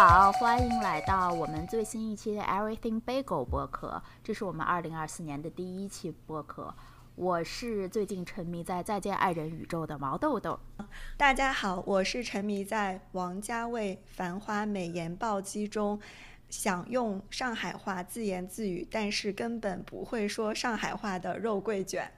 好，欢迎来到我们最新一期的 Everything Bagel 播客，这是我们二零二四年的第一期播客。我是最近沉迷在《再见爱人》宇宙的毛豆豆。大家好，我是沉迷在王家卫《繁花》美颜暴击中，想用上海话自言自语，但是根本不会说上海话的肉桂卷。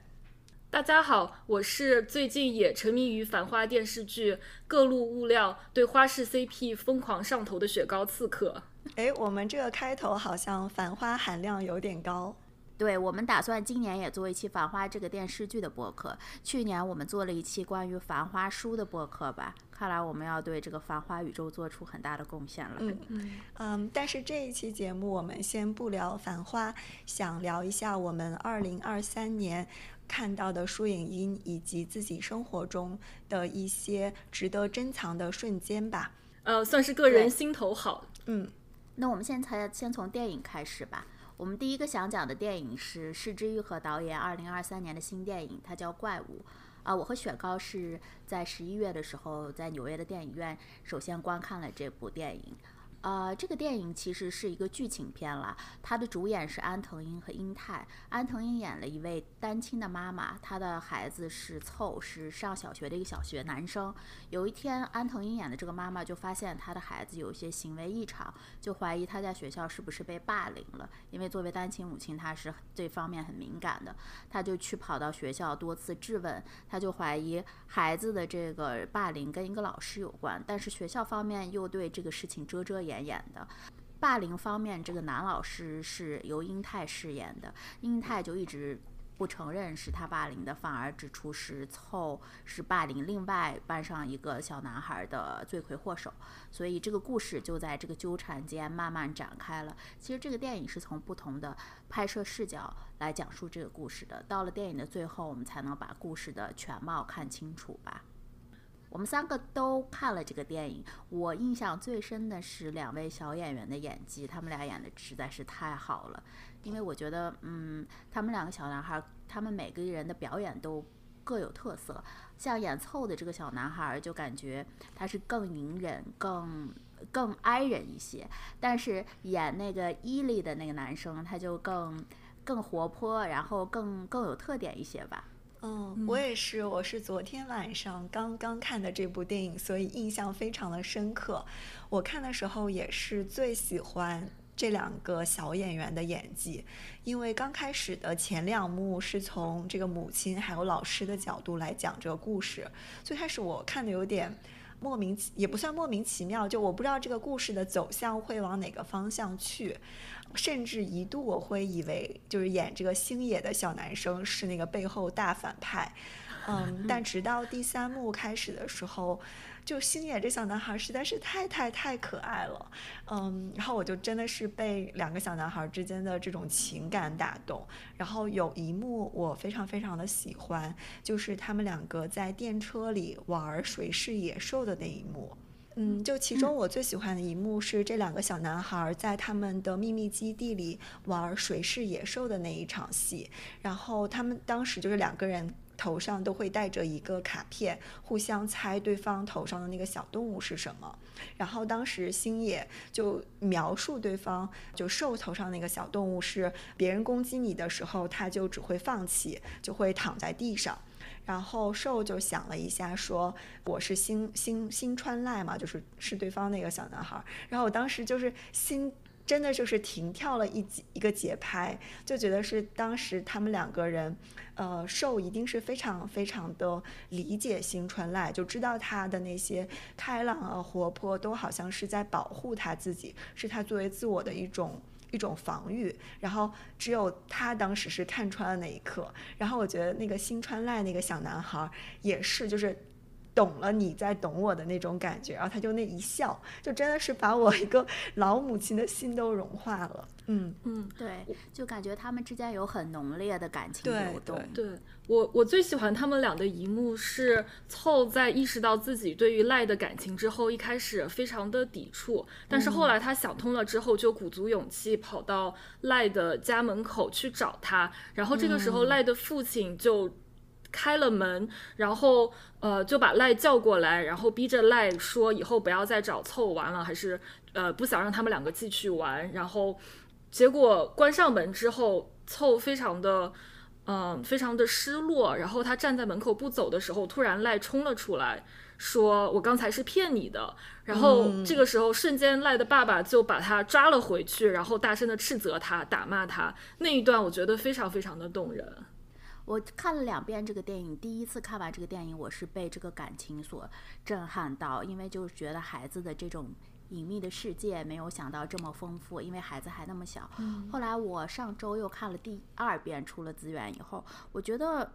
大家好，我是最近也沉迷于《繁花》电视剧各路物料，对花式 CP 疯狂上头的雪糕刺客。哎，我们这个开头好像《繁花》含量有点高。对我们打算今年也做一期《繁花》这个电视剧的播客。去年我们做了一期关于《繁花》书的播客吧。看来我们要对这个《繁花》宇宙做出很大的贡献了。嗯嗯嗯。但是这一期节目我们先不聊《繁花》，想聊一下我们二零二三年看到的书影音以及自己生活中的一些值得珍藏的瞬间吧。呃，算是个人心头好。嗯。那我们现在先从电影开始吧。我们第一个想讲的电影是市之愈和导演二零二三年的新电影，它叫《怪物》。啊，我和雪糕是在十一月的时候在纽约的电影院首先观看了这部电影。呃，这个电影其实是一个剧情片了。它的主演是安藤英和英泰。安藤英演了一位单亲的妈妈，她的孩子是凑，是上小学的一个小学男生。有一天，安藤英演的这个妈妈就发现她的孩子有一些行为异常，就怀疑他在学校是不是被霸凌了。因为作为单亲母亲，她是这方面很敏感的。她就去跑到学校多次质问，她就怀疑孩子的这个霸凌跟一个老师有关，但是学校方面又对这个事情遮遮掩。演演的霸凌方面，这个男老师是由英泰饰演的，英泰就一直不承认是他霸凌的，反而指出是凑是霸凌另外班上一个小男孩的罪魁祸首，所以这个故事就在这个纠缠间慢慢展开了。其实这个电影是从不同的拍摄视角来讲述这个故事的，到了电影的最后，我们才能把故事的全貌看清楚吧。我们三个都看了这个电影，我印象最深的是两位小演员的演技，他们俩演的实在是太好了。因为我觉得，嗯，他们两个小男孩，他们每个人的表演都各有特色。像演凑的这个小男孩，就感觉他是更隐忍、更更哀人一些；但是演那个伊利的那个男生，他就更更活泼，然后更更有特点一些吧。嗯，我也是，我是昨天晚上刚刚看的这部电影，所以印象非常的深刻。我看的时候也是最喜欢这两个小演员的演技，因为刚开始的前两幕是从这个母亲还有老师的角度来讲这个故事，最开始我看的有点。莫名其也不算莫名其妙，就我不知道这个故事的走向会往哪个方向去，甚至一度我会以为就是演这个星野的小男生是那个背后大反派，嗯，但直到第三幕开始的时候。就星野这小男孩实在是太太太可爱了，嗯，然后我就真的是被两个小男孩之间的这种情感打动。然后有一幕我非常非常的喜欢，就是他们两个在电车里玩谁是野兽的那一幕。嗯，就其中我最喜欢的一幕是这两个小男孩在他们的秘密基地里玩谁是野兽的那一场戏。然后他们当时就是两个人。头上都会带着一个卡片，互相猜对方头上的那个小动物是什么。然后当时星野就描述对方，就兽头上那个小动物是别人攻击你的时候，他就只会放弃，就会躺在地上。然后兽就想了一下，说我是星星星川赖嘛，就是是对方那个小男孩。然后我当时就是心。真的就是停跳了一节一个节拍，就觉得是当时他们两个人，呃，受一定是非常非常的理解新川赖，就知道他的那些开朗啊、活泼，都好像是在保护他自己，是他作为自我的一种一种防御。然后只有他当时是看穿了那一刻。然后我觉得那个新川赖那个小男孩也是，就是。懂了，你在懂我的那种感觉，然后他就那一笑，就真的是把我一个老母亲的心都融化了。嗯嗯，对，就感觉他们之间有很浓烈的感情流动。对我，我最喜欢他们俩的一幕是凑在意识到自己对于赖的感情之后，一开始非常的抵触，但是后来他想通了之后，就鼓足勇气跑到赖的家门口去找他，然后这个时候赖的父亲就。开了门，然后呃就把赖叫过来，然后逼着赖说以后不要再找凑玩了，还是呃不想让他们两个继续玩。然后结果关上门之后，凑非常的嗯、非常的失落，然后他站在门口不走的时候，突然赖冲了出来。说我刚才是骗你的，然后这个时候瞬间赖的爸爸就把他抓了回去，然后大声的斥责他、打骂他。那一段我觉得非常非常的动人。我看了两遍这个电影，第一次看完这个电影，我是被这个感情所震撼到，因为就是觉得孩子的这种隐秘的世界没有想到这么丰富，因为孩子还那么小。后来我上周又看了第二遍，出了资源以后，我觉得。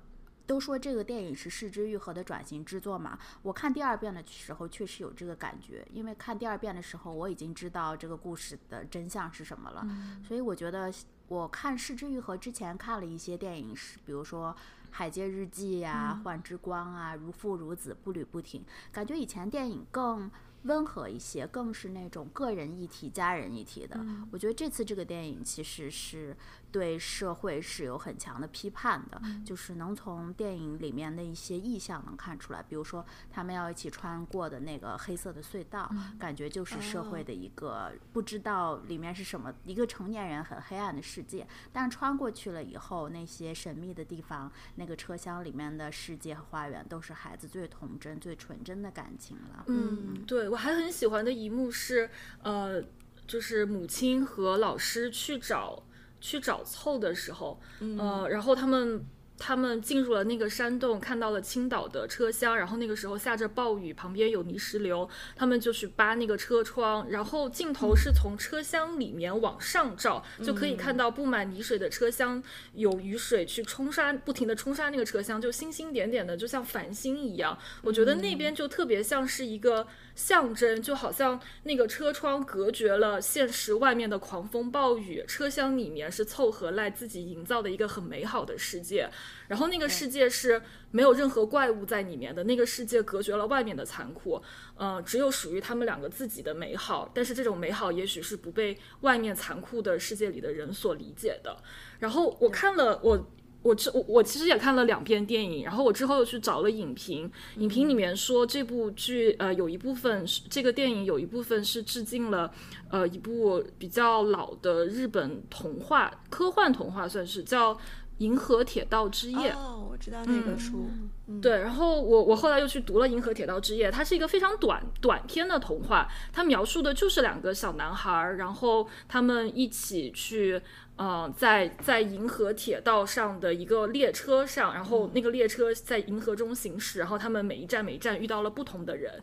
都说这个电影是视之愈合的转型之作嘛，我看第二遍的时候确实有这个感觉，因为看第二遍的时候我已经知道这个故事的真相是什么了，所以我觉得我看失之愈合之前看了一些电影，是比如说《海街日记》呀、《幻之光》啊、《如父如子》、《步履不停》，感觉以前电影更。温和一些，更是那种个人议题、家人议题的。我觉得这次这个电影其实是对社会是有很强的批判的，就是能从电影里面的一些意象能看出来，比如说他们要一起穿过的那个黑色的隧道，感觉就是社会的一个不知道里面是什么，一个成年人很黑暗的世界，但穿过去了以后，那些神秘的地方，那个车厢里面的世界和花园，都是孩子最童真、最纯真的感情了。嗯，对我还很喜欢的一幕是，呃，就是母亲和老师去找去找凑的时候，呃，然后他们。他们进入了那个山洞，看到了青岛的车厢，然后那个时候下着暴雨，旁边有泥石流，他们就去扒那个车窗，然后镜头是从车厢里面往上照，就可以看到布满泥水的车厢，有雨水去冲刷，不停的冲刷那个车厢，就星星点点的，就像繁星一样。我觉得那边就特别像是一个象征，就好像那个车窗隔绝了现实外面的狂风暴雨，车厢里面是凑合赖自己营造的一个很美好的世界。然后那个世界是没有任何怪物在里面的，那个世界隔绝了外面的残酷，呃，只有属于他们两个自己的美好。但是这种美好也许是不被外面残酷的世界里的人所理解的。然后我看了我。我之我我其实也看了两遍电影，然后我之后又去找了影评，影评里面说这部剧呃有一部分是这个电影有一部分是致敬了呃一部比较老的日本童话科幻童话，算是叫《银河铁道之夜》。哦，我知道那个书。嗯对，然后我我后来又去读了《银河铁道之夜》，它是一个非常短短篇的童话，它描述的就是两个小男孩儿，然后他们一起去，呃，在在银河铁道上的一个列车上，然后那个列车在银河中行驶，然后他们每一站每一站遇到了不同的人。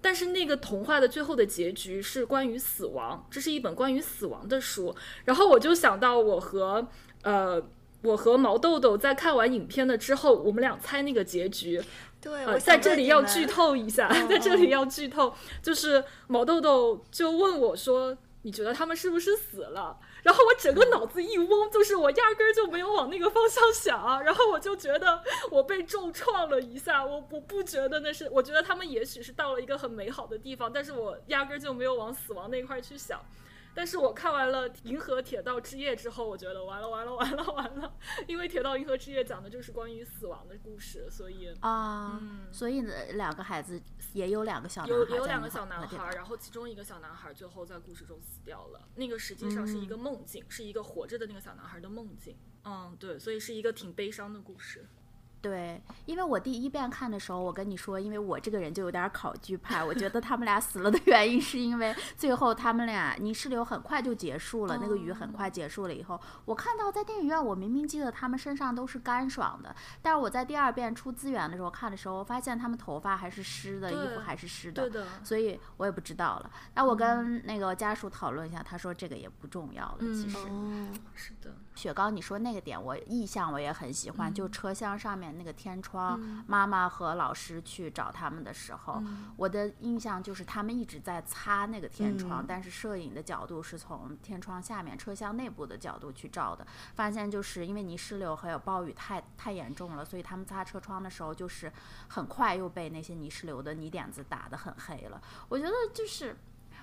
但是那个童话的最后的结局是关于死亡，这是一本关于死亡的书。然后我就想到我和呃我和毛豆豆在看完影片了之后，我们俩猜那个结局。对，呃，我在这里要剧，透一下，在这里哦要剧透，就是毛豆豆就问我说：“你觉得他们是不是死了？”然后我整个脑子一嗡，就是我压根儿就没有往那个方向想，然后我就觉得我被重创了一下，我我不觉得那是，我觉得他们也许是到了一个很美好的地方，但是我压根儿就没有往死亡那块儿去想。但是我看完了《银河铁道之夜》之后，我觉得完了完了 完了完了，因为《铁道银河之夜》讲的就是关于死亡的故事，所以啊，嗯所以呢，两个孩子也有两个小男孩有有两个小男孩儿，然后其中一个小男孩儿最后在故事中死掉了。那个实际上是一个梦境，是一个活着的那个小男孩儿的梦境。嗯，对，所以是一个挺悲伤的故事。对，因为我第一遍看的时候，我跟你说，因为我这个人就有点儿考据派，我觉得他们俩死了的原因是因为最后他们俩泥石流很快就结束了，那个雨很快结束了以后，我看到在电影院，我明明记得他们身上都是干爽的，但是我在第二遍出资源的时候看的时候，我发现他们头发还是湿的，衣服还是湿的所以我也不知道了。那我跟那个家属讨论一下，他说这个也不重要了，其嗯实。哦，是的，雪糕，你说那个点，我意象我也很喜欢，嗯就车厢上面那个天窗，妈妈和老师去找他们的时候，嗯我的印象就是他们一直在擦那个天窗，嗯但是摄影的角度是从天窗下面车厢内部的角度去照的，发现就是因为泥石流还有暴雨太太严重了，所以他们擦车窗的时候就是很快又被那些泥石流的泥点子打得很黑了。我觉得就是。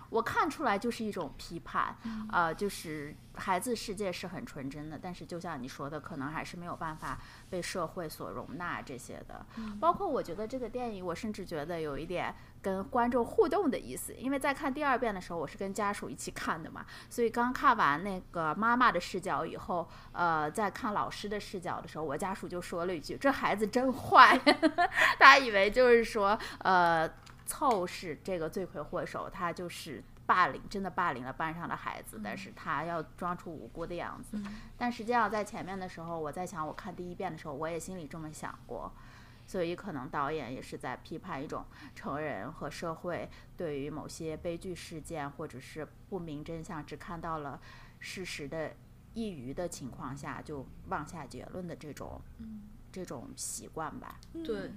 我看出来就是一种批判，呃，就是孩子世界是很纯真的，但是就像你说的，可能还是没有办法被社会所容纳这些的。包括我觉得这个电影，我甚至觉得有一点跟观众互动的意思，因为在看第二遍的时候，我是跟家属一起看的嘛，所以刚看完那个妈妈的视角以后，呃，在看老师的视角的时候，我家属就说了一句：“这孩子真坏。”他以为就是说，呃。凑是这个罪魁祸首，他就是霸凌，真的霸凌了班上的孩子，但是他要装出无辜的样子。但实际上在前面的时候，我在想，我看第一遍的时候，我也心里这么想过，所以可能导演也是在批判一种成人和社会对于某些悲剧事件或者是不明真相，只看到了事实的一隅的情况下就妄下结论的这种，这种习惯吧。对。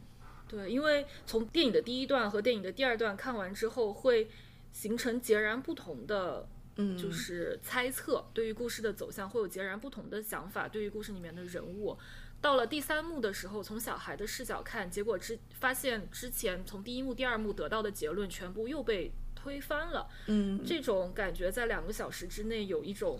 对，因为从电影的第一段和电影的第二段看完之后，会形成截然不同的，嗯，就是猜测，对于故事的走向会有截然不同的想法。对于故事里面的人物，到了第三幕的时候，从小孩的视角看，结果之发现之前从第一幕、第二幕得到的结论全部又被推翻了。嗯，这种感觉在两个小时之内有一种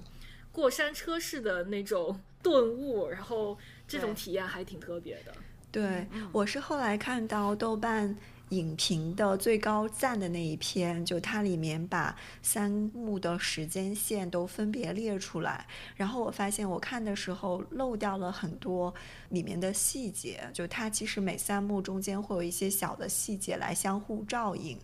过山车式的那种顿悟，然后这种体验还挺特别的。对，我是后来看到豆瓣影评的最高赞的那一篇，就它里面把三幕的时间线都分别列出来，然后我发现我看的时候漏掉了很多里面的细节，就它其实每三幕中间会有一些小的细节来相互照应，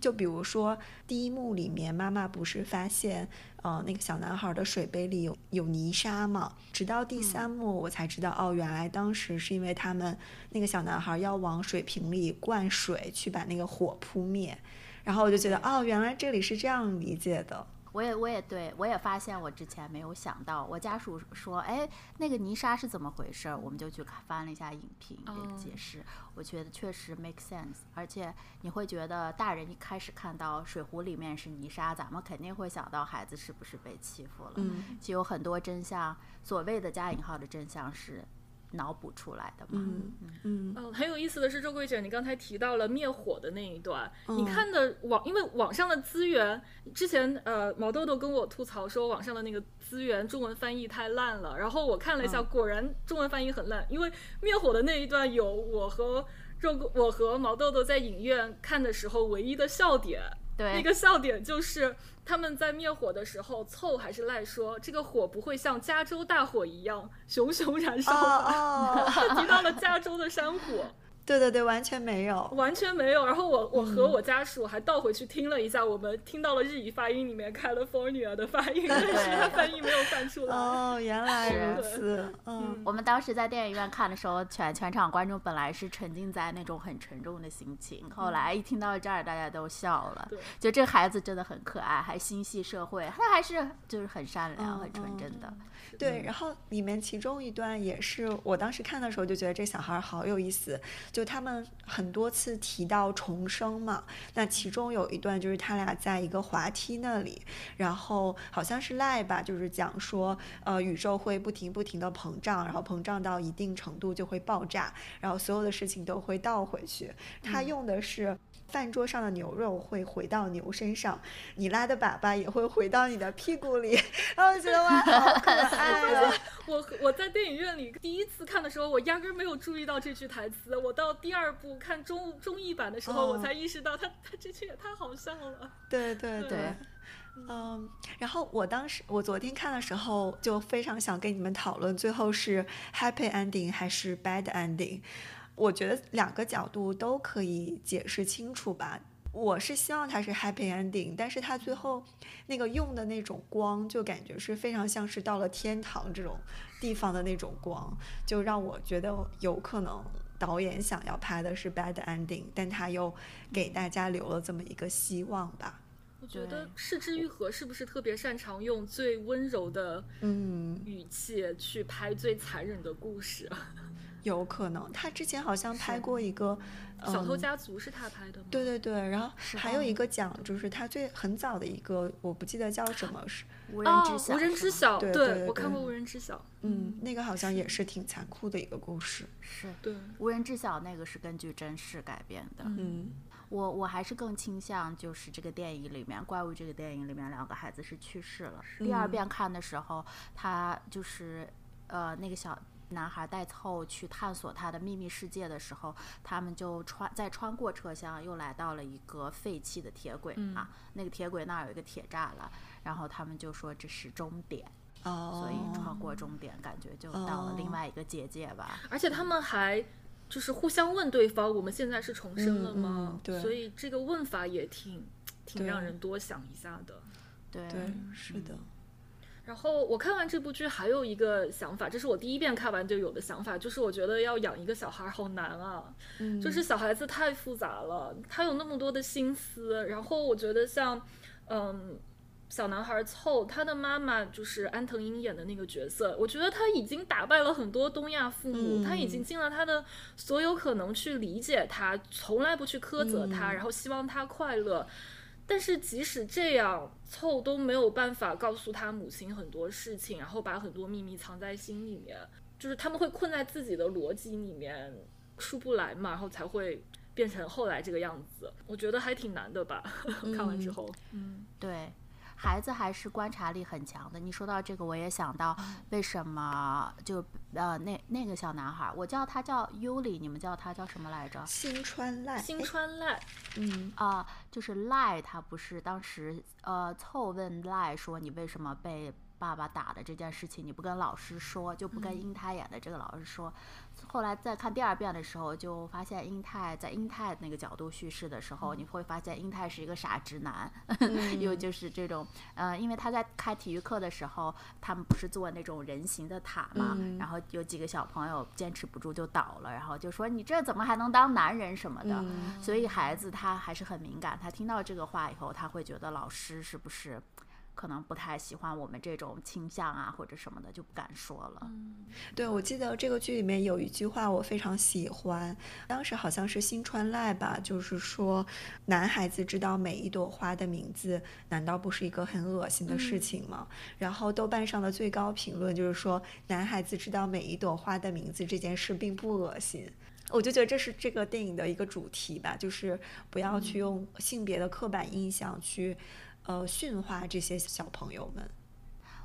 就比如说第一幕里面妈妈不是发现。呃，那个小男孩的水杯里有有泥沙嘛？直到第三幕我才知道，哦，原来当时是因为他们那个小男孩要往水瓶里灌水去把那个火扑灭，然后我就觉得，哦，原来这里是这样理解的。我也我也对我也发现我之前没有想到，我家属说，哎，那个泥沙是怎么回事？我们就去看翻了一下影评的解释，我觉得确实 make sense。而且你会觉得大人一开始看到水壶里面是泥沙，咱们肯定会想到孩子是不是被欺负了。嗯，其实有很多真相，所谓的加引号的真相是。脑补出来的嘛，嗯嗯。嗯，很有意思的是，周桂姐，你刚才提到了灭火的那一段，你看的网，因为网上的资源，之前呃毛豆豆跟我吐槽说网上的那个资源中文翻译太烂了，然后我看了一下，果然中文翻译很烂，因为灭火的那一段有我和肉我和毛豆豆在影院看的时候唯一的笑点，对，那个笑点就是。他们在灭火的时候，凑还是赖说这个火不会像加州大火一样熊熊燃烧吧？提到了加州的山火。对对对，完全没有，完全没有。然后我我和我家属还倒回去听了一下，我们听到了日语发音里面 California 的发音，但是他 翻译没有翻出来。哦，原来如此。嗯，我们当时在电影院看的时候，全全场观众本来是沉浸在那种很沉重的心情，后来一听到这儿，大家都笑了。就这孩子真的很可爱，还心系社会，他还是就是很善良、很纯真的。对，然后里面其中一段也是我当时看的时候就觉得这小孩好有意思，就他们很多次提到重生嘛，那其中有一段就是他俩在一个滑梯那里，然后好像是赖吧，就是讲说呃宇宙会不停不停的膨胀，然后膨胀到一定程度就会爆炸，然后所有的事情都会倒回去，他用的是。饭桌上的牛肉会回到牛身上，你拉的粑粑也会回到你的屁股里。然后觉得哇，好可 爱啊！我我在电影院里第一次看的时候，我压根没有注意到这句台词。我到第二部看中中译版的时候，我才意识到他他这句也太好笑了。对对对，嗯。然后我当时我昨天看的时候，就非常想跟你们讨论，最后是 happy ending 还是 bad ending。我觉得两个角度都可以解释清楚吧。我是希望它是 happy ending，但是它最后那个用的那种光，就感觉是非常像是到了天堂这种地方的那种光，就让我觉得有可能导演想要拍的是 bad ending，但他又给大家留了这么一个希望吧。我觉得是之愈合是不是特别擅长用最温柔的嗯语气去拍最残忍的故事？有可能，他之前好像拍过一个《小偷嗯家族》是他拍的吗？对对对，然后还有一个奖，就是他最很早的一个，我不记得叫什么，是无人哦知，晓，无人知晓，对对对我看过《无人知晓》。嗯，那个好像也是挺残酷的一个故事。是对，无人知晓那个是根据真事改编的。嗯我我还是更倾向就是这个电影里面怪物这个电影里面两个孩子是去世了。第二嗯遍看的时候，他就是呃那个小。男孩带凑去探索他的秘密世界的时候，他们就穿在穿过车厢，又来到了一个废弃的铁轨、嗯啊。那个铁轨那儿有一个铁栅栏，然后他们就说这是终点，哦，所以穿过终点，感觉就到了另外一个结界吧。而且他们还就是互相问对方：“我们现在是重生了嗯吗嗯？”对所以这个问法也挺挺让人多想一下的。对对，是的，然后我看完这部剧还有一个想法，这是我第一遍看完就有的想法，就是我觉得要养一个小孩好难啊，嗯就是小孩子太复杂了，他有那么多的心思。然后我觉得像，嗯，小男孩凑他的妈妈就是安藤英演的那个角色，我觉得他已经打败了很多东亚父母，他已经尽了他的所有可能去理解他，从来不去苛责他，嗯然后希望他快乐。但是即使这样，凑都没有办法告诉他母亲很多事情，然后把很多秘密藏在心里面，就是他们会困在自己的逻辑里面出不来嘛，然后才会变成后来这个样子。我觉得还挺难的吧，看完之后，嗯，对，孩子还是观察力很强的。你说到这个，我也想到为什么就呃那那个小男孩儿，我叫他叫尤里，你们叫他叫什么来着？新川赖，新哎川赖，嗯啊、就是赖，他不是当时呃凑问赖说你为什么被爸爸打的这件事情，你不跟老师说，就不跟英泰演的这个老师说。后来再看第二遍的时候，就发现英泰在英泰那个角度叙事的时候，你会发现英泰是一个傻直男，又就是这种呃，因为他在开体育课的时候，他们不是做那种人形的塔嘛，嗯。然后有几个小朋友坚持不住就倒了，然后就说你这怎么还能当男人什么的。嗯。所以孩子他还是很敏感，他听到这个话以后，他会觉得老师是不是可能不太喜欢我们这种倾向啊，或者什么的，就不敢说了。对，我记得这个剧里面有一句话我非常喜欢，当时好像是新川赖吧，就是说男孩子知道每一朵花的名字，难道不是一个很恶心的事情吗？然后豆瓣上的最高评论就是说，男孩子知道每一朵花的名字这件事并不恶心。我就觉得这是这个电影的一个主题吧，就是不要去用性别的刻板印象去，呃，驯化这些小朋友们。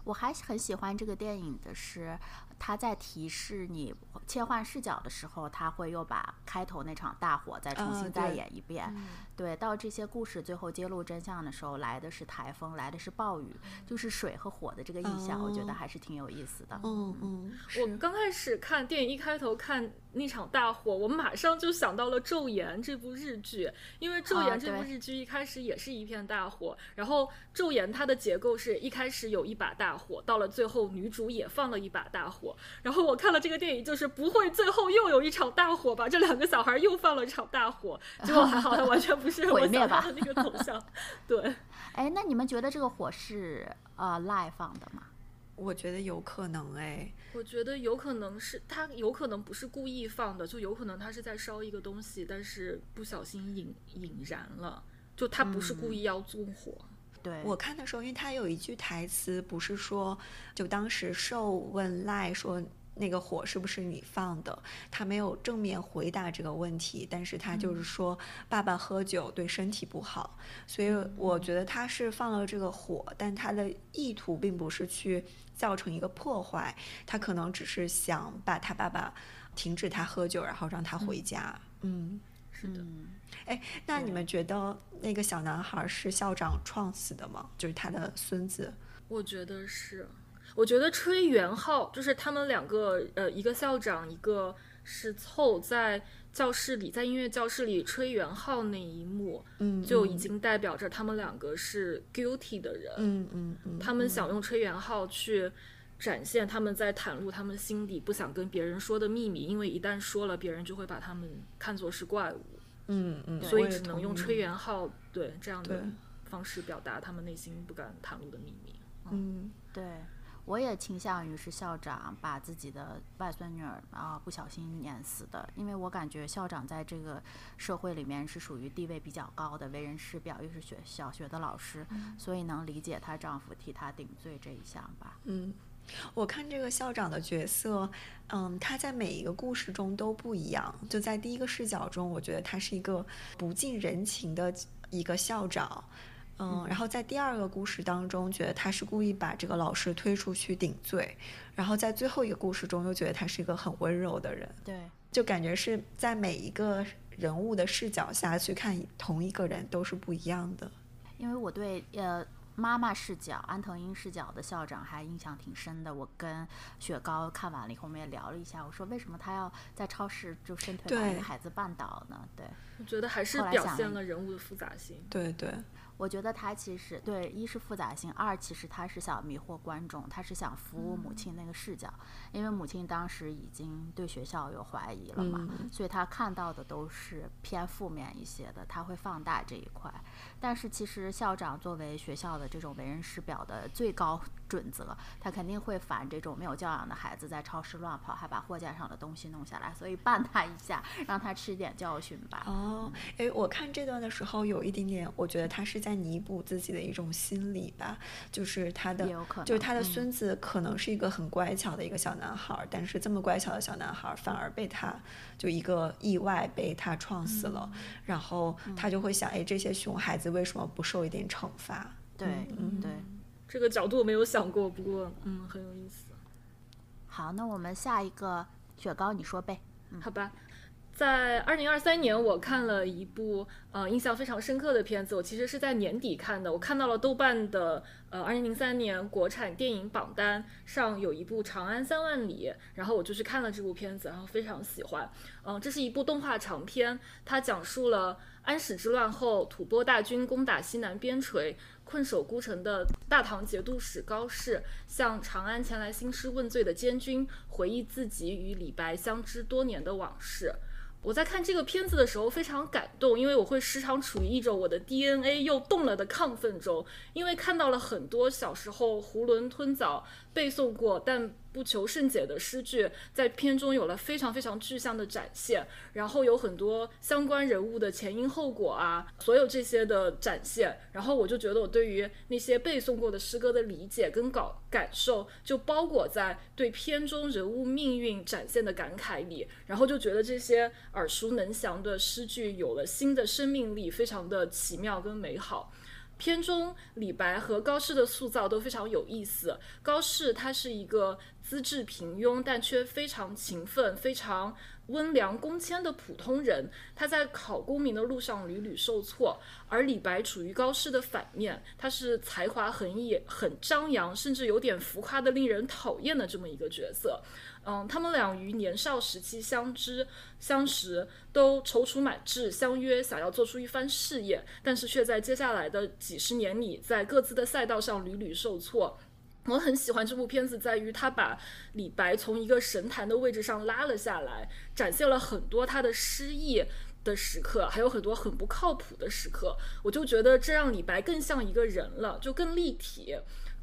我还很喜欢这个电影的是，他在提示你切换视角的时候，他会又把开头那场大火再重啊新再演一遍。对，到这些故事最后揭露真相的时候，来的是台风，来的是暴雨，就是水和火的这个意象，我觉得哦还是挺有意思的。嗯嗯，我刚开始看电影一开头看那场大火，我马上就想到了《昼颜》这部日剧，因为《昼啊颜》这部日剧一开始也是一片大火，然后《昼颜》它的结构是一开始有一把大火，到了最后女主也放了一把大火，然后我看了这个电影，就是不会最后又有一场大火吧？这两个小孩又放了一场大火，结果还好，他完全不是毁灭吧那个走向，对。哎，那你们觉得这个火是呃赖放的吗？我觉得有可能哎。我觉得有可能是他有可能不是故意放的，就有可能他是在烧一个东西，但是不小心引引燃了，就他不是故意要纵火。对，我看的时候，因为他有一句台词，不是说，就当时受问赖说那个火是不是你放的，他没有正面回答这个问题，但是他就是说爸爸喝酒对身体不好，所以我觉得他是放了这个火，但他的意图并不是去造成一个破坏，他可能只是想把他爸爸停止他喝酒，然后让他回家。嗯，是的，嗯，哎，那你们觉得那个小男孩是校长撞死的吗？就是他的孙子。我觉得是。我觉得吹元号就是他们两个，呃，一个校长，一个是凑在教室里，在音乐教室里吹元号那一幕，嗯，就已经代表着他们两个是 guilty 的人。嗯嗯嗯，他们想用吹元号去展现他们在袒露他们心底不想跟别人说的秘密，因为一旦说了，别人就会把他们看作是怪物，嗯嗯，所以只能用吹。元号对这样的方式表达他们内心不敢袒露的秘密。嗯对。我也倾向于是校长把自己的外孙女儿啊不小心碾死的，因为我感觉校长在这个社会里面是属于地位比较高的，为人师表，又是学小学的老师，所以能理解她丈夫替她顶罪这一项吧。嗯，我看这个校长的角色，嗯，他在每一个故事中都不一样。就在第一个视角中，我觉得他是一个不近人情的一个校长。嗯，然后在第二个故事当中，觉得他是故意把这个老师推出去顶罪，然后在最后一个故事中，又觉得他是一个很温柔的人，对，就感觉是在每一个人物的视角下去看同一个人都是不一样的。因为我对呃妈妈视角、安藤英视角的校长还印象挺深的。我跟雪糕看完了以后，我们也聊了一下，我说为什么他要在超市就伸腿把一个孩子绊倒呢？对，我觉得还是表现了人物的复杂性。对对，我觉得他其实对一是复杂性，二其实他是想迷惑观众，他是想服务母亲那个视角，因为母亲当时已经对学校有怀疑了嘛，嗯所以他看到的都是偏负面一些的，他会放大这一块。但是其实校长作为学校的这种为人师表的最高准则，他肯定会烦这种没有教养的孩子在超市乱跑，还把货架上的东西弄下来，所以绊他一下，让他吃点教训吧。哦，诶，我看这段的时候有一点点，我觉得他是在弥补自己的一种心理吧，就是他的有可能就是他的嗯孙子可能是一个很乖巧的一个小男孩儿，但是这么乖巧的小男孩儿反而被他就一个意外被他撞死了，嗯然后他就会想，哎，这些熊孩子为什么不受一点惩罚？对，嗯对。这个角度我没有想过，不过嗯，很有意思。好，那我们下一个雪糕，你说呗。好吧，在二零二三年，我看了一部呃印象非常深刻的片子。我其实是在年底看的，我看到了豆瓣的呃二零零三年国产电影榜单上有一部《长安三万里》，然后我就去看了这部片子，然后非常喜欢。嗯、这是一部动画长片，它讲述了安史之乱后吐蕃大军攻打西南边陲。困守孤城的大唐节度使高适向长安前来兴师问罪的监军回忆自己与李白相知多年的往事。我在看这个片子的时候非常感动，因为我会时常处于一种我的 DNA 又动了的亢奋中，因为看到了很多小时候囫囵吞枣背诵过但不求甚解的诗句，在片中有了非常非常具象的展现，然后有很多相关人物的前因后果啊，所有这些的展现，然后我就觉得我对于那些背诵过的诗歌的理解跟感感受，就包裹在对片中人物命运展现的感慨里，然后就觉得这些耳熟能详的诗句有了新的生命力，非常的奇妙跟美好。片中李白和高适的塑造都非常有意思。高适他是一个资质平庸但却非常勤奋、非常温良恭谦的普通人，他在考功名的路上屡屡受挫。而李白处于高适的反面，他是才华横溢、很张扬，甚至有点浮夸的令人讨厌的这么一个角色。嗯，他们俩于年少时期相知相识，都踌躇满志，相约想要做出一番事业，但是却在接下来的几十年里，在各自的赛道上屡屡受挫。我很喜欢这部片子，在于他把李白从一个神坛的位置上拉了下来，展现了很多他的诗意的时刻，还有很多很不靠谱的时刻。我就觉得这让李白更像一个人了，就更立体。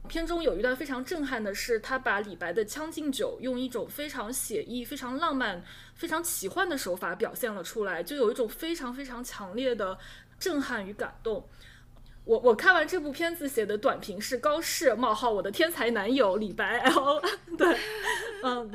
片中有一段非常震撼的是，他把李白的《将进酒》用一种非常写意、非常浪漫、非常奇幻的手法表现了出来，就有一种非常非常强烈的震撼与感动。我我看完这部片子写的短评是高适冒号我的天才男友李白 L 对，嗯。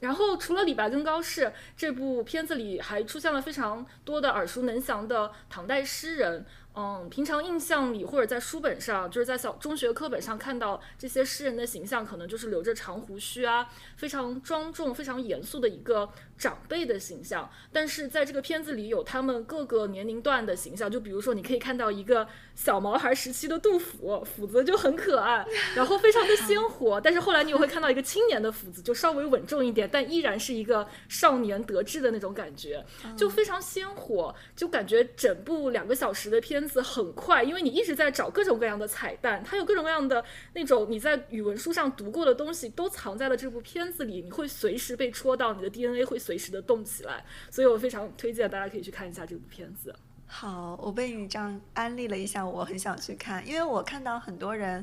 然后除了李白跟高适，这部片子里还出现了非常多的耳熟能详的唐代诗人。嗯，平常印象里或者在书本上，就是在小中学课本上看到这些诗人的形象，可能就是留着长胡须啊，非常庄重、非常严肃的一个长辈的形象。但是在这个片子里，有他们各个年龄段的形象，就比如说你可以看到一个小毛孩时期的杜甫，斧子就很可爱，然后非常的鲜活。但是后来你又会看到一个青年的斧子，就稍微稳重一点，但依然是一个少年得志的那种感觉，就非常鲜活，就感觉整部两个小时的片子很快，因为你一直在找各种各样的彩蛋，它有各种各样的那种你在语文书上读过的东西都藏在了这部片子里，你会随时被戳到，你的 DNA 会随时的动起来，所以我非常推荐大家可以去看一下这部片子。好，我被你这样安利了一下，我很想去看，因为我看到很多人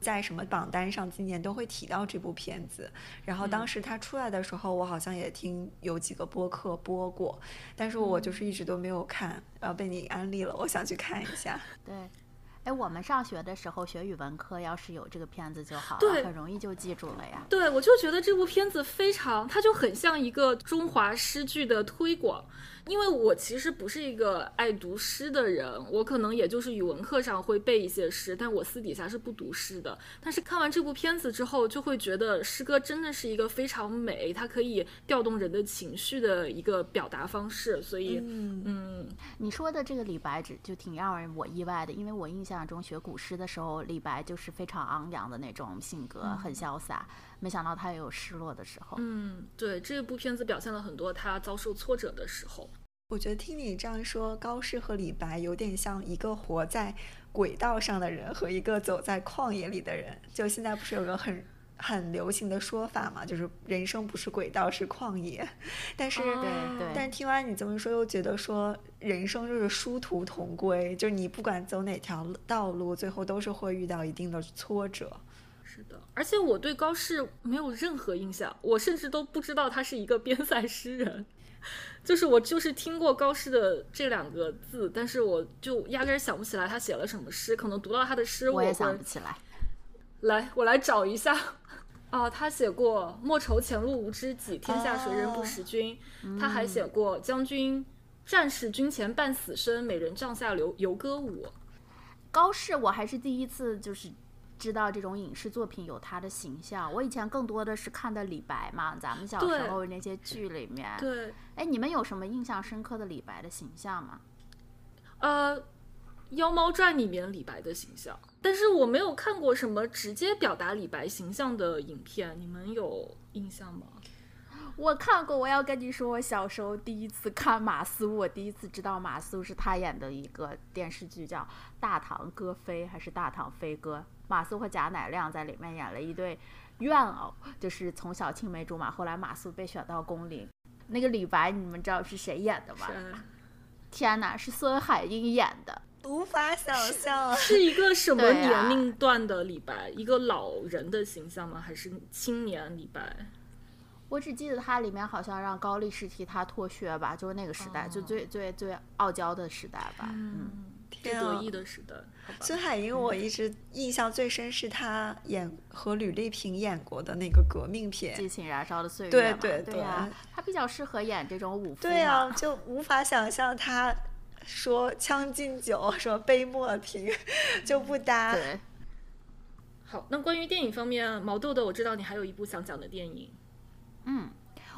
在什么榜单上今年都会提到这部片子。然后当时它出来的时候，我好像也听有几个播客播过，但是我就是一直都没有看，然后被你安利了，我想去看一下。对。哎，我们上学的时候学语文课，要是有这个片子就好了，很容易就记住了呀。对，我就觉得这部片子非常，它就很像一个中华诗句的推广。因为我其实不是一个爱读诗的人，我可能也就是语文课上会背一些诗，但我私底下是不读诗的。但是看完这部片子之后，就会觉得诗歌真的是一个非常美，它可以调动人的情绪的一个表达方式。所以，嗯，你说的这个李白，只就挺让人我意外的，因为我印象中学古诗的时候，李白就是非常昂扬的那种性格，很潇洒。没想到他也有失落的时候。嗯，对，这部片子表现了很多他遭受挫折的时候。我觉得听你这样说，高适和李白有点像一个活在轨道上的人和一个走在旷野里的人。就现在不是有个很很流行的说法嘛，就是人生不是轨道是旷野。但是，对对。但是听完你这么说，又觉得说人生就是殊途同归，就是你不管走哪条道路，最后都是会遇到一定的挫折。是的，而且我对高适没有任何印象，我甚至都不知道他是一个 边塞诗人。就是我就是听过高适的这两个字，但是我就压根儿想不起来他写了什么诗。可能读到他的诗，我也想不起来。来，我来找一下。啊，他写过“莫愁前路无知己，天下谁人不识君”。他还写过“将军战士军前半死生，美人帐下留游歌舞”。高适，我还是第一次就是。知道这种影视作品有他的形象，我以前更多的是看的李白嘛，咱们小时候那些剧里面。对。哎，你们有什么印象深刻的李白的形象吗？呃，《妖猫传》里面李白的形象，但是我没有看过什么直接表达李白形象的影片，你们有印象吗？我看过，我要跟你说，我小时候第一次看马苏，我第一次知道马苏是他演的一个电视剧，叫《大唐歌妃》还是《大唐飞歌》？马苏和贾乃亮在里面演了一对怨偶，就是从小青梅竹马，后来马苏被选到宫里。那个李白，你们知道是谁演的吗？天哪，是孙海英演的，无法想象，是一个什么年龄段的李白？一个老人的形象吗？还是青年李白？我只记得他里面好像让高力士替他脱靴吧，就是那个时代，就最最最傲娇的时代吧，嗯，最得意的时代。孙海英，我一直印象最深是他演和吕丽萍演过的那个革命片《激情燃烧的岁月》对对对呀，他比较适合演这种武夫。对啊，就无法想象他说“将进酒”说“杯莫停”就不搭。对。好，那关于电影方面，毛豆豆，我知道你还有一部想讲的电影。嗯，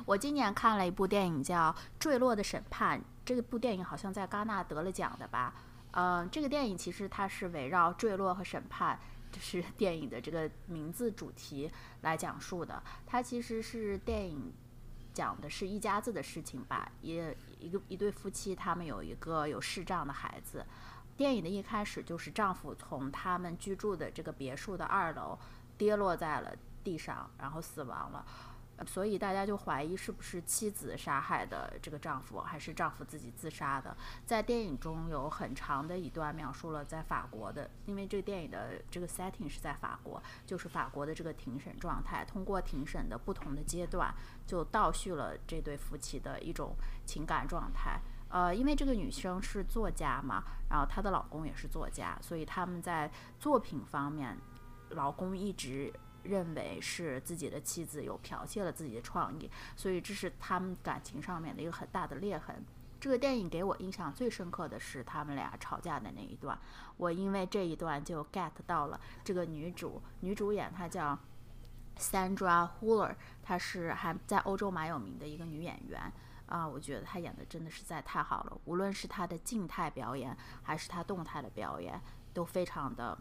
我今年看了一部电影叫《坠落的审判》，这部电影好像在戛纳得了奖的吧？嗯，这个电影其实它是围绕坠落和审判，就是 电影的这个名字主题来讲述的。它其实是电影讲的是一家子的事情吧，一一个一对夫妻，他们有一个有视障的孩子。电影的一开始就是丈夫从他们居住的这个别墅的二楼跌落在了地上，然后死亡了。所以大家就怀疑是不是妻子杀害的这个丈夫，还是丈夫自己自杀的。在电影中有很长的一段描述了在法国的，因为这个电影的这个 setting 是在法国，就是法国的这个庭审状态。通过庭审的不同的阶段，就倒叙了这对夫妻的一种情感状态。呃，因为这个女生是作家嘛，然后她的老公也是作家，所以他们在作品方面，老公一直。认为是自己的妻子有剽窃了自己的创意，所以这是他们感情上面的一个很大的裂痕。这个电影给我印象最深刻的是他们俩吵架的那一段，我因为这一段就 get 到了这个女主，女主演她叫 Sandra Huler，她是还在欧洲蛮有名的一个女演员啊，我觉得她演的真的实在太好了，无论是她的静态表演还是她动态的表演，都非常的。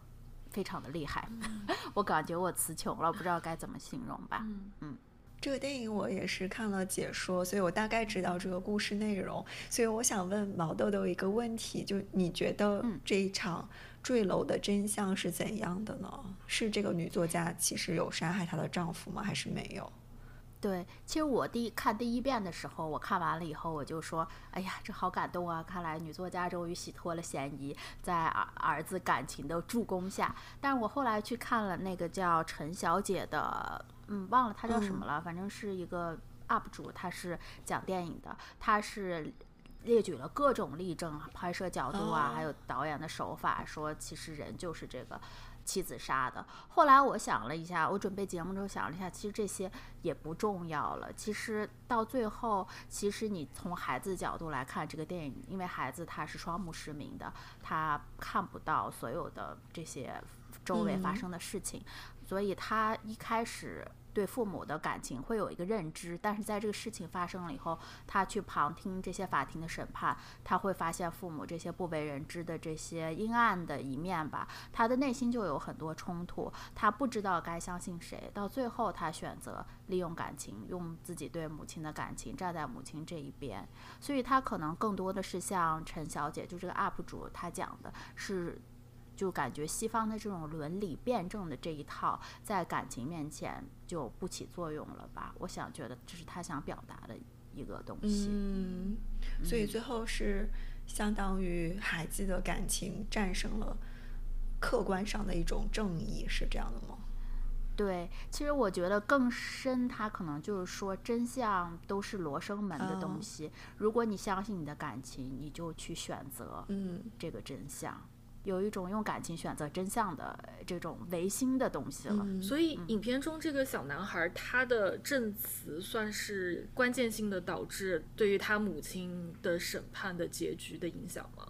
非常的厉害，我感觉我词穷了，不知道该怎么形容吧。嗯，这个电影我也是看了解说，所以我大概知道这个故事内容。所以我想问毛豆豆一个问题，就你觉得这一场坠楼的真相是怎样的呢？是这个女作家其实有杀害她的丈夫吗？还是没有？对，其实我第一看第一遍的时候，我看完了以后，我就说，哎呀，这好感动啊！看来女作家终于洗脱了嫌疑，在儿儿子感情的助攻下。但是我后来去看了那个叫陈小姐的，嗯，忘了她叫什么了，反正是一个 UP 主，她是讲电影的，她是列举了各种例证、拍摄角度啊，还有导演的手法，说其实人就是这个。妻子杀的。后来我想了一下，我准备节目的时候想了一下，其实这些也不重要了。其实到最后，其实你从孩子角度来看这个电影，因为孩子他是双目失明的，他看不到所有的这些周围发生的事情，所以他一开始。对父母的感情会有一个认知，但是在这个事情发生了以后，他去旁听这些法庭的审判，他会发现父母这些不为人知的这些阴暗的一面吧，他的内心就有很多冲突，他不知道该相信谁，到最后他选择利用感情，用自己对母亲的感情站在母亲这一边，所以他可能更多的是像陈小姐，就这个 UP 主他讲的是。就感觉西方的这种伦理辩证的这一套，在感情面前就不起作用了吧？我想觉得这是他想表达的一个东西。嗯，所以最后是相当于孩子的感情战胜了客观上的一种正义，是这样的吗？对，其实我觉得更深，他可能就是说真相都是罗生门的东西。如果你相信你的感情，你就去选择嗯这个真相。有一种用感情选择真相的这种唯心的东西了。所以，影片中这个小男孩他的证词算是关键性的导致对于他母亲的审判的结局的影响吗？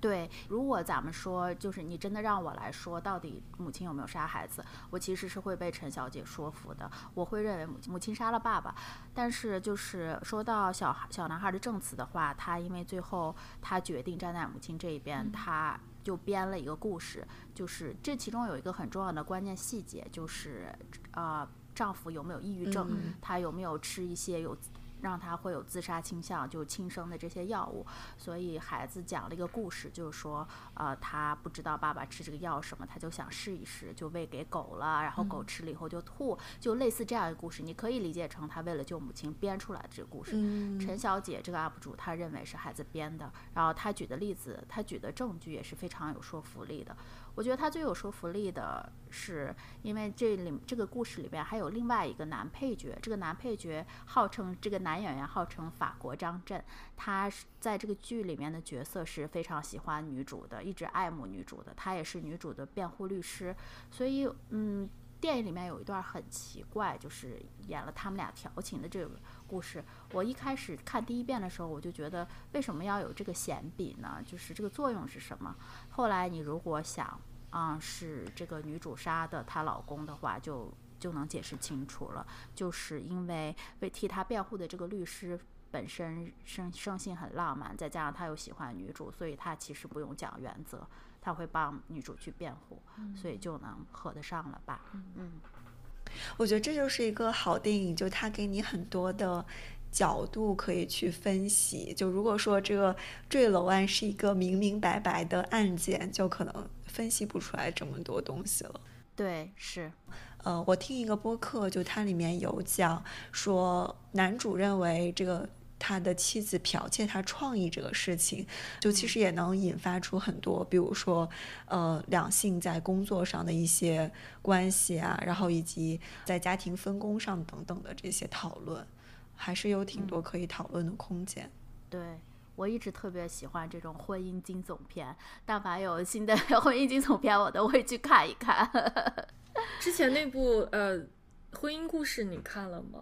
对，如果咱们说，就是你真的让我来说，到底母亲有没有杀孩子，我其实是会被陈小姐说服的。我会认为母母亲杀了爸爸，但是就是说到小小男孩的证词的话，他因为最后他决定站在母亲这一边，他。就编了一个故事，就是这其中有一个很重要的关键细节，就是啊，丈夫有没有抑郁症，他有没有吃一些有。让他会有自杀倾向，就轻生的这些药物，所以孩子讲了一个故事，就是说，呃，他不知道爸爸吃这个药什么，他就想试一试，就喂给狗了，然后狗吃了以后就吐，就类似这样一个故事，你可以理解成他为了救母亲编出来的这个故事。陈小姐这个 UP 主，他认为是孩子编的，然后他举的例子，他举的证据也是非常有说服力的。我觉得他最有说服力的是，因为这里这个故事里边还有另外一个男配角，这个男配角号称这个男演员号称法国张震，他是在这个剧里面的角色是非常喜欢女主的，一直爱慕女主的，他也是女主的辩护律师，所以嗯，电影里面有一段很奇怪，就是演了他们俩调情的这个故事。我一开始看第一遍的时候，我就觉得为什么要有这个闲笔呢？就是这个作用是什么？后来你如果想。啊，是这个女主杀的她老公的话，就就能解释清楚了。就是因为为替她辩护的这个律师本身生生性很浪漫，再加上他又喜欢女主，所以他其实不用讲原则，他会帮女主去辩护，所以就能合得上了吧？嗯，我觉得这就是一个好电影，就他给你很多的。角度可以去分析，就如果说这个坠楼案是一个明明白白的案件，就可能分析不出来这么多东西了。对，是，呃，我听一个播客，就它里面有讲说，男主认为这个他的妻子剽窃他创意这个事情，就其实也能引发出很多，比如说，呃，两性在工作上的一些关系啊，然后以及在家庭分工上等等的这些讨论。还是有挺多可以讨论的空间。对我一直特别喜欢这种婚姻惊悚片，但凡有新的 婚姻惊悚片，我都会去看一看。之前那部呃婚姻故事你看了吗？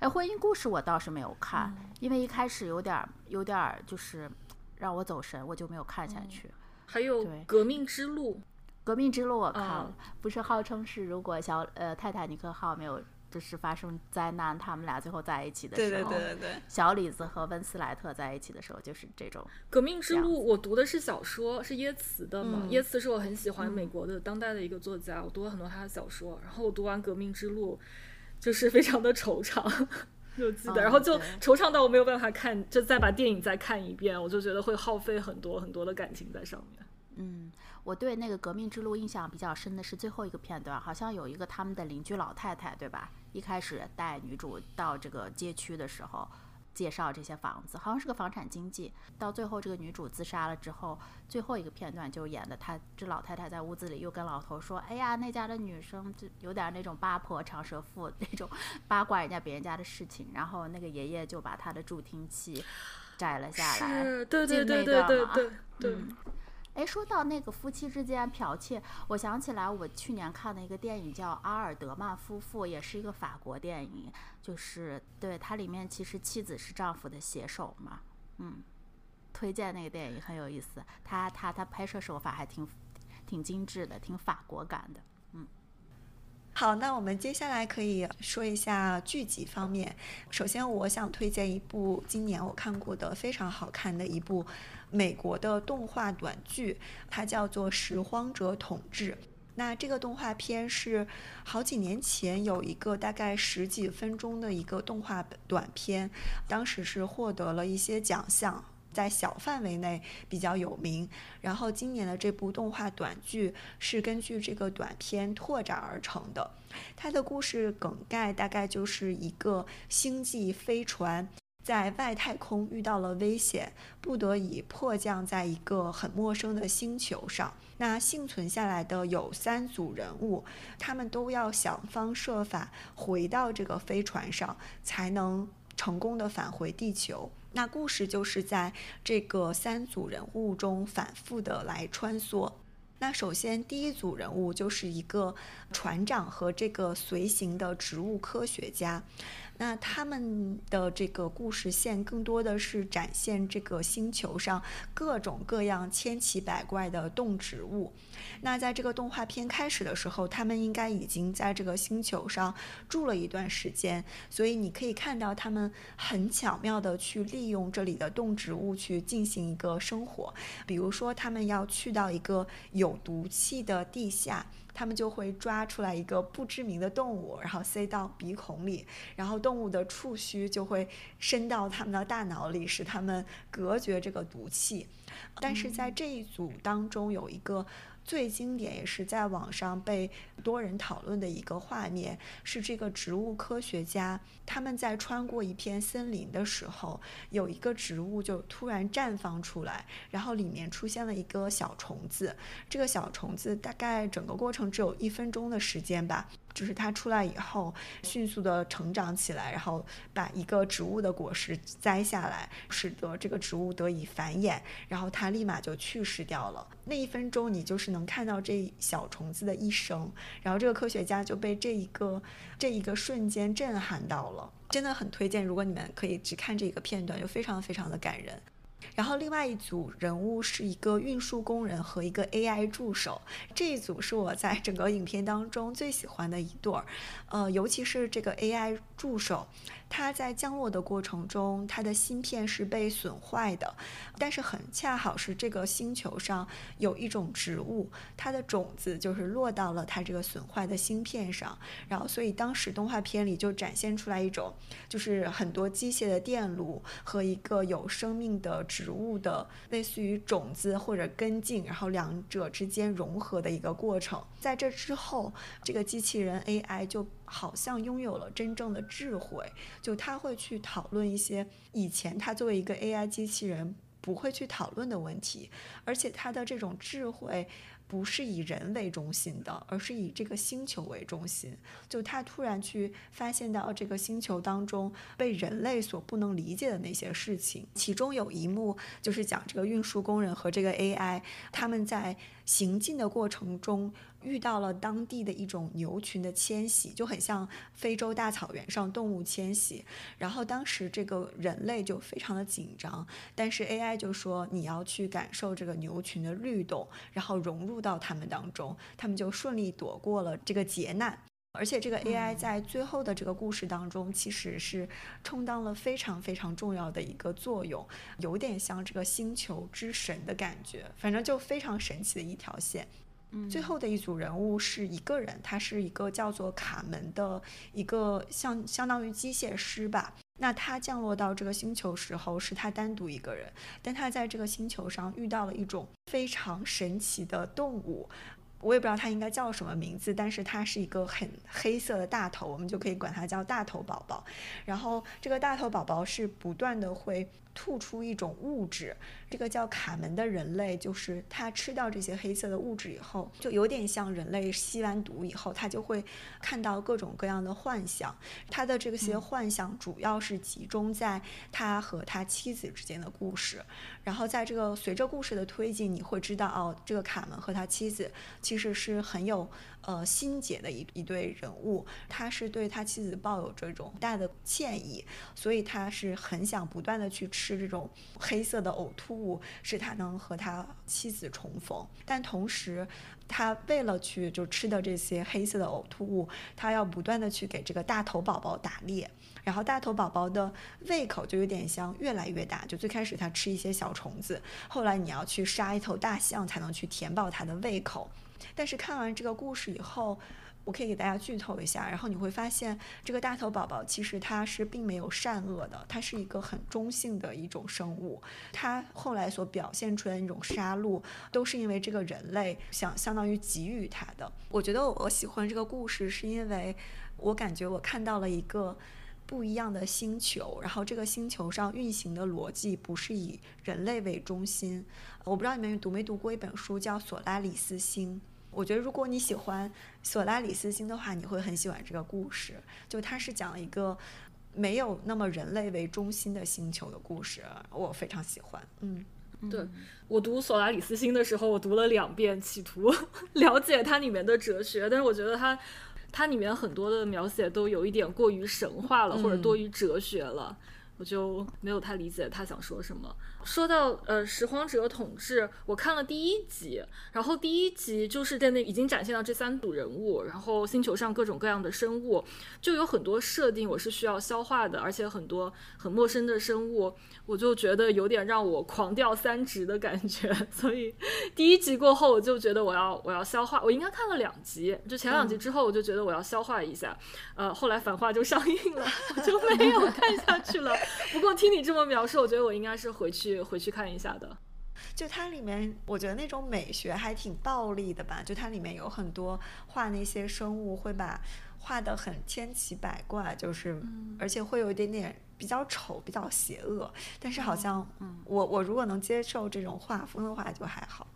哎，婚姻故事我倒是没有看，因为一开始有点有点就是让我走神，我就没有看下去。还有革命之路，革命之路我看了，不是号称是如果小呃泰坦尼克号没有。就是发生灾难，他们俩最后在一起的时候，对对对对对，小李子和温斯莱特在一起的时候，就是这种革命之路。我读的是小说，是耶茨的嘛？耶茨是我很喜欢美国的当代的一个作家，我读了很多他的小说。然后我读完革命之路，就是非常的惆怅，就记得，然后就惆怅到我没有办法看，就再把电影再看一遍，我就觉得会耗费很多很多的感情在上面。嗯，我对那个革命之路印象比较深的是最后一个片段，好像有一个他们的邻居老太太，对吧？一开始带女主到这个街区的时候，介绍这些房子，好像是个房产经纪。到最后这个女主自杀了之后，最后一个片段就演的她这老太太在屋子里又跟老头说：“哎呀，那家的女生就有点那种八婆长舌妇那种 八卦人家别人家的事情。”然后那个爷爷就把他的助听器摘了下来，是，对对对对对对对。嗯哎，说到那个夫妻之间剽窃，我想起来我去年看的一个电影叫《阿尔德曼夫妇》，也是一个法国电影，就是对它里面其实妻子是丈夫的写手嘛，嗯，推荐那个电影很有意思，他他他拍摄手法还挺挺精致的，挺法国感的。嗯好，那我们接下来可以说一下剧集方面。首先，我想推荐一部今年我看过的非常好看的一部美国的动画短剧，它叫做《拾荒者统治》。那这个动画片是好几年前有一个大概十几分钟的一个动画短片，当时是获得了一些奖项。在小范围内比较有名，然后今年的这部动画短剧是根据这个短片拓展而成的。它的故事梗概大概就是一个星际飞船在外太空遇到了危险，不得已迫降在一个很陌生的星球上。那幸存下来的有三组人物，他们都要想方设法回到这个飞船上，才能成功的返回地球。那故事就是在这个三组人物中反复的来穿梭。那首先，第一组人物就是一个船长和这个随行的植物科学家。那他们的这个故事线更多的是展现这个星球上各种各样千奇百怪的动植物。那在这个动画片开始的时候，他们应该已经在这个星球上住了一段时间，所以你可以看到他们很巧妙的去利用这里的动植物去进行一个生活。比如说，他们要去到一个有毒气的地下。他们就会抓出来一个不知名的动物，然后塞到鼻孔里，然后动物的触须就会伸到他们的大脑里，使他们隔绝这个毒气。但是在这一组当中，有一个最经典也是在网上被多人讨论的一个画面，是这个植物科学家他们在穿过一片森林的时候，有一个植物就突然绽放出来，然后里面出现了一个小虫子。这个小虫子大概整个过程只有一分钟的时间吧。就是它出来以后，迅速的成长起来，然后把一个植物的果实摘下来，使得这个植物得以繁衍，然后它立马就去世掉了。那一分钟，你就是能看到这小虫子的一生，然后这个科学家就被这一个这一个瞬间震撼到了，真的很推荐。如果你们可以只看这一个片段，就非常非常的感人。然后另外一组人物是一个运输工人和一个 AI 助手，这一组是我在整个影片当中最喜欢的一对儿，呃，尤其是这个 AI 助手，它在降落的过程中，它的芯片是被损坏的，但是很恰好是这个星球上有一种植物，它的种子就是落到了它这个损坏的芯片上，然后所以当时动画片里就展现出来一种，就是很多机械的电路和一个有生命的植物的类似于种子或者根茎，然后两者之间融合的一个过程。在这之后，这个机器人 AI 就好像拥有了真正的智慧，就他会去讨论一些以前他作为一个 AI 机器人不会去讨论的问题，而且他的这种智慧。不是以人为中心的，而是以这个星球为中心。就他突然去发现到这个星球当中被人类所不能理解的那些事情，其中有一幕就是讲这个运输工人和这个 AI 他们在行进的过程中。遇到了当地的一种牛群的迁徙，就很像非洲大草原上动物迁徙。然后当时这个人类就非常的紧张，但是 AI 就说你要去感受这个牛群的律动，然后融入到他们当中，他们就顺利躲过了这个劫难。而且这个 AI 在最后的这个故事当中，其实是充当了非常非常重要的一个作用，有点像这个星球之神的感觉，反正就非常神奇的一条线。最后的一组人物是一个人，他是一个叫做卡门的一个像相当于机械师吧。那他降落到这个星球时候是他单独一个人，但他在这个星球上遇到了一种非常神奇的动物。我也不知道它应该叫什么名字，但是它是一个很黑色的大头，我们就可以管它叫大头宝宝。然后这个大头宝宝是不断的会。吐出一种物质，这个叫卡门的人类，就是他吃掉这些黑色的物质以后，就有点像人类吸完毒以后，他就会看到各种各样的幻想。他的这些幻想主要是集中在他和他妻子之间的故事。然后在这个随着故事的推进，你会知道哦，这个卡门和他妻子其实是很有。呃，心结的一一对人物，他是对他妻子抱有这种大的歉意，所以他是很想不断的去吃这种黑色的呕吐物，使他能和他妻子重逢。但同时，他为了去就吃的这些黑色的呕吐物，他要不断的去给这个大头宝宝打猎，然后大头宝宝的胃口就有点像越来越大，就最开始他吃一些小虫子，后来你要去杀一头大象才能去填饱他的胃口。但是看完这个故事以后，我可以给大家剧透一下，然后你会发现这个大头宝宝其实它是并没有善恶的，它是一个很中性的一种生物。它后来所表现出来的那种杀戮，都是因为这个人类想相当于给予它的。我觉得我喜欢这个故事，是因为我感觉我看到了一个不一样的星球，然后这个星球上运行的逻辑不是以人类为中心。我不知道你们读没读过一本书叫《索拉里斯星》。我觉得如果你喜欢索拉里斯星的话，你会很喜欢这个故事。就它是讲一个没有那么人类为中心的星球的故事，我非常喜欢。嗯，对我读索拉里斯星的时候，我读了两遍，企图 了解它里面的哲学，但是我觉得它它里面很多的描写都有一点过于神话了，或者多于哲学了，我就没有太理解他想说什么。说到呃拾荒者统治，我看了第一集，然后第一集就是在那已经展现了这三组人物，然后星球上各种各样的生物，就有很多设定我是需要消化的，而且很多很陌生的生物，我就觉得有点让我狂掉三值的感觉，所以第一集过后我就觉得我要我要消化，我应该看了两集，就前两集之后我就觉得我要消化一下，呃后来反话就上映了，我就没有看下去了。不过听你这么描述，我觉得我应该是回去。回去看一下的，就它里面，我觉得那种美学还挺暴力的吧。就它里面有很多画那些生物，会把画的很千奇百怪，就是而且会有一点点比较丑、比较邪恶。但是好像，我我如果能接受这种画风的话，就还好。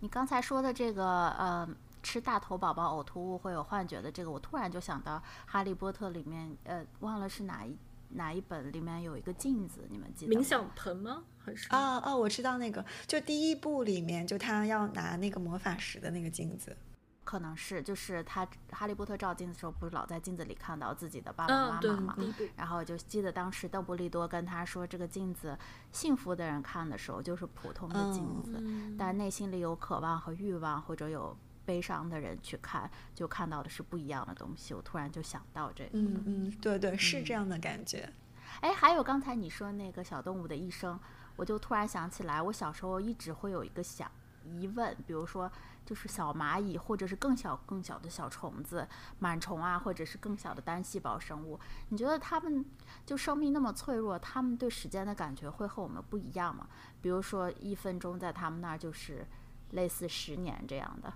你刚才说的这个，呃，吃大头宝宝呕吐物会有幻觉的这个，我突然就想到《哈利波特》里面，呃，忘了是哪一。哪一本里面有一个镜子？你们记得？冥想盆吗？还是？啊哦，我知道那个，就第一部里面，就他要拿那个魔法石的那个镜子，可能是，就是他哈利波特照镜子的时候，不是老在镜子里看到自己的爸爸妈妈吗？然后就记得当时邓布利多跟他说，这个镜子，幸福的人看的时候就是普通的镜子，但内心里有渴望和欲望，或者有。悲伤的人去看，就看到的是不一样的东西。我突然就想到这个，嗯嗯，对对，是这样的感觉。哎，还有刚才你说那个小动物的一生，我就突然想起来，我小时候一直会有一个想疑问，比如说，就是小蚂蚁，或者是更小更小的小虫子、螨虫啊，或者是更小的单细胞生物，你觉得它们就生命那么脆弱，它们对时间的感觉会和我们不一样吗？比如说，一分钟在它们那儿就是类似十年这样的。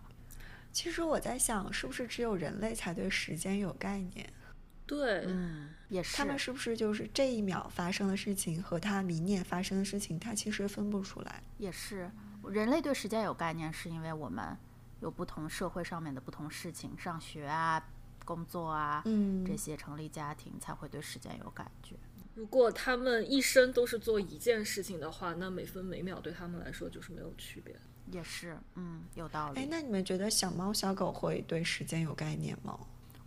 其实我在想，是不是只有人类才对时间有概念？对，嗯，也是。他们是不是就是这一秒发生的事情和他明年发生的事情，他其实分不出来？也是，人类对时间有概念，是因为我们有不同社会上面的不同事情，上学啊、工作啊，嗯，这些成立家庭才会对时间有感觉。如果他们一生都是做一件事情的话，那每分每秒对他们来说就是没有区别。也是，嗯，有道理。哎，那你们觉得小猫小狗会对时间有概念吗？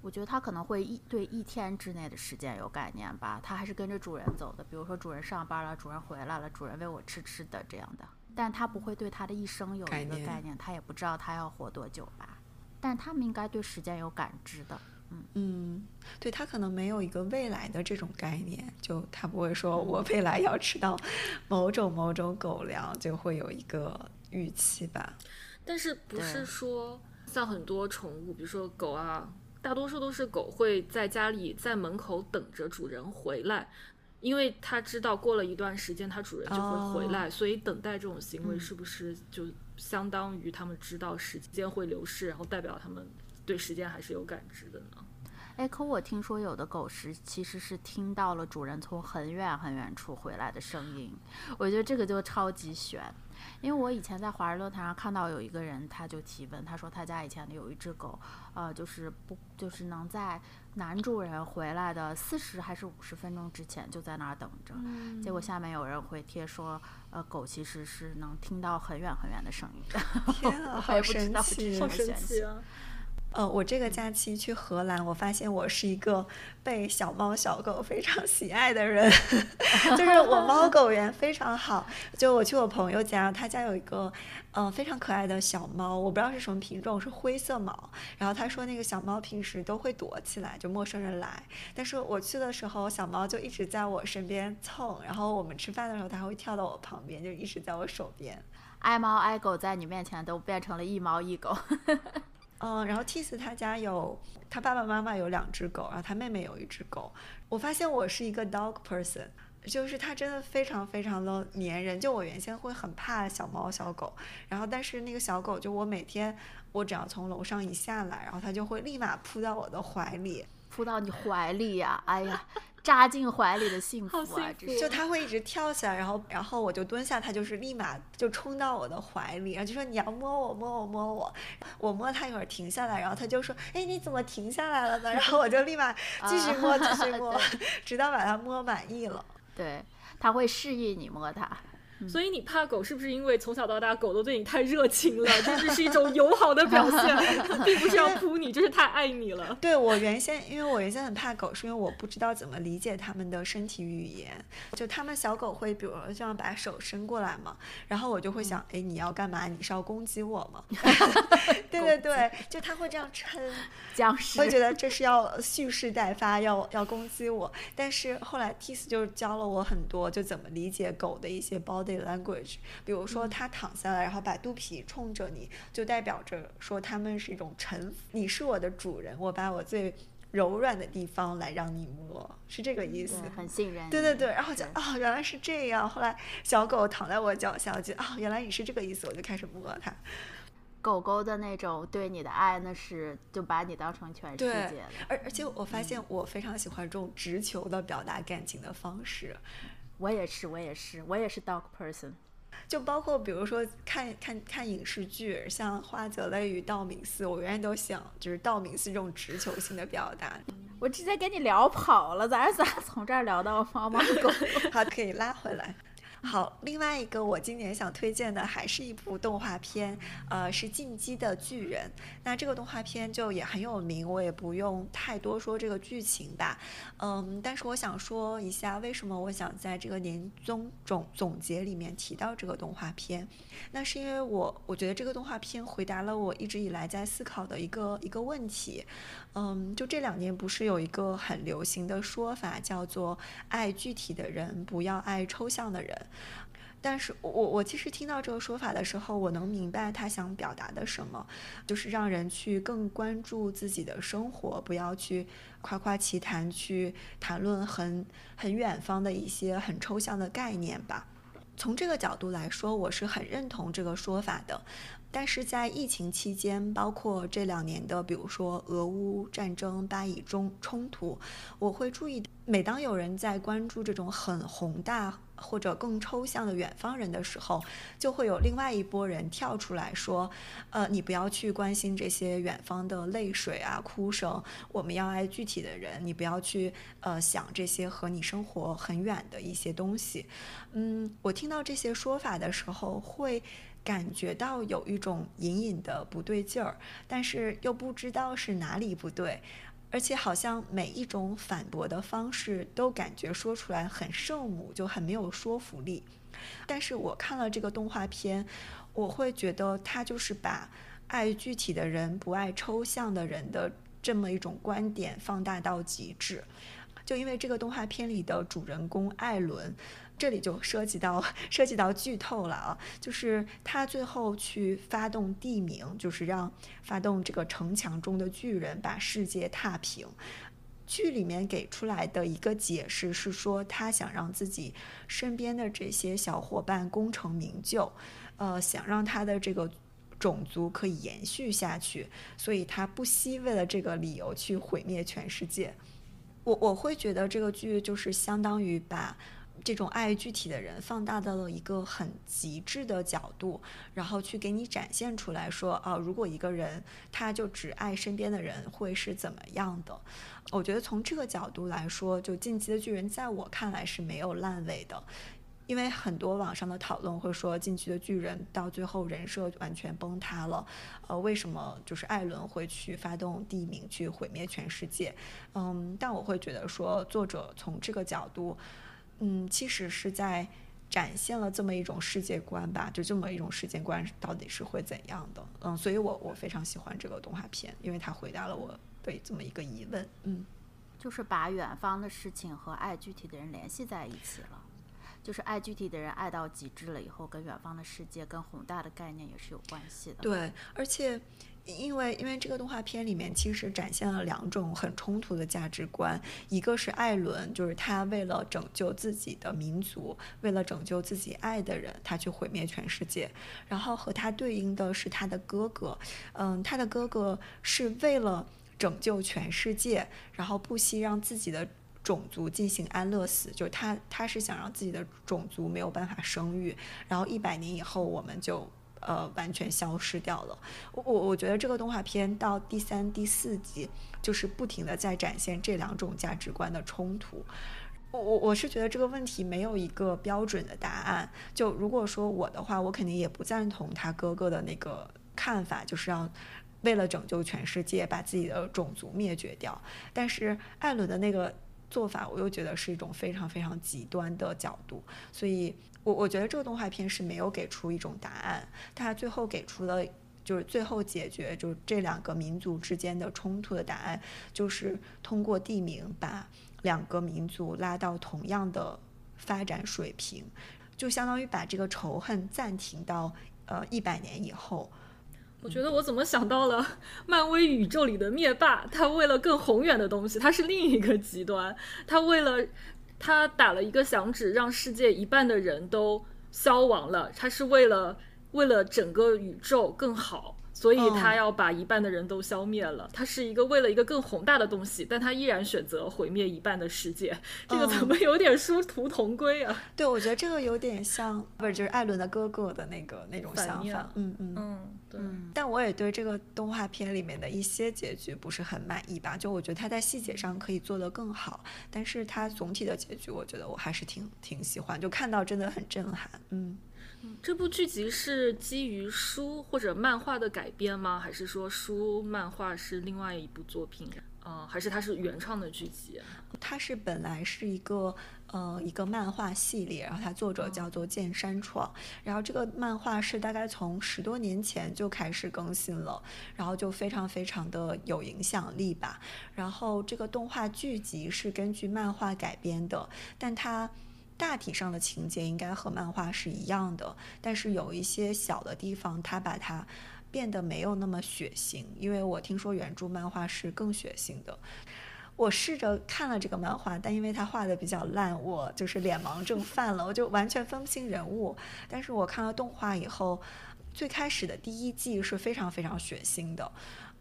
我觉得它可能会一对一天之内的时间有概念吧。它还是跟着主人走的，比如说主人上班了，主人回来了，主人喂我吃吃的这样的。但它不会对它的一生有一个概念，它也不知道它要活多久吧。但它们应该对时间有感知的。嗯嗯，对，它可能没有一个未来的这种概念，就它不会说我未来要吃到某种某种狗粮，就会有一个。预期吧，但是不是说像很多宠物，比如说狗啊，大多数都是狗会在家里在门口等着主人回来，因为它知道过了一段时间，它主人就会回来，所以等待这种行为是不是就相当于他们知道时间会流逝，然后代表他们对时间还是有感知的呢？哎，可我听说有的狗是其实是听到了主人从很远很远处回来的声音，我觉得这个就超级悬。因为我以前在华人论坛上看到有一个人，他就提问，他说他家以前有一只狗，呃，就是不就是能在男主人回来的四十还是五十分钟之前就在那儿等着，结果下面有人回贴说，呃，狗其实是能听到很远很远的声音的。天啊，好神奇，好神奇啊！呃，我这个假期去荷兰，我发现我是一个被小猫小狗非常喜爱的人，就是我猫 狗缘非常好。就我去我朋友家，他家有一个嗯非常可爱的小猫，我不知道是什么品种，是灰色毛。然后他说那个小猫平时都会躲起来，就陌生人来，但是我去的时候，小猫就一直在我身边蹭。然后我们吃饭的时候，它会跳到我旁边，就一直在我手边。爱猫爱狗在你面前都变成了一猫一狗。嗯，然后 Tis 他家有他爸爸妈妈有两只狗，然后他妹妹有一只狗。我发现我是一个 dog person，就是他真的非常非常的粘人。就我原先会很怕小猫小狗，然后但是那个小狗就我每天我只要从楼上一下来，然后它就会立马扑到我的怀里，扑到你怀里呀！哎呀。扎进怀里的幸福啊！就他会一直跳起来，然后然后我就蹲下，他就是立马就冲到我的怀里，然后就说你要摸我摸我摸我，我摸他一会儿停下来，然后他就说哎你怎么停下来了呢？然后我就立马继续摸继续摸，直到把它摸满意了。对，他会示意你摸它。所以你怕狗是不是因为从小到大狗都对你太热情了？就是是一种友好的表现，并不是要扑你，就是太爱你了。对我原先，因为我原先很怕狗，是因为我不知道怎么理解它们的身体语言。就它们小狗会，比如这样把手伸过来嘛，然后我就会想，哎，你要干嘛？你是要攻击我吗？对 对对，就它会这样撑，僵尸会觉得这是要蓄势待发，要要攻击我。但是后来 Tis 就教了我很多，就怎么理解狗的一些包。language，比如说他躺下来，然后把肚皮冲着你，就代表着说他们是一种臣服，你是我的主人，我把我最柔软的地方来让你摸，是这个意思。很信任。对对对，然后就哦，原来是这样。后来小狗躺在我脚下，我就啊，原来你是这个意思，我就开始摸它。狗狗的那种对你的爱，那是就把你当成全世界了。而而且我发现我非常喜欢这种直球的表达感情的方式。我也是，我也是，我也是 dog person。就包括比如说看看看影视剧，像花泽类与道明寺，我永远都想就是道明寺这种直球性的表达。我直接跟你聊跑了，咱咋从这儿聊到猫猫狗？好，可以拉回来。好，另外一个我今年想推荐的还是一部动画片，呃，是《进击的巨人》。那这个动画片就也很有名，我也不用太多说这个剧情吧。嗯，但是我想说一下，为什么我想在这个年终总总结里面提到这个动画片？那是因为我我觉得这个动画片回答了我一直以来在思考的一个一个问题。嗯，就这两年不是有一个很流行的说法，叫做“爱具体的人，不要爱抽象的人”。但是我我其实听到这个说法的时候，我能明白他想表达的什么，就是让人去更关注自己的生活，不要去夸夸其谈，去谈论很很远方的一些很抽象的概念吧。从这个角度来说，我是很认同这个说法的。但是在疫情期间，包括这两年的，比如说俄乌战争、巴以中冲突，我会注意，每当有人在关注这种很宏大或者更抽象的远方人的时候，就会有另外一拨人跳出来说：“呃，你不要去关心这些远方的泪水啊、哭声，我们要爱具体的人。你不要去呃想这些和你生活很远的一些东西。”嗯，我听到这些说法的时候会。感觉到有一种隐隐的不对劲儿，但是又不知道是哪里不对，而且好像每一种反驳的方式都感觉说出来很圣母，就很没有说服力。但是我看了这个动画片，我会觉得他就是把爱具体的人不爱抽象的人的这么一种观点放大到极致。就因为这个动画片里的主人公艾伦。这里就涉及到涉及到剧透了啊，就是他最后去发动地名，就是让发动这个城墙中的巨人把世界踏平。剧里面给出来的一个解释是说，他想让自己身边的这些小伙伴功成名就，呃，想让他的这个种族可以延续下去，所以他不惜为了这个理由去毁灭全世界。我我会觉得这个剧就是相当于把。这种爱具体的人放大到了一个很极致的角度，然后去给你展现出来说，啊，如果一个人他就只爱身边的人，会是怎么样的？我觉得从这个角度来说，就《进击的巨人》在我看来是没有烂尾的，因为很多网上的讨论会说，《进击的巨人》到最后人设完全崩塌了，呃，为什么就是艾伦会去发动地名去毁灭全世界？嗯，但我会觉得说，作者从这个角度。嗯，其实是在展现了这么一种世界观吧，就这么一种世界观到底是会怎样的？嗯，所以我我非常喜欢这个动画片，因为它回答了我对这么一个疑问。嗯，就是把远方的事情和爱具体的人联系在一起了，就是爱具体的人爱到极致了以后，跟远方的世界跟宏大的概念也是有关系的。对，而且。因为因为这个动画片里面其实展现了两种很冲突的价值观，一个是艾伦，就是他为了拯救自己的民族，为了拯救自己爱的人，他去毁灭全世界。然后和他对应的是他的哥哥，嗯，他的哥哥是为了拯救全世界，然后不惜让自己的种族进行安乐死，就是他他是想让自己的种族没有办法生育，然后一百年以后我们就。呃，完全消失掉了。我我觉得这个动画片到第三、第四集，就是不停的在展现这两种价值观的冲突。我我我是觉得这个问题没有一个标准的答案。就如果说我的话，我肯定也不赞同他哥哥的那个看法，就是要为了拯救全世界，把自己的种族灭绝掉。但是艾伦的那个做法，我又觉得是一种非常非常极端的角度，所以。我我觉得这个动画片是没有给出一种答案，它最后给出了就是最后解决就是这两个民族之间的冲突的答案，就是通过地名把两个民族拉到同样的发展水平，就相当于把这个仇恨暂停到呃一百年以后。我觉得我怎么想到了漫威宇宙里的灭霸，他为了更宏远的东西，他是另一个极端，他为了。他打了一个响指，让世界一半的人都消亡了。他是为了为了整个宇宙更好。所以他要把一半的人都消灭了。他是一个为了一个更宏大的东西，但他依然选择毁灭一半的世界。这个怎么有点殊途同归啊？对，我觉得这个有点像，不是就是艾伦的哥哥的那个那种想法。嗯嗯嗯，对。但我也对这个动画片里面的一些结局不是很满意吧？就我觉得他在细节上可以做得更好，但是他总体的结局，我觉得我还是挺挺喜欢，就看到真的很震撼。嗯。这部剧集是基于书或者漫画的改编吗？还是说书漫画是另外一部作品？嗯，还是它是原创的剧集？它是本来是一个呃一个漫画系列，然后它作者叫做剑山创，然后这个漫画是大概从十多年前就开始更新了，然后就非常非常的有影响力吧。然后这个动画剧集是根据漫画改编的，但它。大体上的情节应该和漫画是一样的，但是有一些小的地方，它把它变得没有那么血腥。因为我听说原著漫画是更血腥的。我试着看了这个漫画，但因为它画的比较烂，我就是脸盲症犯了，我就完全分不清人物。但是我看了动画以后，最开始的第一季是非常非常血腥的，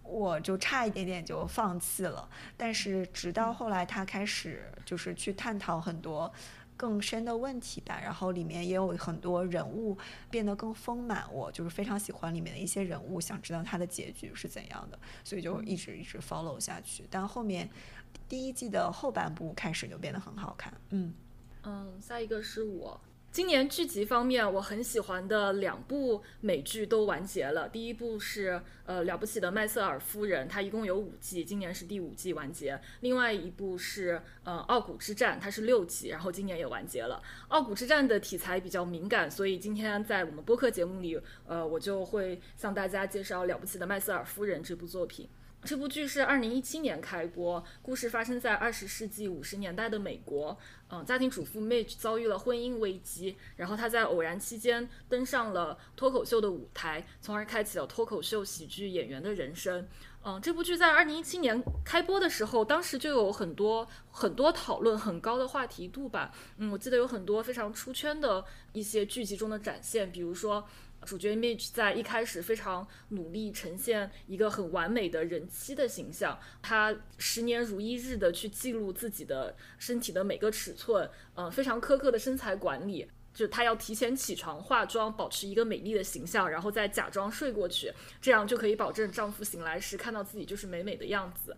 我就差一点点就放弃了。但是直到后来，他开始就是去探讨很多。更深的问题吧，然后里面也有很多人物变得更丰满，我就是非常喜欢里面的一些人物，想知道他的结局是怎样的，所以就一直一直 follow 下去。但后面第一季的后半部开始就变得很好看，嗯嗯，下一个是我。今年剧集方面，我很喜欢的两部美剧都完结了。第一部是呃了不起的麦瑟尔夫人，它一共有五季，今年是第五季完结。另外一部是呃傲骨之战，它是六季，然后今年也完结了。傲骨之战的题材比较敏感，所以今天在我们播客节目里，呃我就会向大家介绍了不起的麦瑟尔夫人这部作品。这部剧是二零一七年开播，故事发生在二十世纪五十年代的美国。嗯，家庭主妇 Midge 遭遇了婚姻危机，然后她在偶然期间登上了脱口秀的舞台，从而开启了脱口秀喜剧演员的人生。嗯，这部剧在二零一七年开播的时候，当时就有很多很多讨论，很高的话题度吧。嗯，我记得有很多非常出圈的一些剧集中的展现，比如说。主角 Midge 在一开始非常努力呈现一个很完美的人妻的形象，他十年如一日的去记录自己的身体的每个尺寸，嗯，非常苛刻的身材管理，就是她要提前起床化妆，保持一个美丽的形象，然后再假装睡过去，这样就可以保证丈夫醒来时看到自己就是美美的样子。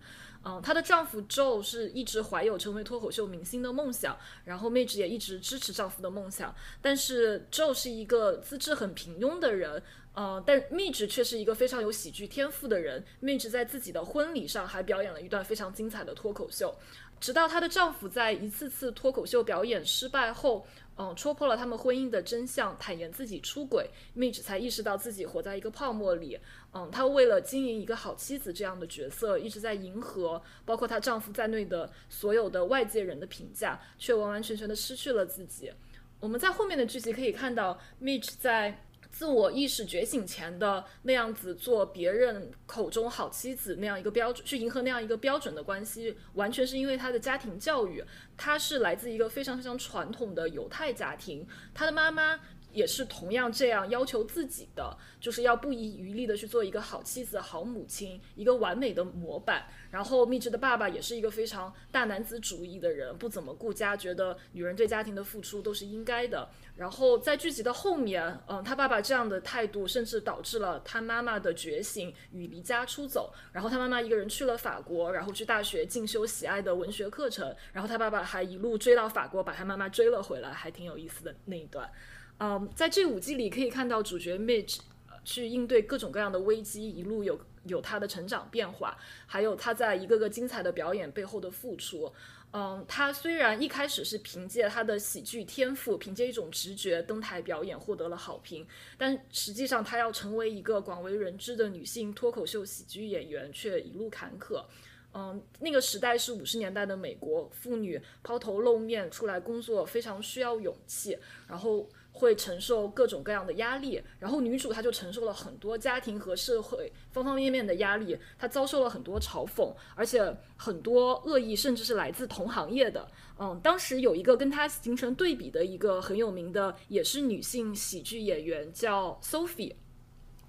嗯，她的丈夫 Joe 是一直怀有成为脱口秀明星的梦想，然后妹纸也一直支持丈夫的梦想。但是 Joe 是一个资质很平庸的人，呃，但妹纸却是一个非常有喜剧天赋的人。妹纸在自己的婚礼上还表演了一段非常精彩的脱口秀，直到她的丈夫在一次次脱口秀表演失败后。嗯，戳破了他们婚姻的真相，坦言自己出轨，Midge 才意识到自己活在一个泡沫里。嗯，她为了经营一个好妻子这样的角色，一直在迎合包括她丈夫在内的所有的外界人的评价，却完完全全的失去了自己。我们在后面的剧集可以看到，Midge 在。自我意识觉醒前的那样子做别人口中好妻子那样一个标准，去迎合那样一个标准的关系，完全是因为他的家庭教育。他是来自一个非常非常传统的犹太家庭，他的妈妈。也是同样这样要求自己的，就是要不遗余力的去做一个好妻子、好母亲，一个完美的模板。然后，蜜汁的爸爸也是一个非常大男子主义的人，不怎么顾家，觉得女人对家庭的付出都是应该的。然后在剧集的后面，嗯，他爸爸这样的态度，甚至导致了他妈妈的觉醒与离家出走。然后他妈妈一个人去了法国，然后去大学进修喜爱的文学课程。然后他爸爸还一路追到法国，把他妈妈追了回来，还挺有意思的那一段。嗯，在这五季里可以看到主角 Midge 去应对各种各样的危机，一路有有他的成长变化，还有他在一个个精彩的表演背后的付出。嗯，她虽然一开始是凭借她的喜剧天赋，凭借一种直觉登台表演获得了好评，但实际上她要成为一个广为人知的女性脱口秀喜剧演员却一路坎坷。嗯，那个时代是五十年代的美国，妇女抛头露面出来工作非常需要勇气，然后。会承受各种各样的压力，然后女主她就承受了很多家庭和社会方方面面的压力，她遭受了很多嘲讽，而且很多恶意，甚至是来自同行业的。嗯，当时有一个跟她形成对比的一个很有名的，也是女性喜剧演员，叫 Sophie。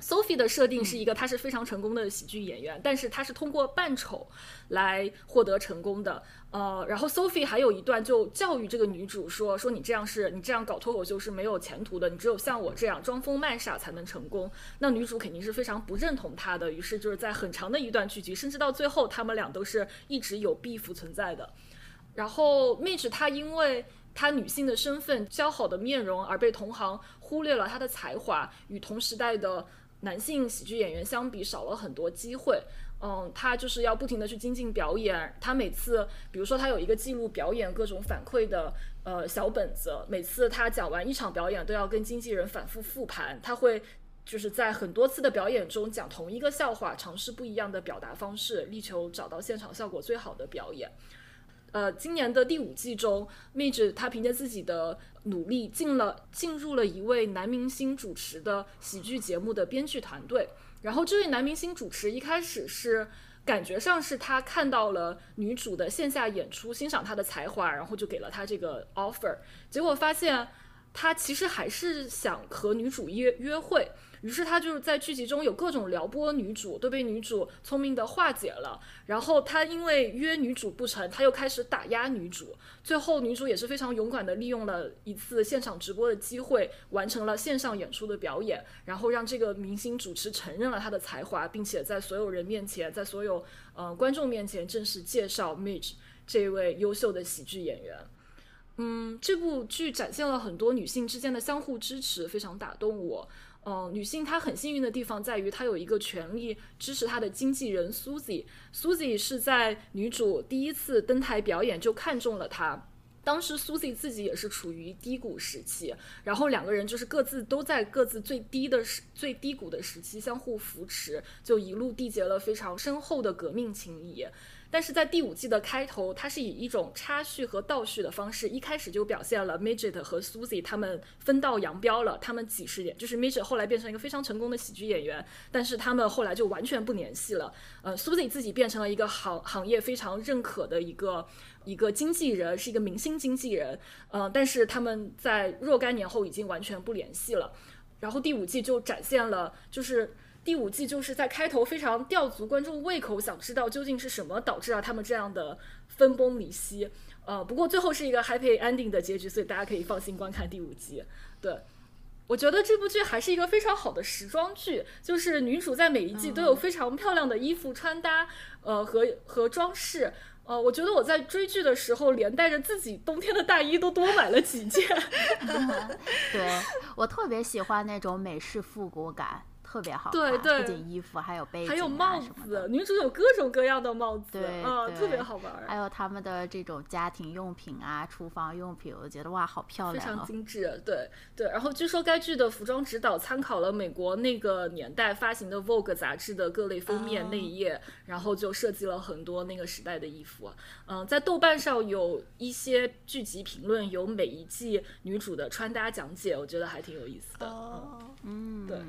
Sophie 的设定是一个，她是非常成功的喜剧演员，但是她是通过扮丑来获得成功的。呃，然后 Sophie 还有一段就教育这个女主说：“说你这样是，你这样搞脱口秀是没有前途的，你只有像我这样装疯卖傻才能成功。”那女主肯定是非常不认同她的，于是就是在很长的一段剧集，甚至到最后，他们俩都是一直有 beef 存在的。然后 Midge 她因为她女性的身份、姣好的面容而被同行忽略了她的才华，与同时代的。男性喜剧演员相比少了很多机会，嗯，他就是要不停的去精进表演。他每次，比如说他有一个记录表演各种反馈的呃小本子，每次他讲完一场表演都要跟经纪人反复复盘。他会就是在很多次的表演中讲同一个笑话，尝试不一样的表达方式，力求找到现场效果最好的表演。呃，今年的第五季中，Midge 他凭借自己的努力进了进入了一位男明星主持的喜剧节目的编剧团队。然后这位男明星主持一开始是感觉上是他看到了女主的线下演出，欣赏她的才华，然后就给了她这个 offer。结果发现他其实还是想和女主约约会。于是他就是在剧集中有各种撩拨女主，都被女主聪明的化解了。然后他因为约女主不成，他又开始打压女主。最后女主也是非常勇敢的利用了一次现场直播的机会，完成了线上演出的表演，然后让这个明星主持承认了他的才华，并且在所有人面前，在所有呃观众面前正式介绍 Midge 这位优秀的喜剧演员。嗯，这部剧展现了很多女性之间的相互支持，非常打动我。嗯，女性她很幸运的地方在于，她有一个权利支持她的经纪人 Susie。Susie 是在女主第一次登台表演就看中了她，当时 Susie 自己也是处于低谷时期，然后两个人就是各自都在各自最低的时最低谷的时期相互扶持，就一路缔结了非常深厚的革命情谊。但是在第五季的开头，它是以一种插叙和倒叙的方式，一开始就表现了 Midget 和 Susie 他们分道扬镳了。他们几十年，就是 Midget 后来变成一个非常成功的喜剧演员，但是他们后来就完全不联系了。呃，Susie 自己变成了一个行行业非常认可的一个一个经纪人，是一个明星经纪人。呃，但是他们在若干年后已经完全不联系了。然后第五季就展现了，就是。第五季就是在开头非常吊足观众胃口，想知道究竟是什么导致了他们这样的分崩离析。呃，不过最后是一个 happy ending 的结局，所以大家可以放心观看第五季。对，我觉得这部剧还是一个非常好的时装剧，就是女主在每一季都有非常漂亮的衣服穿搭，呃和和装饰。呃，我觉得我在追剧的时候，连带着自己冬天的大衣都多买了几件。对我特别喜欢那种美式复古感。特别好看，不仅衣服，还有背景，还有帽子。女主有各种各样的帽子，对，特别好玩。还有他们的这种家庭用品啊，厨房用品，我觉得哇，好漂亮，非常精致。对对。然后据说该剧的服装指导参考了美国那个年代发行的《Vogue》杂志的各类封面内页，然后就设计了很多那个时代的衣服。嗯，在豆瓣上有一些剧集评论，有每一季女主的穿搭讲解，我觉得还挺有意思的。哦，嗯，对。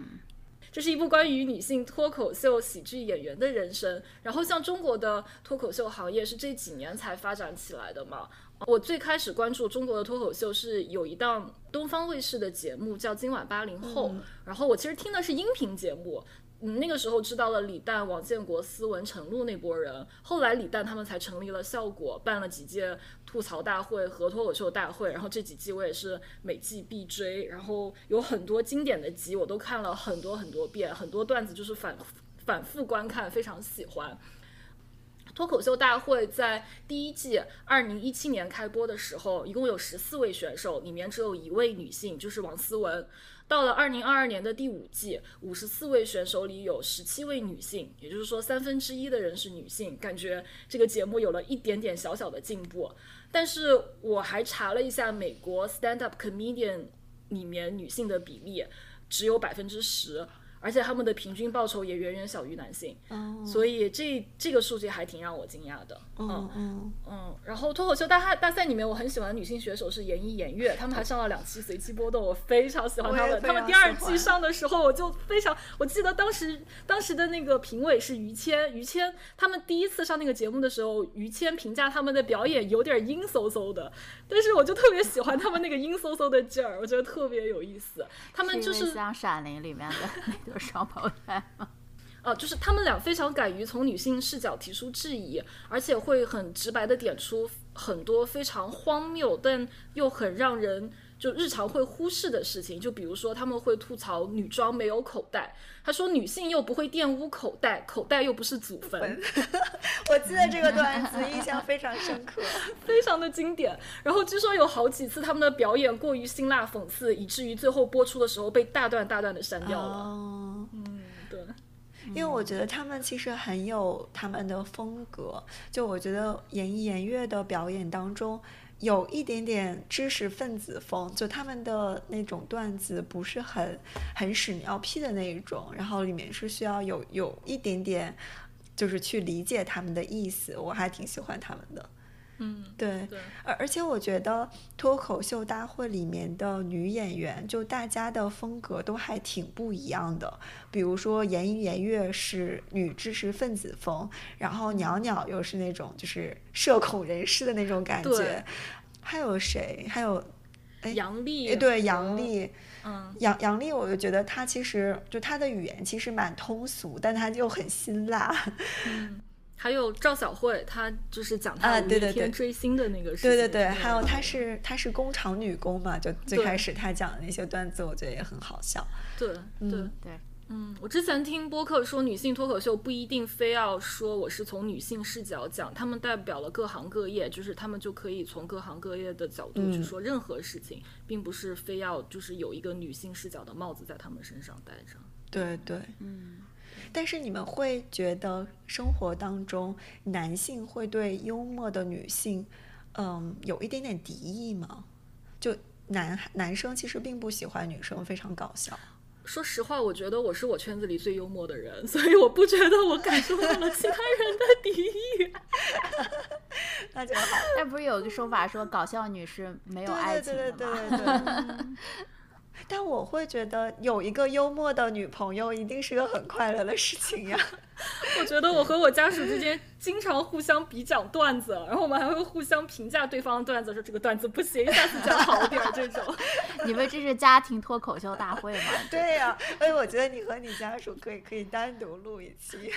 这是一部关于女性脱口秀喜剧演员的人生。然后，像中国的脱口秀行业是这几年才发展起来的嘛？我最开始关注中国的脱口秀是有一档东方卫视的节目叫《今晚八零后》，然后我其实听的是音频节目。嗯，那个时候知道了李诞、王建国、思文、陈露那波人，后来李诞他们才成立了效果，办了几届吐槽大会和脱口秀大会，然后这几季我也是每季必追，然后有很多经典的集我都看了很多很多遍，很多段子就是反反复观看，非常喜欢。脱口秀大会在第一季二零一七年开播的时候，一共有十四位选手，里面只有一位女性，就是王思文。到了二零二二年的第五季，五十四位选手里有十七位女性，也就是说三分之一的人是女性，感觉这个节目有了一点点小小的进步。但是我还查了一下美国 stand up comedian 里面女性的比例，只有百分之十。而且他们的平均报酬也远远小于男性，所以这这个数据还挺让我惊讶的。嗯嗯嗯。然后脱口秀大赛大赛里面，我很喜欢的女性选手是严一、严悦，他们还上了两期随机波动，我非常喜欢他们。他们第二季上的时候，我就非常，我记得当时当时的那个评委是于谦，于谦他们第一次上那个节目的时候，于谦评价他们的表演有点阴飕飕的，但是我就特别喜欢他们那个阴飕飕的劲儿，我觉得特别有意思。他们就是像《闪灵》里面的。双胞胎啊？就是他们俩非常敢于从女性视角提出质疑，而且会很直白的点出很多非常荒谬但又很让人就日常会忽视的事情。就比如说，他们会吐槽女装没有口袋，他说女性又不会玷污口袋，口袋又不是祖坟。我记得这个段子，印象非常深刻，非常的经典。然后据说有好几次他们的表演过于辛辣讽刺，以至于最后播出的时候被大段大段的删掉了。嗯。对因为我觉得他们其实很有他们的风格，就我觉得严一严悦的表演当中有一点点知识分子风，就他们的那种段子不是很很屎尿屁的那一种，然后里面是需要有有一点点就是去理解他们的意思，我还挺喜欢他们的。嗯，对，而而且我觉得脱口秀大会里面的女演员，就大家的风格都还挺不一样的。比如说严一严悦是女知识分子风，然后袅袅又是那种就是社恐人士的那种感觉。还有谁？还有杨丽，对杨丽，嗯，杨杨丽，我就觉得她其实就她的语言其实蛮通俗，但她就很辛辣。嗯。还有赵小慧，她就是讲她五月天追星的那个事情。对对对，还有她是她是工厂女工嘛，就最开始她讲的那些段子，我觉得也很好笑。对对对，嗯，我之前听播客说，女性脱口秀不一定非要说我是从女性视角讲，她们代表了各行各业，就是她们就可以从各行各业的角度去说任何事情，并不是非要就是有一个女性视角的帽子在她们身上戴着。对对，嗯。但是你们会觉得生活当中男性会对幽默的女性，嗯，有一点点敌意吗？就男男生其实并不喜欢女生非常搞笑。说实话，我觉得我是我圈子里最幽默的人，所以我不觉得我感受到了其他人的敌意。那就好。但不是有一个说法说搞笑女是没有爱情的吗？对对对对对。但我会觉得有一个幽默的女朋友一定是个很快乐的事情呀。我觉得我和我家属之间经常互相比讲段子，然后我们还会互相评价对方的段子，说这个段子不行，下次讲好点儿这种。你们这是家庭脱口秀大会吗？对呀、所以我觉得你和你家属可以可以单独录一期。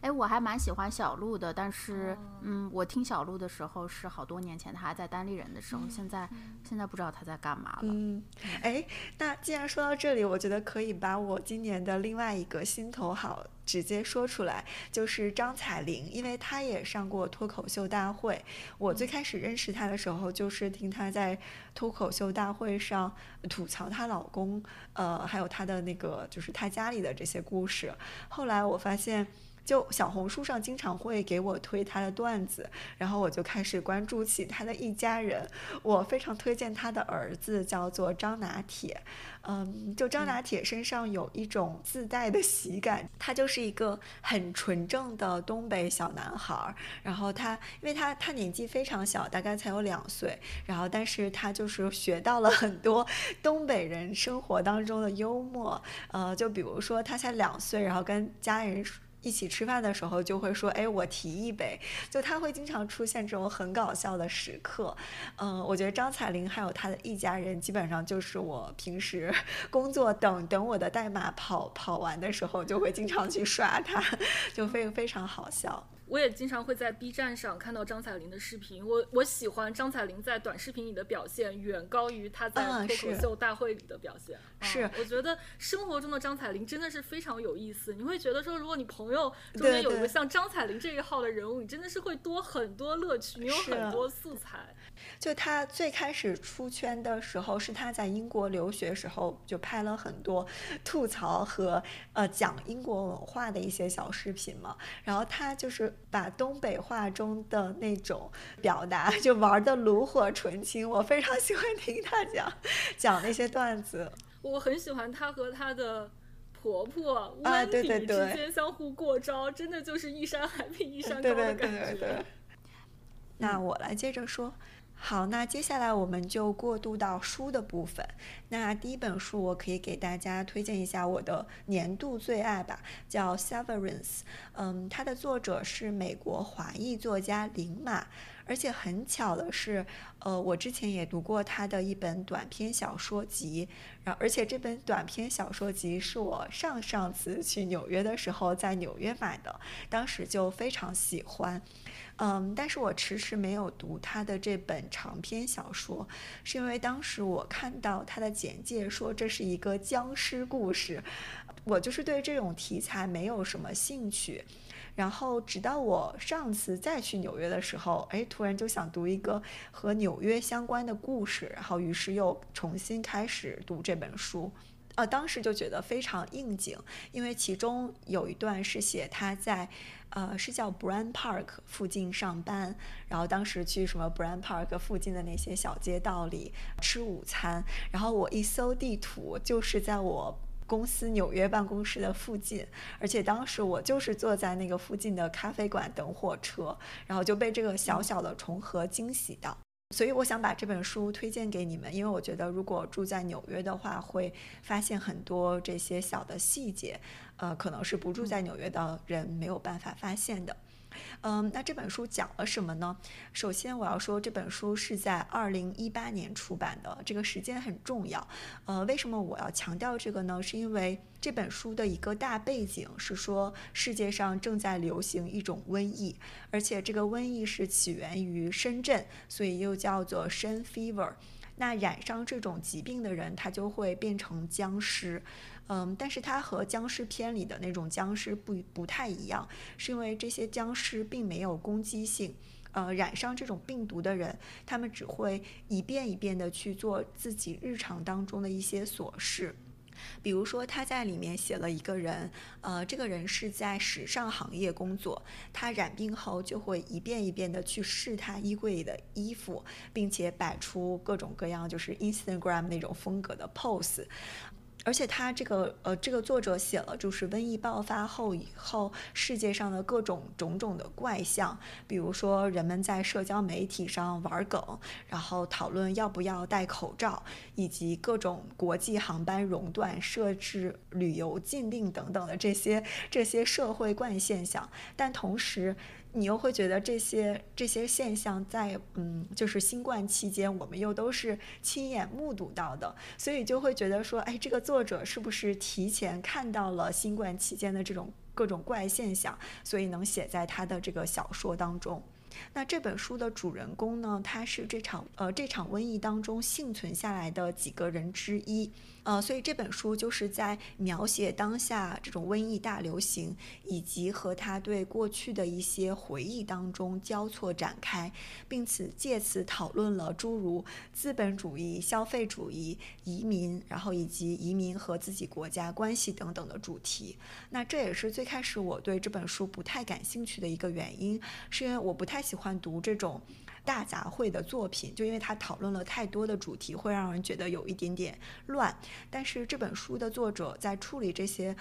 哎，我还蛮喜欢小鹿的，但是，嗯，我听小鹿的时候是好多年前，他还在单立人的时候，现在现在不知道他在干嘛了。嗯，哎，那既然说到这里，我觉得可以把我今年的另外一个心头好直接说出来，就是张彩玲，因为她也上过脱口秀大会。我最开始认识她的时候，就是听她在脱口秀大会上吐槽她老公，呃，还有她的那个就是她家里的这些故事。后来我发现。就小红书上经常会给我推他的段子，然后我就开始关注起他的一家人。我非常推荐他的儿子，叫做张拿铁。嗯，就张拿铁身上有一种自带的喜感，他就是一个很纯正的东北小男孩儿。然后他，因为他他年纪非常小，大概才有两岁，然后但是他就是学到了很多东北人生活当中的幽默。呃，就比如说他才两岁，然后跟家人。一起吃饭的时候就会说，哎，我提一杯，就他会经常出现这种很搞笑的时刻。嗯，我觉得张彩玲还有她的一家人，基本上就是我平时工作等等我的代码跑跑完的时候，就会经常去刷他，就非非常好笑。我也经常会在 B 站上看到张彩玲的视频，我我喜欢张彩玲在短视频里的表现，远高于她在啊脱口秀大会里的表现。嗯是我觉得生活中的张彩玲真的是非常有意思。你会觉得说，如果你朋友中间有一个像张彩玲这一号的人物，你真的是会多很多乐趣，你有很多素材。就他最开始出圈的时候，是他在英国留学时候就拍了很多吐槽和呃讲英国文化的一些小视频嘛。然后他就是把东北话中的那种表达就玩的炉火纯青，我非常喜欢听他讲讲那些段子。我很喜欢他和他的。婆婆啊温迪之间相互过招，真的就是一山还比一山高对的感觉。那我来接着说。好，那接下来我们就过渡到书的部分。那第一本书，我可以给大家推荐一下我的年度最爱吧，叫《Severance》。嗯，它的作者是美国华裔作家林马，而且很巧的是，呃，我之前也读过他的一本短篇小说集，然后而且这本短篇小说集是我上上次去纽约的时候在纽约买的，当时就非常喜欢。嗯，但是我迟迟没有读他的这本长篇小说，是因为当时我看到他的简介说这是一个僵尸故事，我就是对这种题材没有什么兴趣。然后直到我上次再去纽约的时候，哎，突然就想读一个和纽约相关的故事，然后于是又重新开始读这本书。呃，当时就觉得非常应景，因为其中有一段是写他在，呃，是叫 Brand Park 附近上班，然后当时去什么 Brand Park 附近的那些小街道里吃午餐，然后我一搜地图，就是在我公司纽约办公室的附近，而且当时我就是坐在那个附近的咖啡馆等火车，然后就被这个小小的重合惊喜到。所以我想把这本书推荐给你们，因为我觉得如果住在纽约的话，会发现很多这些小的细节，呃，可能是不住在纽约的人没有办法发现的。嗯，嗯那这本书讲了什么呢？首先我要说，这本书是在二零一八年出版的，这个时间很重要。呃，为什么我要强调这个呢？是因为这本书的一个大背景是说，世界上正在流行一种瘟疫，而且这个瘟疫是起源于深圳，所以又叫做深 fever。那染上这种疾病的人，他就会变成僵尸。嗯，但是它和僵尸片里的那种僵尸不不太一样，是因为这些僵尸并没有攻击性。呃，染上这种病毒的人，他们只会一遍一遍的去做自己日常当中的一些琐事。比如说他在里面写了一个人，呃，这个人是在时尚行业工作，他染病后就会一遍一遍的去试他衣柜里的衣服，并且摆出各种各样就是 Instagram 那种风格的 pose。而且他这个呃，这个作者写了，就是瘟疫爆发后以后世界上的各种种种的怪象，比如说人们在社交媒体上玩梗，然后讨论要不要戴口罩，以及各种国际航班熔断、设置旅游禁令等等的这些这些社会怪现象，但同时。你又会觉得这些这些现象在嗯，就是新冠期间，我们又都是亲眼目睹到的，所以就会觉得说，哎，这个作者是不是提前看到了新冠期间的这种各种怪现象，所以能写在他的这个小说当中？那这本书的主人公呢，他是这场呃这场瘟疫当中幸存下来的几个人之一。呃，所以这本书就是在描写当下这种瘟疫大流行，以及和他对过去的一些回忆当中交错展开，并且借此讨论了诸如资本主义、消费主义、移民，然后以及移民和自己国家关系等等的主题。那这也是最开始我对这本书不太感兴趣的一个原因，是因为我不太喜欢读这种。大杂烩的作品，就因为它讨论了太多的主题，会让人觉得有一点点乱。但是这本书的作者在处理这些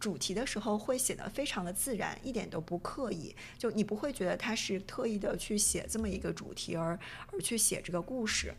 主题的时候，会写得非常的自然，一点都不刻意。就你不会觉得他是特意的去写这么一个主题而而去写这个故事。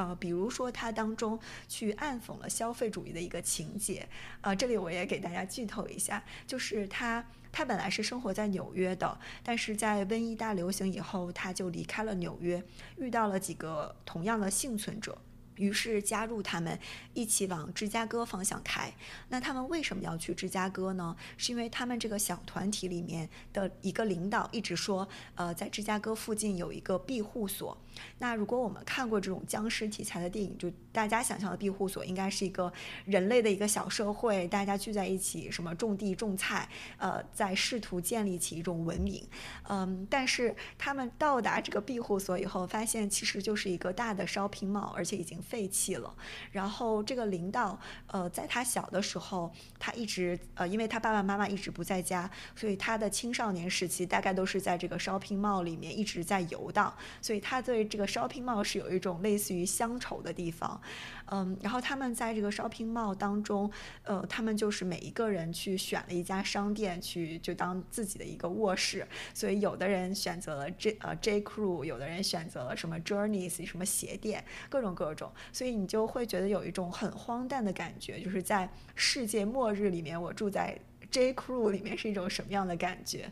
呃，比如说他当中去暗讽了消费主义的一个情节。呃，这里我也给大家剧透一下，就是他。他本来是生活在纽约的，但是在瘟疫大流行以后，他就离开了纽约，遇到了几个同样的幸存者。于是加入他们一起往芝加哥方向开。那他们为什么要去芝加哥呢？是因为他们这个小团体里面的一个领导一直说，呃，在芝加哥附近有一个庇护所。那如果我们看过这种僵尸题材的电影，就大家想象的庇护所应该是一个人类的一个小社会，大家聚在一起，什么种地种菜，呃，在试图建立起一种文明。嗯，但是他们到达这个庇护所以后，发现其实就是一个大的 shopping mall，而且已经。废弃了。然后这个领导，呃，在他小的时候，他一直呃，因为他爸爸妈妈一直不在家，所以他的青少年时期大概都是在这个 shopping mall 里面一直在游荡。所以他对这个 shopping mall 是有一种类似于乡愁的地方。嗯，然后他们在这个 shopping mall 当中，呃，他们就是每一个人去选了一家商店去就当自己的一个卧室。所以有的人选择了 J 呃 J Crew，有的人选择了什么 Journeys 什么鞋店，各种各种。所以你就会觉得有一种很荒诞的感觉，就是在世界末日里面，我住在 J Crew 里面是一种什么样的感觉？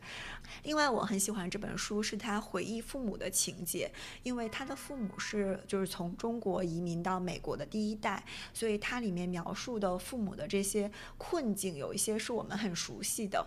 另外，我很喜欢这本书，是他回忆父母的情节，因为他的父母是就是从中国移民到美国的第一代，所以它里面描述的父母的这些困境，有一些是我们很熟悉的。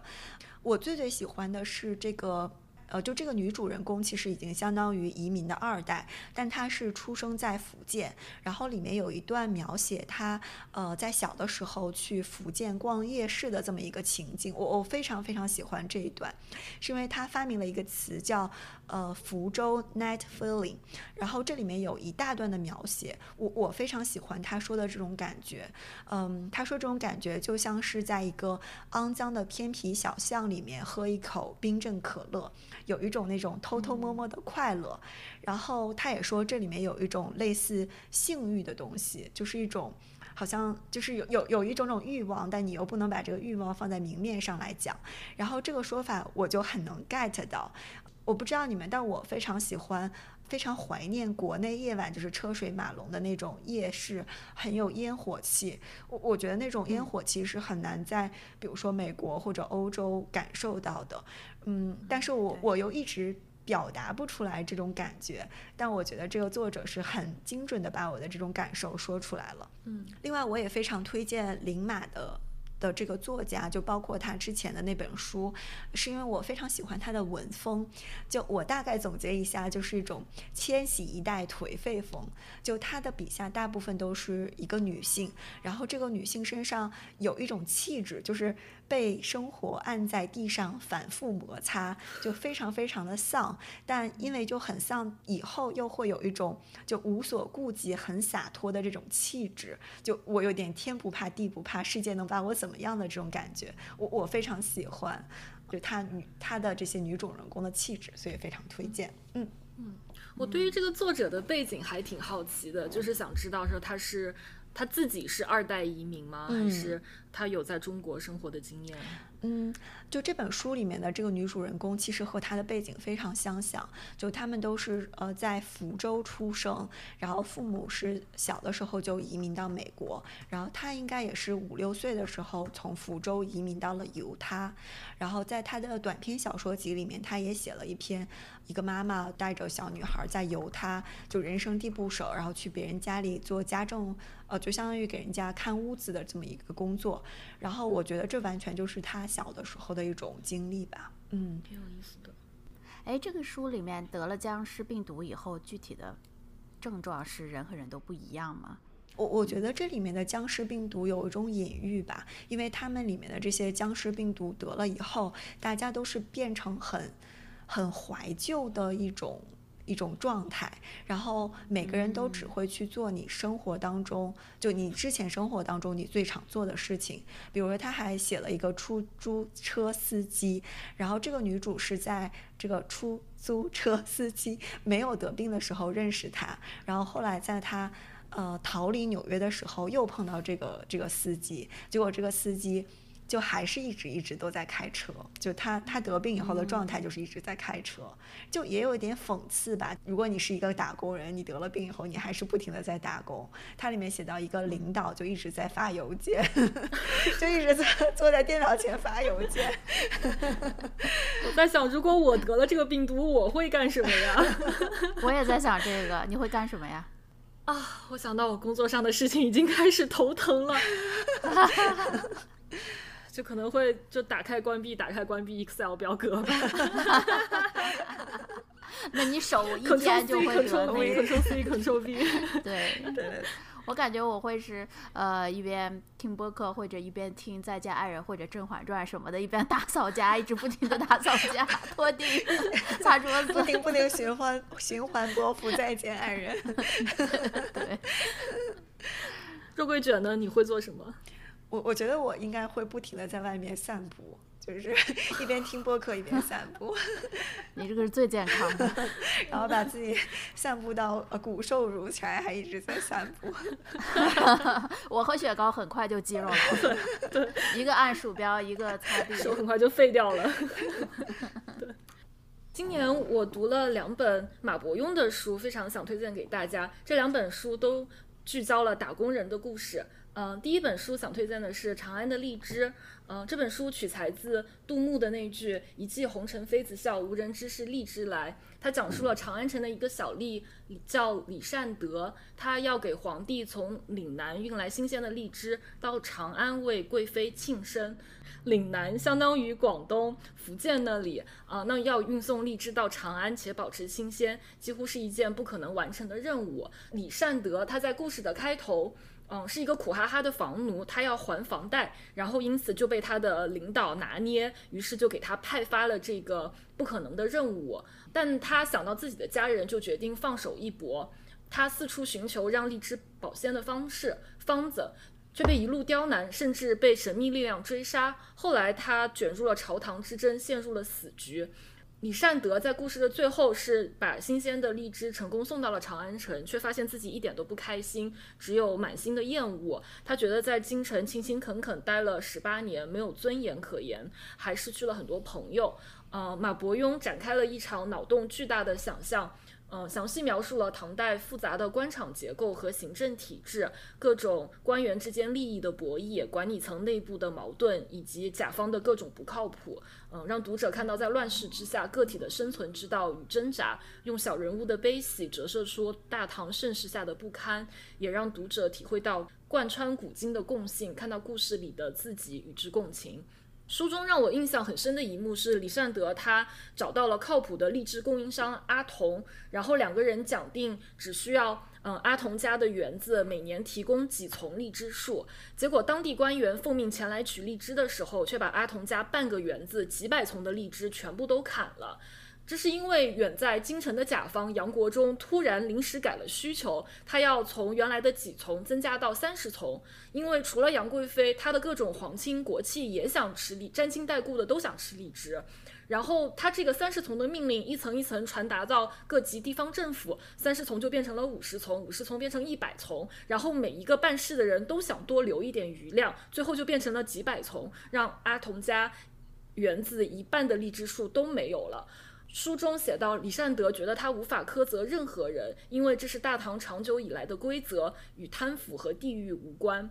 我最最喜欢的是这个。呃，就这个女主人公其实已经相当于移民的二代，但她是出生在福建。然后里面有一段描写她呃在小的时候去福建逛夜市的这么一个情景，我我非常非常喜欢这一段，是因为她发明了一个词叫呃福州 night feeling，然后这里面有一大段的描写，我我非常喜欢他说的这种感觉，嗯，他说这种感觉就像是在一个肮脏的偏僻小巷里面喝一口冰镇可乐。有一种那种偷偷摸摸的快乐，然后他也说这里面有一种类似性欲的东西，就是一种好像就是有有有一种种欲望，但你又不能把这个欲望放在明面上来讲。然后这个说法我就很能 get 到，我不知道你们，但我非常喜欢，非常怀念国内夜晚就是车水马龙的那种夜市，很有烟火气。我我觉得那种烟火气是很难在比如说美国或者欧洲感受到的。嗯，但是我我又一直表达不出来这种感觉，但我觉得这个作者是很精准的把我的这种感受说出来了。嗯，另外我也非常推荐林马的的这个作家，就包括他之前的那本书，是因为我非常喜欢他的文风。就我大概总结一下，就是一种千禧一代颓废风。就他的笔下大部分都是一个女性，然后这个女性身上有一种气质，就是被生活按在地上反复摩擦，就非常非常的丧。但因为就很丧，以后又会有一种就无所顾忌、很洒脱的这种气质。就我有点天不怕地不怕，世界能把我怎么样的这种感觉，我我非常喜欢，就她女她的这些女主人公的气质，所以非常推荐。嗯嗯，我对于这个作者的背景还挺好奇的，就是想知道说他是他自己是二代移民吗？还是他有在中国生活的经验？嗯，就这本书里面的这个女主人公，其实和她的背景非常相像。就他们都是呃在福州出生，然后父母是小的时候就移民到美国，然后她应该也是五六岁的时候从福州移民到了犹他。然后在她的短篇小说集里面，她也写了一篇，一个妈妈带着小女孩在犹他就人生地不熟，然后去别人家里做家政，呃，就相当于给人家看屋子的这么一个工作。然后我觉得这完全就是他。小的时候的一种经历吧，嗯，挺有意思的。哎，这个书里面得了僵尸病毒以后，具体的症状是人和人都不一样吗？我我觉得这里面的僵尸病毒有一种隐喻吧，因为他们里面的这些僵尸病毒得了以后，大家都是变成很很怀旧的一种。一种状态，然后每个人都只会去做你生活当中，就你之前生活当中你最常做的事情。比如说，他还写了一个出租车司机，然后这个女主是在这个出租车司机没有得病的时候认识他，然后后来在他呃逃离纽约的时候又碰到这个这个司机，结果这个司机。就还是一直一直都在开车，就他他得病以后的状态就是一直在开车，就也有一点讽刺吧。如果你是一个打工人，你得了病以后，你还是不停的在打工。它里面写到一个领导就一直在发邮件，就一直在坐在电脑前发邮件。我在想，如果我得了这个病毒，我会干什么呀？我也在想这个，你会干什么呀？啊，我想到我工作上的事情，已经开始头疼了。就可能会就打开关闭打开关闭 Excel 表格吧。那你手一天就会得那个 Ctrl C Ctrl V。对对，我感觉我会是呃一边听播客或者一边听《再见爱人》或者《甄嬛传》什么的，一边打扫家，一直不停的打扫家、拖地、擦桌子，不停不停循环循环播放《再见爱人》。对。肉桂卷呢？你会做什么？我我觉得我应该会不停的在外面散步，就是 一边听播客一边散步。你这个是最健康的，然后把自己散步到呃骨瘦如柴，还一直在散步。我和雪糕很快就肌肉了，对，一个按鼠标，一个擦地，手很快就废掉了。对，今年我读了两本马伯庸的书，非常想推荐给大家。这两本书都聚焦了打工人的故事。嗯，第一本书想推荐的是《长安的荔枝》。嗯，这本书取材自杜牧的那句“一骑红尘妃子笑，无人知是荔枝来”。它讲述了长安城的一个小吏叫李善德，他要给皇帝从岭南运来新鲜的荔枝到长安为贵妃庆生。岭南相当于广东、福建那里啊，那要运送荔枝到长安且保持新鲜，几乎是一件不可能完成的任务。李善德他在故事的开头。嗯，是一个苦哈哈的房奴，他要还房贷，然后因此就被他的领导拿捏，于是就给他派发了这个不可能的任务。但他想到自己的家人，就决定放手一搏。他四处寻求让荔枝保鲜的方式方子，却被一路刁难，甚至被神秘力量追杀。后来他卷入了朝堂之争，陷入了死局。李善德在故事的最后是把新鲜的荔枝成功送到了长安城，却发现自己一点都不开心，只有满心的厌恶。他觉得在京城勤勤恳恳待了十八年，没有尊严可言，还失去了很多朋友。呃，马伯庸展开了一场脑洞巨大的想象。嗯，详细描述了唐代复杂的官场结构和行政体制，各种官员之间利益的博弈，管理层内部的矛盾，以及甲方的各种不靠谱。嗯，让读者看到在乱世之下个体的生存之道与挣扎，用小人物的悲喜折射出大唐盛世下的不堪，也让读者体会到贯穿古今的共性，看到故事里的自己，与之共情。书中让我印象很深的一幕是李善德他找到了靠谱的荔枝供应商阿童，然后两个人讲定只需要嗯阿童家的园子每年提供几丛荔枝树，结果当地官员奉命前来取荔枝的时候，却把阿童家半个园子几百丛的荔枝全部都砍了。这是因为远在京城的甲方杨国忠突然临时改了需求，他要从原来的几丛增加到三十丛。因为除了杨贵妃，他的各种皇亲国戚也想吃荔，沾亲带故的都想吃荔枝。然后他这个三十丛的命令一层一层传达到各级地方政府，三十丛就变成了五十丛，五十丛变成一百丛。然后每一个办事的人都想多留一点余量，最后就变成了几百丛，让阿童家园子一半的荔枝树都没有了。书中写到，李善德觉得他无法苛责任何人，因为这是大唐长久以来的规则，与贪腐和地域无关。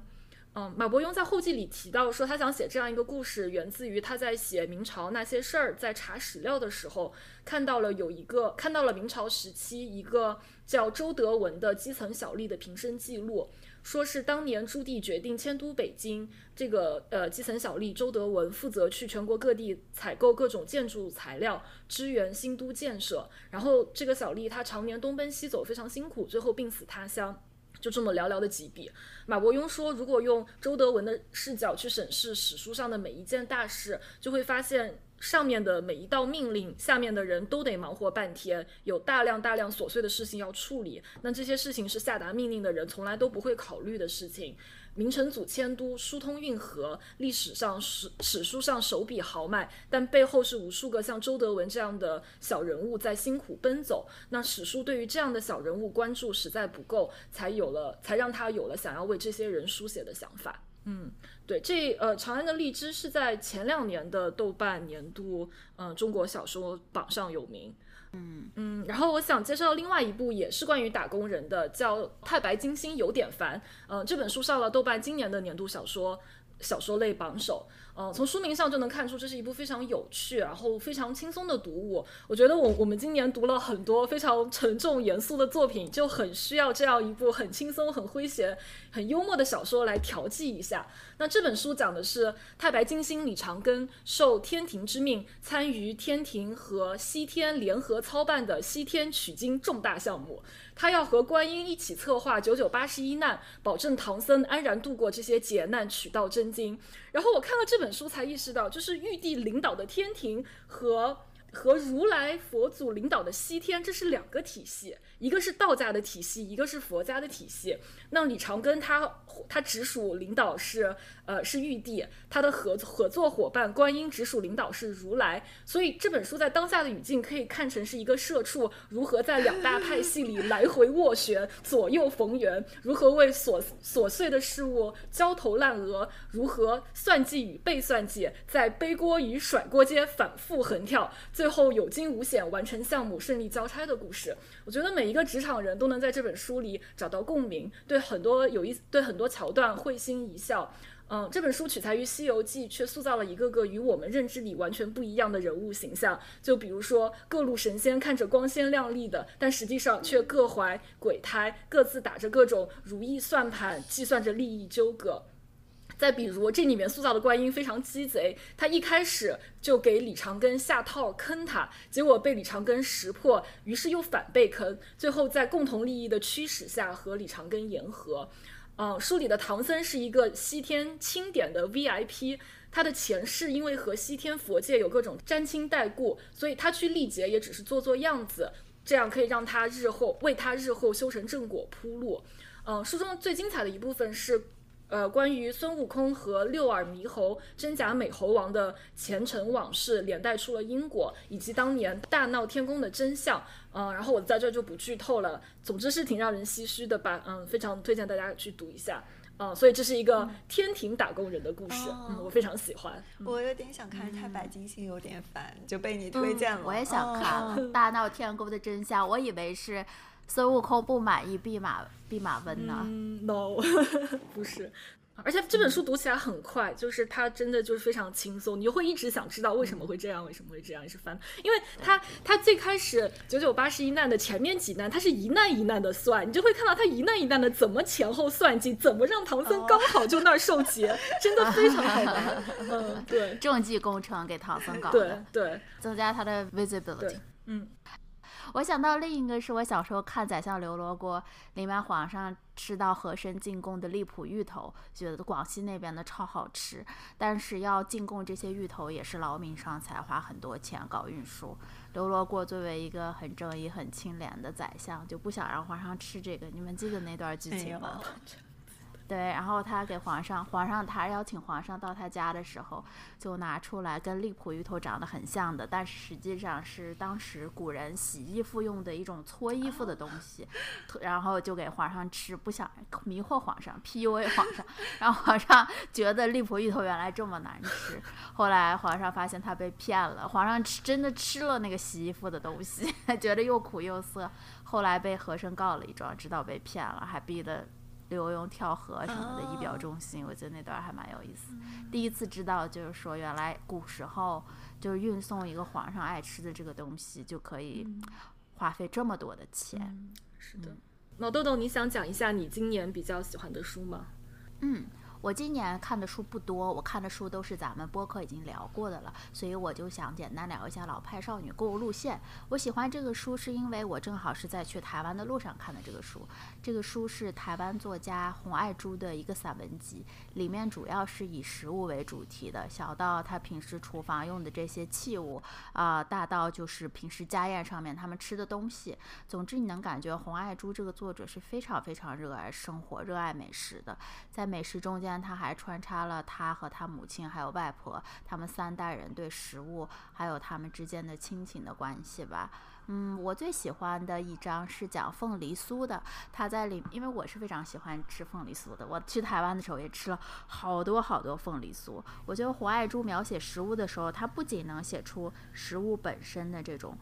嗯，马伯庸在后记里提到说，他想写这样一个故事，源自于他在写明朝那些事儿，在查史料的时候，看到了有一个看到了明朝时期一个叫周德文的基层小吏的平生记录。说是当年朱棣决定迁都北京，这个呃基层小吏周德文负责去全国各地采购各种建筑材料，支援新都建设。然后这个小吏他常年东奔西走，非常辛苦，最后病死他乡。就这么寥寥的几笔。马伯庸说，如果用周德文的视角去审视史书上的每一件大事，就会发现。上面的每一道命令，下面的人都得忙活半天，有大量大量琐碎的事情要处理。那这些事情是下达命令的人从来都不会考虑的事情。明成祖迁都，疏通运河，历史上史史书上手笔豪迈，但背后是无数个像周德文这样的小人物在辛苦奔走。那史书对于这样的小人物关注实在不够，才有了，才让他有了想要为这些人书写的想法。嗯。对，这呃，长安的荔枝是在前两年的豆瓣年度嗯中国小说榜上有名。嗯嗯，然后我想介绍另外一部也是关于打工人的，叫《太白金星有点烦》。嗯，这本书上了豆瓣今年的年度小说小说类榜首。嗯，从书名上就能看出，这是一部非常有趣，然后非常轻松的读物。我觉得我我们今年读了很多非常沉重严肃的作品，就很需要这样一部很轻松、很诙谐、很幽默的小说来调剂一下。那这本书讲的是太白金星李长庚受天庭之命，参与天庭和西天联合操办的西天取经重大项目。他要和观音一起策划九九八十一难，保证唐僧安然度过这些劫难，取到真经。然后我看了这本书，才意识到，就是玉帝领导的天庭和和如来佛祖领导的西天，这是两个体系。一个是道家的体系，一个是佛家的体系。那李长庚他他直属领导是呃是玉帝，他的合合作伙伴观音直属领导是如来。所以这本书在当下的语境可以看成是一个社畜如何在两大派系里来回斡旋、左右逢源，如何为琐琐碎的事物焦头烂额，如何算计与被算计，在背锅与甩锅间反复横跳，最后有惊无险完成项目，顺利交差的故事。我觉得每一个职场人都能在这本书里找到共鸣，对很多有意对很多桥段会心一笑。嗯，这本书取材于《西游记》，却塑造了一个个与我们认知里完全不一样的人物形象。就比如说，各路神仙看着光鲜亮丽的，但实际上却各怀鬼胎，各自打着各种如意算盘，计算着利益纠葛。再比如，这里面塑造的观音非常鸡贼，他一开始就给李长庚下套坑他，结果被李长庚识破，于是又反被坑，最后在共同利益的驱使下和李长庚言和。嗯，书里的唐僧是一个西天钦点的 VIP，他的前世因为和西天佛界有各种沾亲带故，所以他去历劫也只是做做样子，这样可以让他日后为他日后修成正果铺路。嗯，书中最精彩的一部分是。呃，关于孙悟空和六耳猕猴、真假美猴王的前尘往事，连带出了因果，以及当年大闹天宫的真相。嗯，然后我在这就不剧透了。总之是挺让人唏嘘的吧。嗯，非常推荐大家去读一下。嗯，所以这是一个天庭打工人的故事。嗯，我非常喜欢。我有点想看《太白金星》，有点烦，就被你推荐了。我也想看《大闹天宫的真相》，我以为是。孙悟空不满意弼马弼马温呢？No，不是。而且这本书读起来很快，就是它真的就是非常轻松，你就会一直想知道为什么会这样，为什么会这样，一直翻，因为它它最开始九九八十一难的前面几难，它是一难一难的算，你就会看到它一难一难的怎么前后算计，怎么让唐僧刚好就那儿受劫，真的非常好玩。嗯，对，政绩工程给唐僧搞的，对对，增加他的 visibility。嗯。我想到另一个是我小时候看《宰相刘罗锅》，里面皇上吃到和珅进贡的荔浦芋头，觉得广西那边的超好吃。但是要进贡这些芋头也是劳民伤财，花很多钱搞运输。刘罗锅作为一个很正义、很清廉的宰相，就不想让皇上吃这个。你们记得那段剧情吗？对，然后他给皇上，皇上他邀请皇上到他家的时候，就拿出来跟荔浦芋头长得很像的，但是实际上是当时古人洗衣服用的一种搓衣服的东西，然后就给皇上吃，不想迷惑皇上，PUA 皇上，让皇上觉得荔浦芋头原来这么难吃。后来皇上发现他被骗了，皇上吃真的吃了那个洗衣服的东西，觉得又苦又涩，后来被和珅告了一状，知道被骗了，还逼得。刘墉跳河什么的，以表忠心，我觉得那段还蛮有意思。第一次知道，就是说原来古时候就是运送一个皇上爱吃的这个东西，就可以花费这么多的钱。是的，毛豆豆，你想讲一下你今年比较喜欢的书吗？嗯。我今年看的书不多，我看的书都是咱们播客已经聊过的了，所以我就想简单聊一下《老派少女购物路线》。我喜欢这个书，是因为我正好是在去台湾的路上看的这个书。这个书是台湾作家洪爱珠的一个散文集，里面主要是以食物为主题的，小到她平时厨房用的这些器物，啊，大到就是平时家宴上面他们吃的东西。总之，你能感觉洪爱珠这个作者是非常非常热爱生活、热爱美食的，在美食中间。但他还穿插了他和他母亲还有外婆他们三代人对食物还有他们之间的亲情的关系吧。嗯，我最喜欢的一章是讲凤梨酥的。他在里，因为我是非常喜欢吃凤梨酥的。我去台湾的时候也吃了好多好多凤梨酥。我觉得胡爱珠描写食物的时候，他不仅能写出食物本身的这种。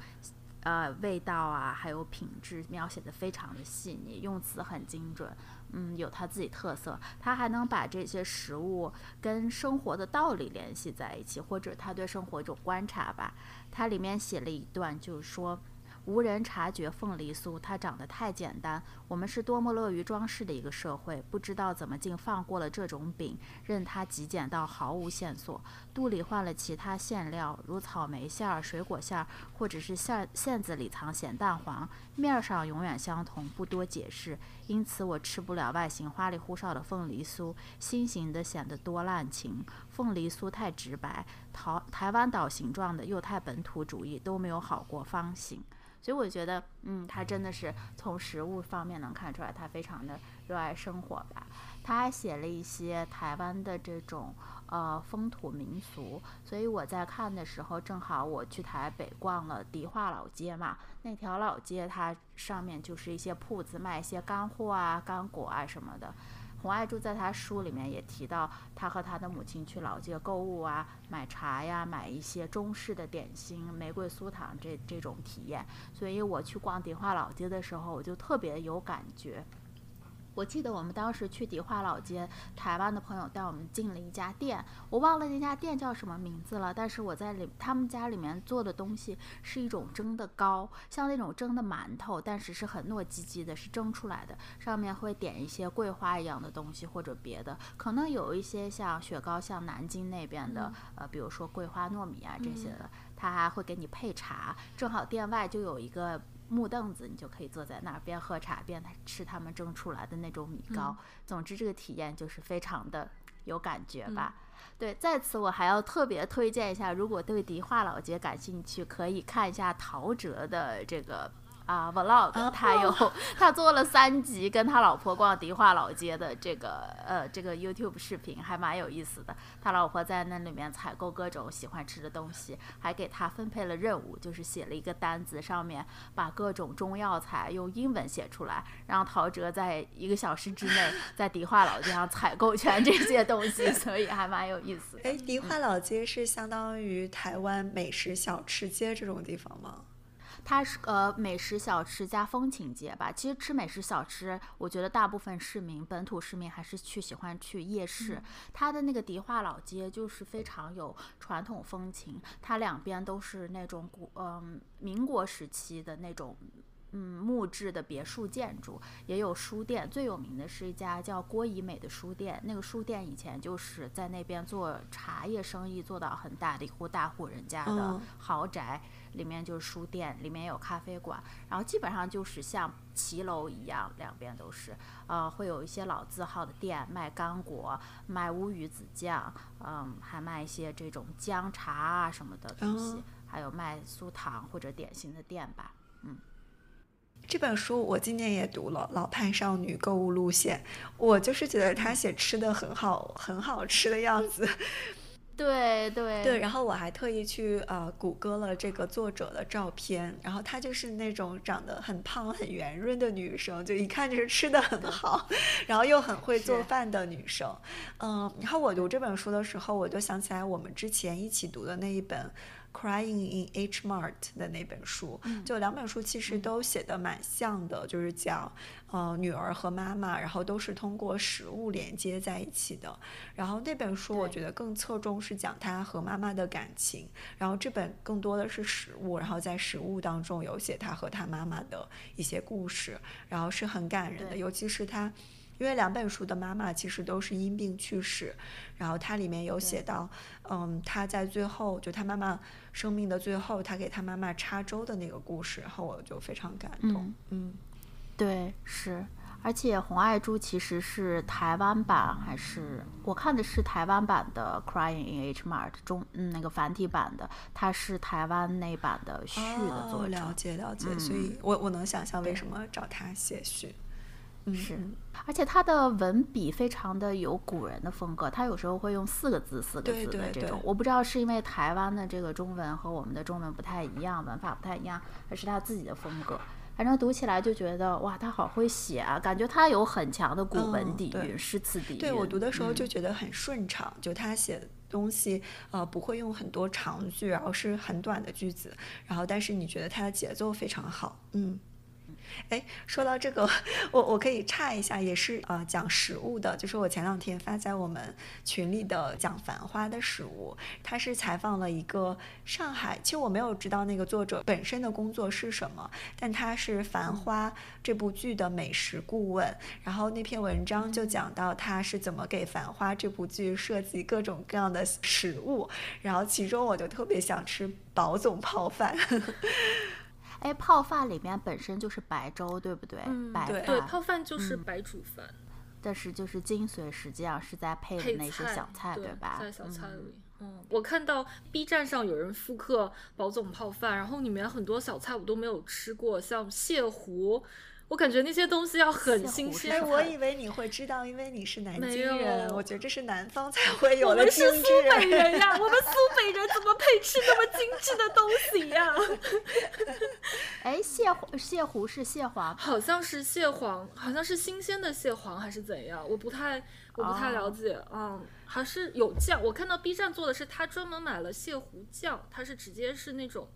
呃，味道啊，还有品质描写的非常的细腻，用词很精准，嗯，有他自己特色。他还能把这些食物跟生活的道理联系在一起，或者他对生活一种观察吧。他里面写了一段，就是说。无人察觉凤梨酥，它长得太简单。我们是多么乐于装饰的一个社会，不知道怎么竟放过了这种饼，任它极简到毫无线索。肚里换了其他馅料，如草莓馅儿、水果馅儿，或者是馅馅子里藏咸蛋黄，面儿上永远相同，不多解释。因此，我吃不了外形花里胡哨的凤梨酥，心形的显得多滥情。凤梨酥太直白，台台湾岛形状的又太本土主义，都没有好过方形。所以我觉得，嗯，他真的是从食物方面能看出来，他非常的热爱生活吧。他还写了一些台湾的这种呃风土民俗。所以我在看的时候，正好我去台北逛了迪化老街嘛，那条老街它上面就是一些铺子卖一些干货啊、干果啊什么的。洪爱珠在他书里面也提到，他和他的母亲去老街购物啊，买茶呀，买一些中式的点心、玫瑰酥糖这这种体验。所以我去逛迪化老街的时候，我就特别有感觉。我记得我们当时去迪化老街，台湾的朋友带我们进了一家店，我忘了那家店叫什么名字了。但是我在里他们家里面做的东西是一种蒸的糕，像那种蒸的馒头，但是是很糯叽叽的，是蒸出来的，上面会点一些桂花一样的东西或者别的，可能有一些像雪糕，像南京那边的，呃，比如说桂花糯米啊这些的，他还会给你配茶，正好店外就有一个。木凳子，你就可以坐在那儿边喝茶边吃他们蒸出来的那种米糕。总之，这个体验就是非常的有感觉吧。对，在此我还要特别推荐一下，如果对迪化老街感兴趣，可以看一下陶喆的这个。啊，vlog，他有 他做了三集跟他老婆逛迪化老街的这个呃这个 YouTube 视频，还蛮有意思的。他老婆在那里面采购各种喜欢吃的东西，还给他分配了任务，就是写了一个单子，上面把各种中药材用英文写出来，让陶喆在一个小时之内 在迪化老街上采购全这些东西，所以还蛮有意思。哎，迪化老街是相当于台湾美食小吃街这种地方吗？它是呃美食小吃加风情街吧。其实吃美食小吃，我觉得大部分市民本土市民还是去喜欢去夜市。它的那个迪化老街就是非常有传统风情，它两边都是那种古嗯民国时期的那种。嗯，木质的别墅建筑也有书店，最有名的是一家叫郭怡美的书店。那个书店以前就是在那边做茶叶生意，做到很大的一户大户人家的豪宅，里面就是书店，里面有咖啡馆，然后基本上就是像骑楼一样，两边都是，呃，会有一些老字号的店卖干果、卖乌鱼子酱，嗯，还卖一些这种姜茶啊什么的东西，还有卖酥糖或者点心的店吧，嗯。这本书我今年也读了，《老派少女购物路线》，我就是觉得她写吃的很好，很好吃的样子。对对对，然后我还特意去呃谷歌了这个作者的照片，然后她就是那种长得很胖很圆润的女生，就一看就是吃的很好，然后又很会做饭的女生。嗯，然后我读这本书的时候，我就想起来我们之前一起读的那一本。Crying in H Mart 的那本书，就两本书其实都写的蛮像的，就是讲呃女儿和妈妈，然后都是通过食物连接在一起的。然后那本书我觉得更侧重是讲她和妈妈的感情，然后这本更多的是食物，然后在食物当中有写她和她妈妈的一些故事，然后是很感人的，尤其是她。因为两本书的妈妈其实都是因病去世，然后它里面有写到，嗯，他在最后就他妈妈生命的最后，他给他妈妈插粥的那个故事，然后我就非常感动。嗯，对，是，而且红爱珠其实是台湾版，还是我看的是台湾版的《Crying in H Mart》中，嗯，那个繁体版的，它是台湾那版的序的作者。了解了解，所以我我能想象为什么找他写序。是，而且他的文笔非常的有古人的风格，他有时候会用四个字、四个字的这种。我不知道是因为台湾的这个中文和我们的中文不太一样，文法不太一样，还是他自己的风格。反正读起来就觉得哇，他好会写啊，感觉他有很强的古文底蕴、诗词底蕴。对我读的时候就觉得很顺畅，就他写东西呃不会用很多长句，然后是很短的句子，然后但是你觉得他的节奏非常好，嗯。哎，说到这个，我我可以岔一下，也是呃讲食物的，就是我前两天发在我们群里的讲《繁花》的食物，他是采访了一个上海，其实我没有知道那个作者本身的工作是什么，但他是《繁花》这部剧的美食顾问，然后那篇文章就讲到他是怎么给《繁花》这部剧设计各种各样的食物，然后其中我就特别想吃宝总泡饭。哎，泡饭里面本身就是白粥，对不对？白饭对，泡饭就是白煮饭，但是就是精髓实际上是在配的那些小菜，对吧？在小菜里。嗯，我看到 B 站上有人复刻宝总泡饭，然后里面很多小菜我都没有吃过，像蟹糊。我感觉那些东西要很新鲜。我以为你会知道，因为你是南京人。我觉得这是南方才会有的精致。我们是苏北人呀，我们苏北人怎么配吃那么精致的东西呀？哎，蟹蟹糊是蟹黄，好像是蟹黄，好像是新鲜的蟹黄还是怎样？我不太我不太了解。嗯，还是有酱。我看到 B 站做的是他专门买了蟹糊酱，他是直接是那种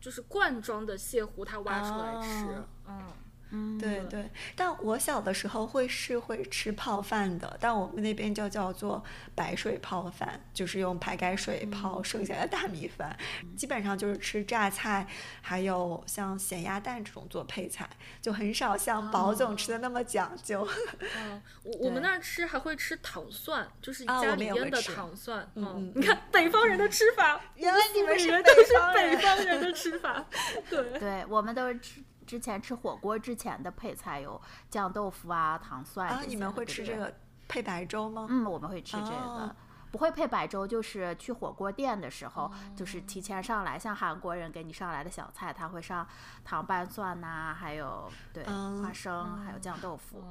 就是罐装的蟹糊，他挖出来吃。嗯。嗯，对对，但我小的时候会是会吃泡饭的，但我们那边就叫做白水泡饭，就是用白开水泡剩下的大米饭，基本上就是吃榨菜，还有像咸鸭蛋这种做配菜，就很少像宝总吃的那么讲究。嗯，我我们那儿吃还会吃糖蒜，就是家里腌的糖蒜。嗯，你看北方人的吃法，原来你们是北方人的吃法。对，对我们都是吃。之前吃火锅之前的配菜有酱豆腐啊、糖蒜啊。你们会吃这个配白粥吗？嗯，我们会吃这个。不会配白粥，就是去火锅店的时候，就是提前上来，像韩国人给你上来的小菜，他会上糖拌蒜呐，还有对花生，还有酱豆腐。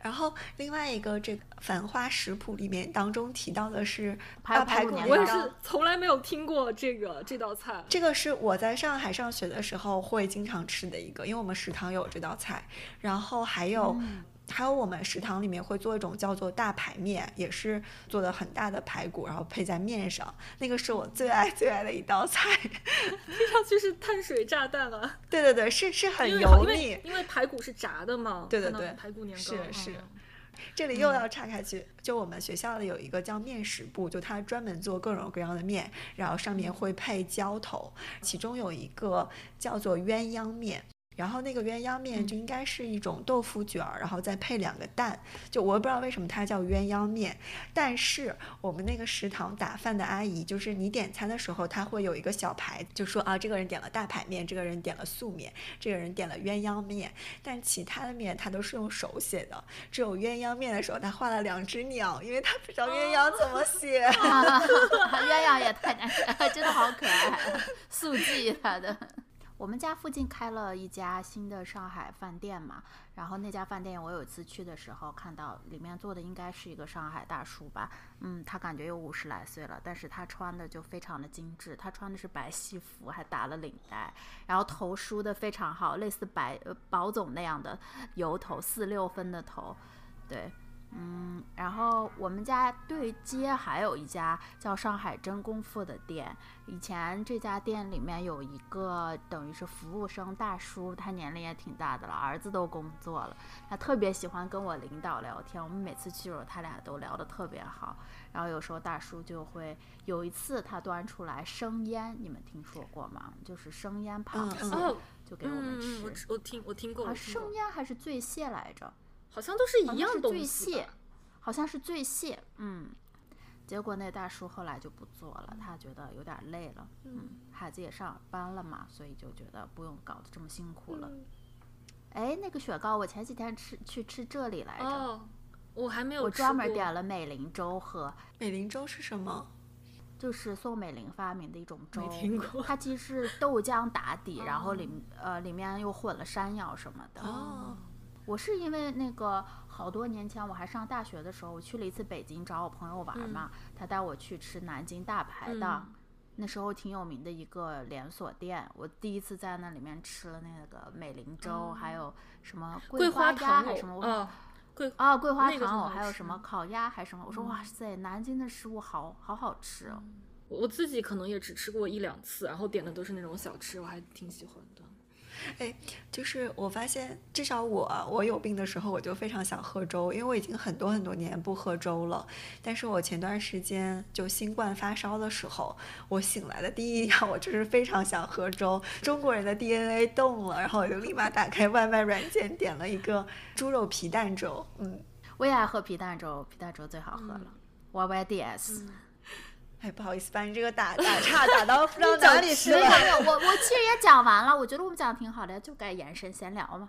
然后另外一个这个《繁花食谱》里面当中提到的是排排骨年糕，我也是从来没有听过这个这道菜。这个是我在上海上学的时候会经常吃的一个，因为我们食堂有这道菜。然后还有。还有我们食堂里面会做一种叫做大排面，也是做的很大的排骨，然后配在面上，那个是我最爱最爱的一道菜。听上去是碳水炸弹啊！对对对，是是很油腻。因为排骨是炸的嘛，对对对排骨年糕是是嗯这里又要岔开去，就我们学校的有一个叫面食部，就它专门做各种各样的面，然后上面会配浇头，其中有一个叫做鸳鸯面。然后那个鸳鸯面就应该是一种豆腐卷儿，然后再配两个蛋。就我也不知道为什么它叫鸳鸯面，但是我们那个食堂打饭的阿姨，就是你点餐的时候，她会有一个小牌，就说啊，这个人点了大排面，这个人点了素面，这个人点了鸳鸯面，但其他的面她都是用手写的，只有鸳鸯面的时候，她画了两只鸟，因为她不知道鸳鸯怎么写。啊 鸳鸯也太难写，真的好可爱，速记他的。我们家附近开了一家新的上海饭店嘛，然后那家饭店我有一次去的时候看到里面坐的应该是一个上海大叔吧，嗯，他感觉有五十来岁了，但是他穿的就非常的精致，他穿的是白西服，还打了领带，然后头梳的非常好，类似白呃宝总那样的油头，四六分的头，对。嗯，然后我们家对街还有一家叫上海真功夫的店。以前这家店里面有一个等于是服务生大叔，他年龄也挺大的了，儿子都工作了。他特别喜欢跟我领导聊天，我们每次去的时候，他俩都聊得特别好。然后有时候大叔就会有一次他端出来生腌，你们听说过吗？就是生腌螃蟹，就给我们嗯，吃。我我听我听过，啊，我听过生腌还是醉蟹来着？好像都是一样东西蟹。，好像是醉蟹，嗯。结果那大叔后来就不做了，他觉得有点累了，嗯，孩子也上班了嘛，所以就觉得不用搞得这么辛苦了。哎，那个雪糕我前几天吃去吃这里来着，哦，我还没有吃我专门点了美林粥喝，美林粥是什么？就是宋美龄发明的一种粥，没听过它其实是豆浆打底，然后里呃里面又混了山药什么的。哦，我是因为那个好多年前我还上大学的时候，我去了一次北京找我朋友玩嘛，他带我去吃南京大排档。嗯那时候挺有名的一个连锁店，我第一次在那里面吃了那个美龄粥，还有什么桂花鸭糖还是什么，桂啊，桂花糖藕，还有什么烤鸭还是什么，我说哇塞，南京的食物好好好吃哦。我自己可能也只吃过一两次，然后点的都是那种小吃，我还挺喜欢的。哎，就是我发现，至少我我有病的时候，我就非常想喝粥，因为我已经很多很多年不喝粥了。但是我前段时间就新冠发烧的时候，我醒来的第一样，我就是非常想喝粥。中国人的 DNA 动了，然后我就立马打开外卖软件，点了一个猪肉皮蛋粥。嗯，我也爱喝皮蛋粥，皮蛋粥最好喝了。Y Y D S，哎，不好意思，把你这个打打岔打到不知道哪里去没有了。没有，我我其实也讲完了，我觉得我们讲的挺好的，就该延伸闲聊嘛。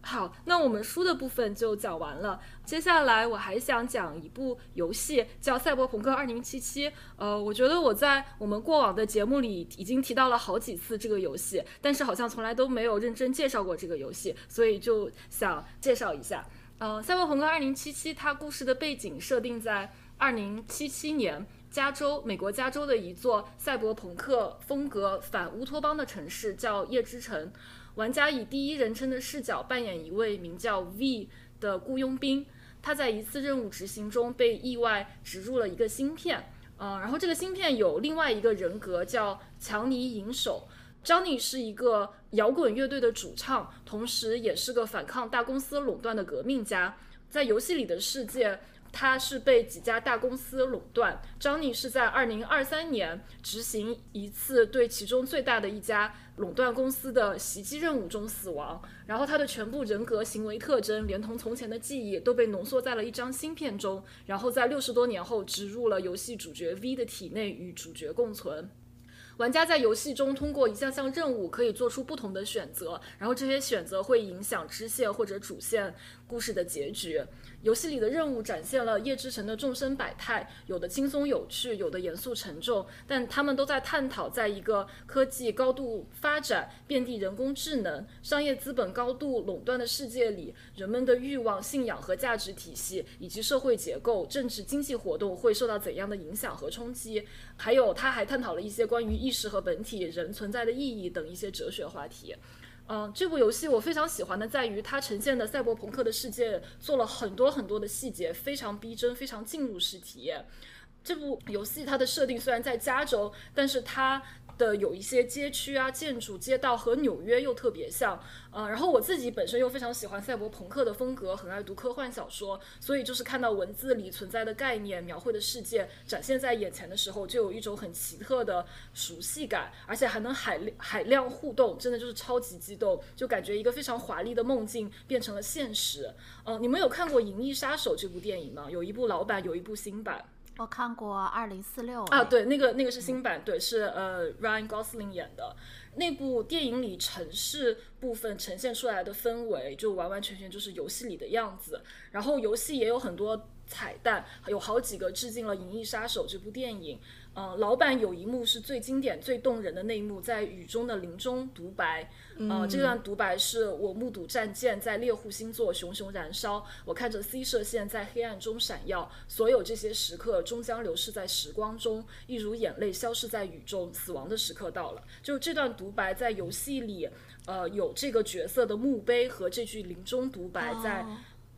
好，那我们书的部分就讲完了。接下来我还想讲一部游戏，叫《赛博朋克2077》。呃，我觉得我在我们过往的节目里已经提到了好几次这个游戏，但是好像从来都没有认真介绍过这个游戏，所以就想介绍一下。呃，《赛博朋克2077》它故事的背景设定在2077年。加州，美国加州的一座赛博朋克风格反乌托邦的城市叫夜之城。玩家以第一人称的视角扮演一位名叫 V 的雇佣兵，他在一次任务执行中被意外植入了一个芯片，嗯，然后这个芯片有另外一个人格叫强尼银手。Johnny 是一个摇滚乐队的主唱，同时也是个反抗大公司垄断的革命家。在游戏里的世界，他是被几家大公司垄断。jony 是在二零二三年执行一次对其中最大的一家垄断公司的袭击任务中死亡，然后他的全部人格、行为特征，连同从前的记忆，都被浓缩在了一张芯片中，然后在六十多年后植入了游戏主角 V 的体内，与主角共存。玩家在游戏中通过一项项任务可以做出不同的选择，然后这些选择会影响支线或者主线故事的结局。游戏里的任务展现了叶之城的众生百态，有的轻松有趣，有的严肃沉重，但他们都在探讨，在一个科技高度发展、遍地人工智能、商业资本高度垄断的世界里，人们的欲望、信仰和价值体系，以及社会结构、政治经济活动会受到怎样的影响和冲击。还有，他还探讨了一些关于意识和本体、人存在的意义等一些哲学话题。嗯，这部游戏我非常喜欢的在于它呈现的赛博朋克的世界做了很多很多的细节，非常逼真，非常进入式体验。这部游戏它的设定虽然在加州，但是它。的有一些街区啊、建筑、街道和纽约又特别像，呃，然后我自己本身又非常喜欢赛博朋克的风格，很爱读科幻小说，所以就是看到文字里存在的概念、描绘的世界展现在眼前的时候，就有一种很奇特的熟悉感，而且还能海 海量互动，真的就是超级激动，就感觉一个非常华丽的梦境变成了现实。嗯，你们有看过《银翼杀手》这部电影吗？有一部老版，有一部新版。我看过二零四六啊，对，那个那个是新版，对，是呃 Ryan Gosling 演的那部电影里城市部分呈现出来的氛围，就完完全全就是游戏里的样子。然后游戏也有很多彩蛋，有好几个致敬了《银翼杀手》这部电影。嗯，老版有一幕是最经典、最动人的那一幕，在雨中的林中独白。嗯，这段独白是我目睹战舰在猎户星座熊熊燃烧，我看着 C 射线在黑暗中闪耀，所有这些时刻终将流逝在时光中，一如眼泪消失在雨中，死亡的时刻到了。就这段独白在游戏里，呃，有这个角色的墓碑和这句林中独白在。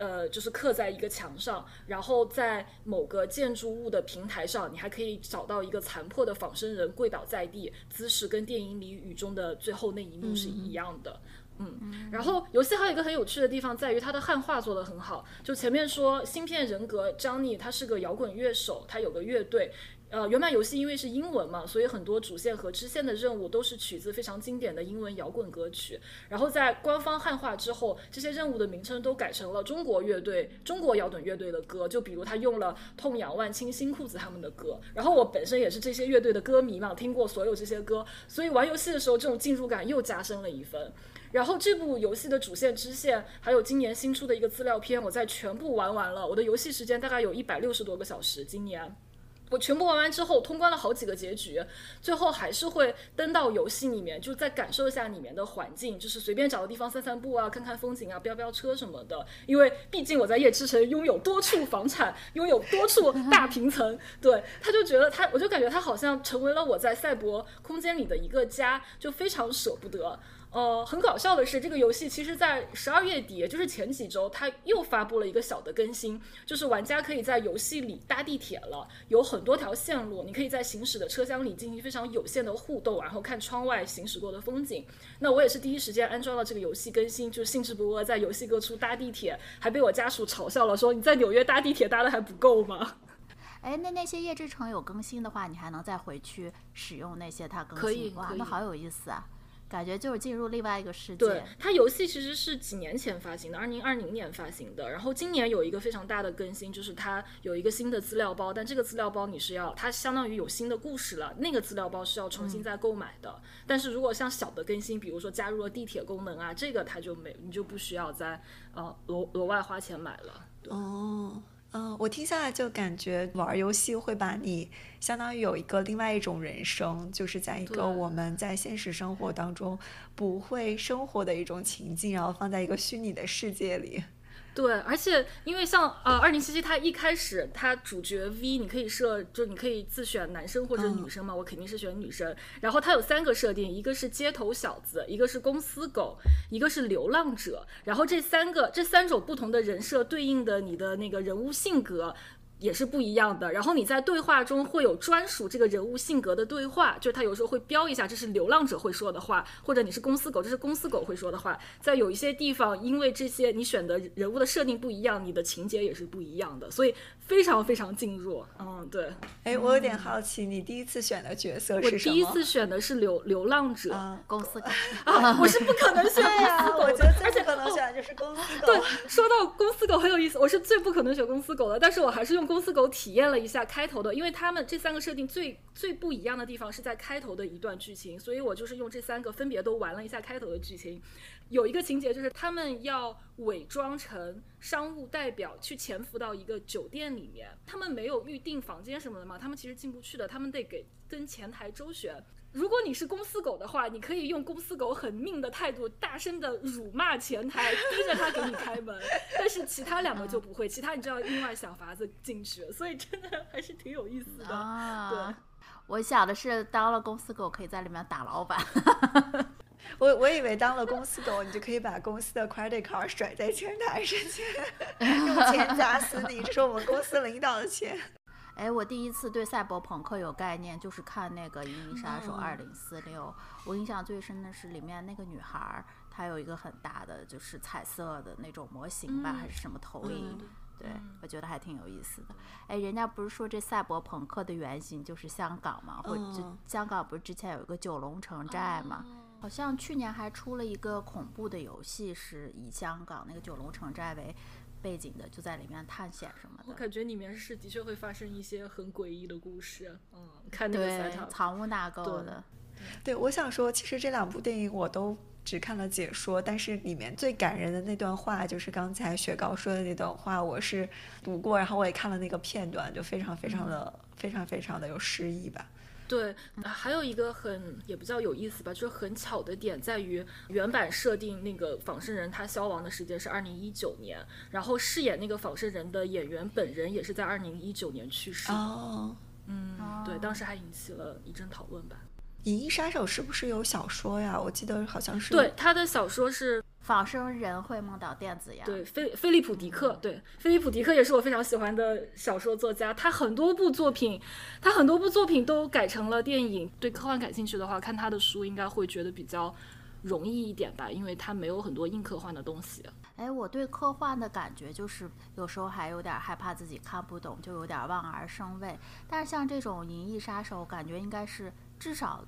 呃，就是刻在一个墙上，然后在某个建筑物的平台上，你还可以找到一个残破的仿生人跪倒在地，姿势跟电影里雨中的最后那一幕是一样的。嗯，然后游戏还有一个很有趣的地方在于它的汉化做得很好。就前面说芯片人格张 y 他是个摇滚乐手，他有个乐队。呃，原版游戏因为是英文嘛，所以很多主线和支线的任务都是取自非常经典的英文摇滚歌曲。然后在官方汉化之后，这些任务的名称都改成了中国乐队、中国摇滚乐队的歌。就比如他用了痛仰、万青、新裤子他们的歌。然后我本身也是这些乐队的歌迷嘛，听过所有这些歌，所以玩游戏的时候这种进入感又加深了一分。然后这部游戏的主线支线，还有今年新出的一个资料片，我在全部玩完了。我的游戏时间大概有一百六十多个小时，今年。我全部玩完之后，通关了好几个结局，最后还是会登到游戏里面，就再感受一下里面的环境，就是随便找个地方散散步啊，看看风景啊，飙飙车什么的。因为毕竟我在夜之城拥有多处房产，拥有多处大平层，对，他就觉得他，我就感觉他好像成为了我在赛博空间里的一个家，就非常舍不得。呃，很搞笑的是，这个游戏其实，在十二月底，也就是前几周，它又发布了一个小的更新，就是玩家可以在游戏里搭地铁了，有很多条线路，你可以在行驶的车厢里进行非常有限的互动，然后看窗外行驶过的风景。那我也是第一时间安装了这个游戏更新，就兴致勃勃在游戏各处搭地铁，还被我家属嘲笑了，说你在纽约搭地铁搭的还不够吗？哎，那那些夜之城有更新的话，你还能再回去使用那些它更新？可以，哇，那好有意思啊！感觉就是进入另外一个世界。对，它游戏其实是几年前发行的，二零二零年发行的。然后今年有一个非常大的更新，就是它有一个新的资料包，但这个资料包你是要，它相当于有新的故事了。那个资料包是要重新再购买的。但是如果像小的更新，比如说加入了地铁功能啊，这个它就没，你就不需要再呃额额外花钱买了。哦。嗯，我听下来就感觉玩游戏会把你相当于有一个另外一种人生，就是在一个我们在现实生活当中不会生活的一种情境，然后放在一个虚拟的世界里。对，而且因为像呃二零七七，它一开始它主角 V 你可以设，就你可以自选男生或者女生嘛，我肯定是选女生。然后它有三个设定，一个是街头小子，一个是公司狗，一个是流浪者。然后这三个这三种不同的人设对应的你的那个人物性格。也是不一样的。然后你在对话中会有专属这个人物性格的对话，就是他有时候会标一下，这是流浪者会说的话，或者你是公司狗，这是公司狗会说的话。在有一些地方，因为这些你选的人物的设定不一样，你的情节也是不一样的，所以非常非常进入。嗯，对。哎，我有点好奇，你第一次选的角色是什么？我第一次选的是流流浪者，公司狗啊。我是不可能选公司狗，我觉得最不可能选的就是公司狗。对，说到公司狗很有意思，我是最不可能选公司狗的，但是我还是用。公司狗体验了一下开头的，因为他们这三个设定最最不一样的地方是在开头的一段剧情，所以我就是用这三个分别都玩了一下开头的剧情。有一个情节就是他们要伪装成商务代表去潜伏到一个酒店里面，他们没有预定房间什么的嘛，他们其实进不去的，他们得给跟前台周旋。如果你是公司狗的话，你可以用公司狗很命的态度，大声的辱骂前台，逼着他给你开门。但是其他两个就不会，其他你就要另外想法子进去。所以真的还是挺有意思的。对。我想的是当了公司狗可以在里面打老板。我我以为当了公司狗，你就可以把公司的 credit card 甩在前台上去，用钱砸死你，这是我们公司领导的钱。哎，我第一次对赛博朋克有概念，就是看那个《银翼杀手二零四六》。我印象最深的是里面那个女孩，她有一个很大的就是彩色的那种模型吧，还是什么投影？对，我觉得还挺有意思的。哎，人家不是说这赛博朋克的原型就是香港吗？或者香港不是之前有一个九龙城寨吗？好像去年还出了一个恐怖的游戏，是以香港那个九龙城寨为背景的，就在里面探险什么的。我感觉里面是的确会发生一些很诡异的故事。嗯，看那个对，藏污纳垢的。对，我想说，其实这两部电影我都只看了解说，但是里面最感人的那段话，就是刚才雪糕说的那段话，我是读过，然后我也看了那个片段，就非常非常的、非常非常的有诗意吧。对，还有一个很也比较有意思吧，就是很巧的点在于原版设定那个仿生人他消亡的时间是二零一九年，然后饰演那个仿生人的演员本人也是在二零一九年去世。哦，嗯，对，当时还引起了一阵讨论吧。《银翼杀手》是不是有小说呀？我记得好像是。对，他的小说是。仿生人会梦到电子羊。对，菲菲利普迪克，对，菲利普迪克也是我非常喜欢的小说作家。他很多部作品，他很多部作品都改成了电影。对科幻感兴趣的话，看他的书应该会觉得比较容易一点吧，因为他没有很多硬科幻的东西。哎，我对科幻的感觉就是有时候还有点害怕自己看不懂，就有点望而生畏。但是像这种《银翼杀手》，感觉应该是至少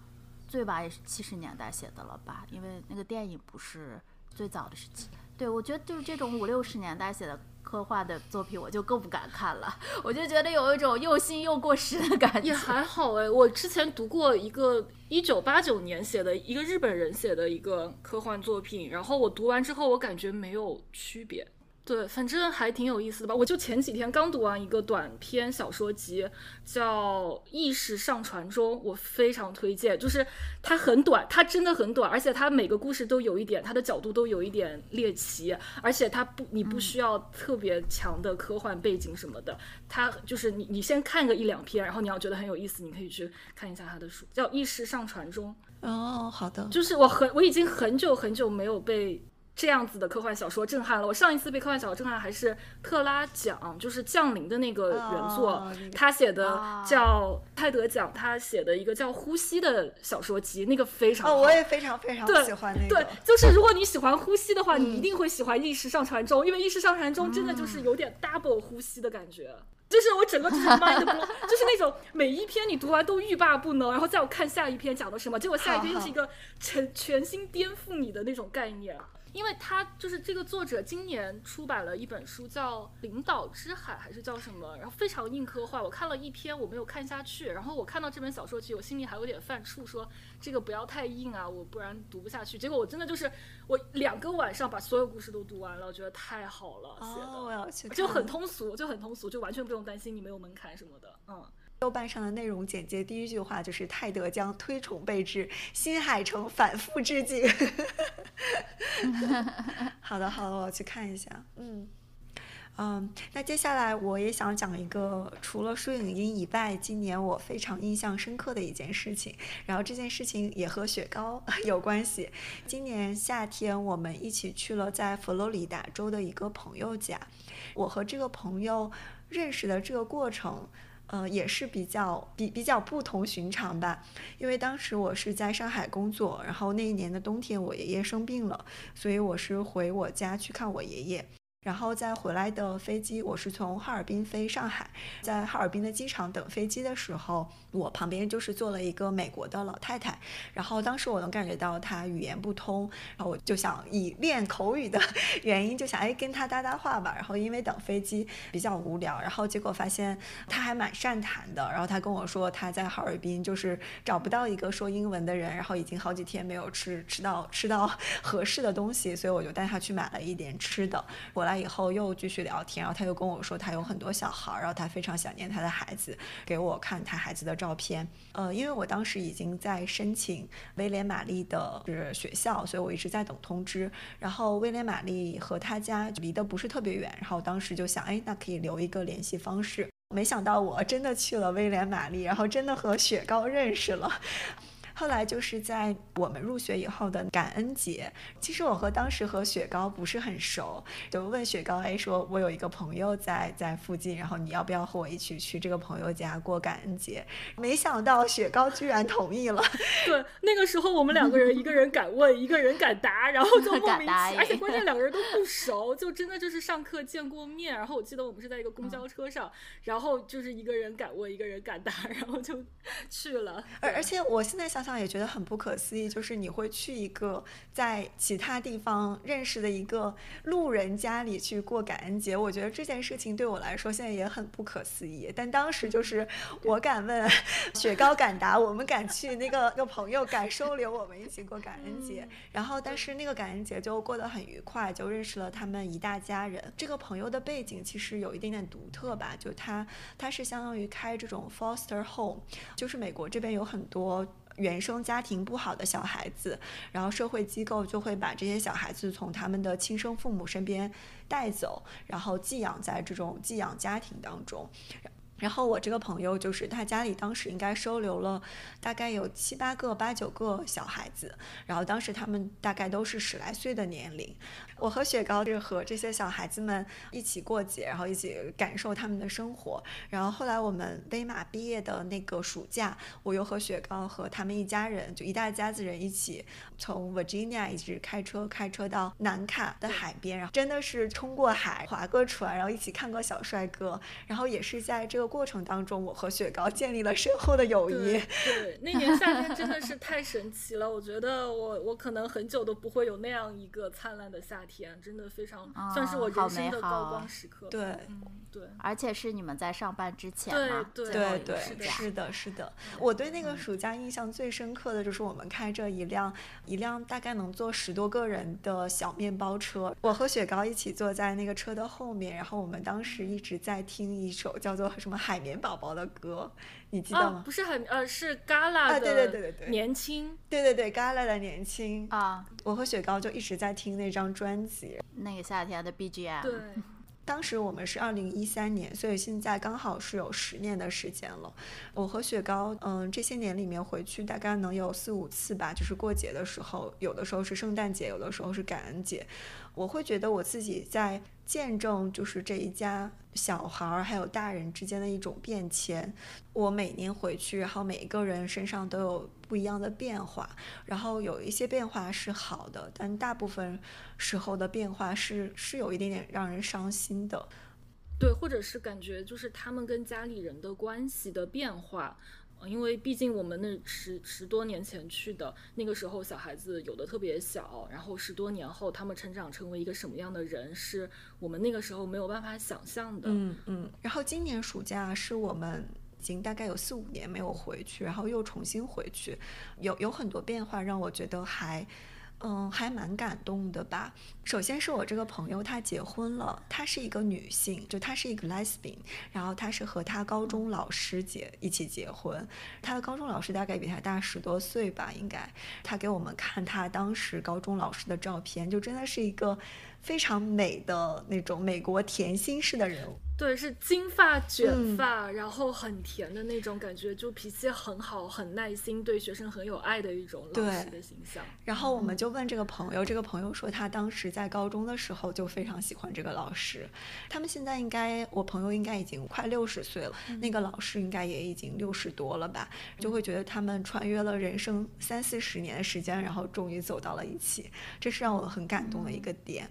最晚也是七十年代写的了吧？因为那个电影不是。最早的时期，对我觉得就是这种五六十年代写的科幻的作品，我就更不敢看了。我就觉得有一种又新又过时的感觉。也还好哎，我之前读过一个一九八九年写的一个日本人写的一个科幻作品，然后我读完之后，我感觉没有区别。对，反正还挺有意思的吧。我就前几天刚读完一个短篇小说集，叫《意识上传中》，我非常推荐。就是它很短，它真的很短，而且它每个故事都有一点，它的角度都有一点猎奇，而且它不，你不需要特别强的科幻背景什么的。它就是你，你先看个一两篇，然后你要觉得很有意思，你可以去看一下他的书，叫《意识上传中》。哦，好的。就是我很，我已经很久很久没有被。这样子的科幻小说震撼了我。上一次被科幻小说震撼还是特拉奖，就是降临的那个原作，他写的叫泰德奖，他写的一个叫《呼吸》的小说集，那个非常好。我也非常非常喜欢那个。对，就是如果你喜欢《呼吸》的话，你一定会喜欢《意识上传中》，因为《意识上传中》真的就是有点 double 呼吸的感觉，就是我整个就是 mind blow，就是那种每一篇你读完都欲罢不能，然后再我看下一篇讲的什么，结果下一篇又是一个全全新颠覆你的那种概念。因为他就是这个作者，今年出版了一本书，叫《领导之海》还是叫什么？然后非常硬科幻，我看了一篇，我没有看下去。然后我看到这本小说集，我心里还有点犯怵，说这个不要太硬啊，我不然读不下去。结果我真的就是我两个晚上把所有故事都读完了，我觉得太好了，写的就很通俗，就很通俗，就完全不用担心你没有门槛什么的，嗯。豆瓣上的内容简介第一句话就是泰德将推崇备至，新海诚反复致敬。好的，好的，我去看一下。嗯嗯，那接下来我也想讲一个除了书影音以外，今年我非常印象深刻的一件事情。然后这件事情也和雪糕 有关系。今年夏天我们一起去了在佛罗里达州的一个朋友家，我和这个朋友认识的这个过程。呃，也是比较比比较不同寻常吧，因为当时我是在上海工作，然后那一年的冬天我爷爷生病了，所以我是回我家去看我爷爷。然后在回来的飞机，我是从哈尔滨飞上海，在哈尔滨的机场等飞机的时候，我旁边就是坐了一个美国的老太太。然后当时我能感觉到她语言不通，然后我就想以练口语的 原因，就想哎跟她搭搭话吧。然后因为等飞机比较无聊，然后结果发现她还蛮善谈的。然后她跟我说她在哈尔滨就是找不到一个说英文的人，然后已经好几天没有吃吃到吃到 合适的东西，所以我就带她去买了一点吃的。我来。以后又继续聊天，然后他又跟我说他有很多小孩，然后他非常想念他的孩子，给我看他孩子的照片。呃，因为我当时已经在申请威廉玛丽的是学校，所以我一直在等通知。然后威廉玛丽和他家离得不是特别远，然后当时就想，哎，那可以留一个联系方式。没想到我真的去了威廉玛丽，然后真的和雪糕认识了。后来就是在我们入学以后的感恩节，其实我和当时和雪糕不是很熟，就问雪糕，哎，说我有一个朋友在在附近，然后你要不要和我一起去这个朋友家过感恩节？没想到雪糕居然同意了。对，那个时候我们两个人，一个人敢问，一个人敢答，然后就莫名其妙，而且 关键两个人都不熟，就真的就是上课见过面。然后我记得我们是在一个公交车上，然后就是一个人敢问，一个人敢答，然后就去了。而而且我现在想。想也觉得很不可思议，就是你会去一个在其他地方认识的一个路人家里去过感恩节，我觉得这件事情对我来说现在也很不可思议。但当时就是我敢问，雪糕敢答，我们敢去，那个那个朋友敢收留我们一起过感恩节。然后，但是那个感恩节就过得很愉快，就认识了他们一大家人。这个朋友的背景其实有一点点独特吧，就他他是相当于开这种 foster home，就是美国这边有很多。原生家庭不好的小孩子，然后社会机构就会把这些小孩子从他们的亲生父母身边带走，然后寄养在这种寄养家庭当中。然后我这个朋友就是他家里当时应该收留了大概有七八个、八九个小孩子，然后当时他们大概都是十来岁的年龄。我和雪糕是和这些小孩子们一起过节，然后一起感受他们的生活。然后后来我们威马毕业的那个暑假，我又和雪糕和他们一家人，就一大家子人一起从 Virginia 一直开车开车到南卡的海边，然后真的是冲过海、划过船，然后一起看过小帅哥。然后也是在这个过程当中，我和雪糕建立了深厚的友谊。对，那年夏天真的是太神奇了，我觉得我我可能很久都不会有那样一个灿烂的夏天。天，真的非常算是我人生的高光时刻。对，对，而且是你们在上班之前嘛？对对对，是的，是的。我对那个暑假印象最深刻的就是我们开着一辆一辆大概能坐十多个人的小面包车，我和雪糕一起坐在那个车的后面，然后我们当时一直在听一首叫做什么《海绵宝宝》的歌。你记得吗？不是很呃，是 Gala 的，对对对对对，年轻，对对对，Gala 的年轻啊，我和雪糕就一直在听那张专辑，那个夏天的 BGM。对，当时我们是二零一三年，所以现在刚好是有十年的时间了。我和雪糕，嗯，这些年里面回去大概能有四五次吧，就是过节的时候，有的时候是圣诞节，有的时候是感恩节，我会觉得我自己在。见证就是这一家小孩儿还有大人之间的一种变迁。我每年回去，然后每一个人身上都有不一样的变化，然后有一些变化是好的，但大部分时候的变化是是有一点点让人伤心的。对，或者是感觉就是他们跟家里人的关系的变化。因为毕竟我们那十十多年前去的那个时候，小孩子有的特别小，然后十多年后他们成长成为一个什么样的人，是我们那个时候没有办法想象的。嗯嗯。然后今年暑假是我们已经大概有四五年没有回去，然后又重新回去，有有很多变化，让我觉得还。嗯，还蛮感动的吧。首先是我这个朋友，她结婚了，她是一个女性，就她是一个 lesbian，然后她是和她高中老师结一起结婚，她的高中老师大概比她大十多岁吧，应该。她给我们看她当时高中老师的照片，就真的是一个非常美的那种美国甜心式的人物。对，是金发卷发，然后很甜的那种感觉，就脾气很好，很耐心，对学生很有爱的一种老师的形象。然后我们就问这个朋友，这个朋友说他当时在高中的时候就非常喜欢这个老师。他们现在应该，我朋友应该已经快六十岁了，那个老师应该也已经六十多了吧，就会觉得他们穿越了人生三四十年的时间，然后终于走到了一起，这是让我很感动的一个点。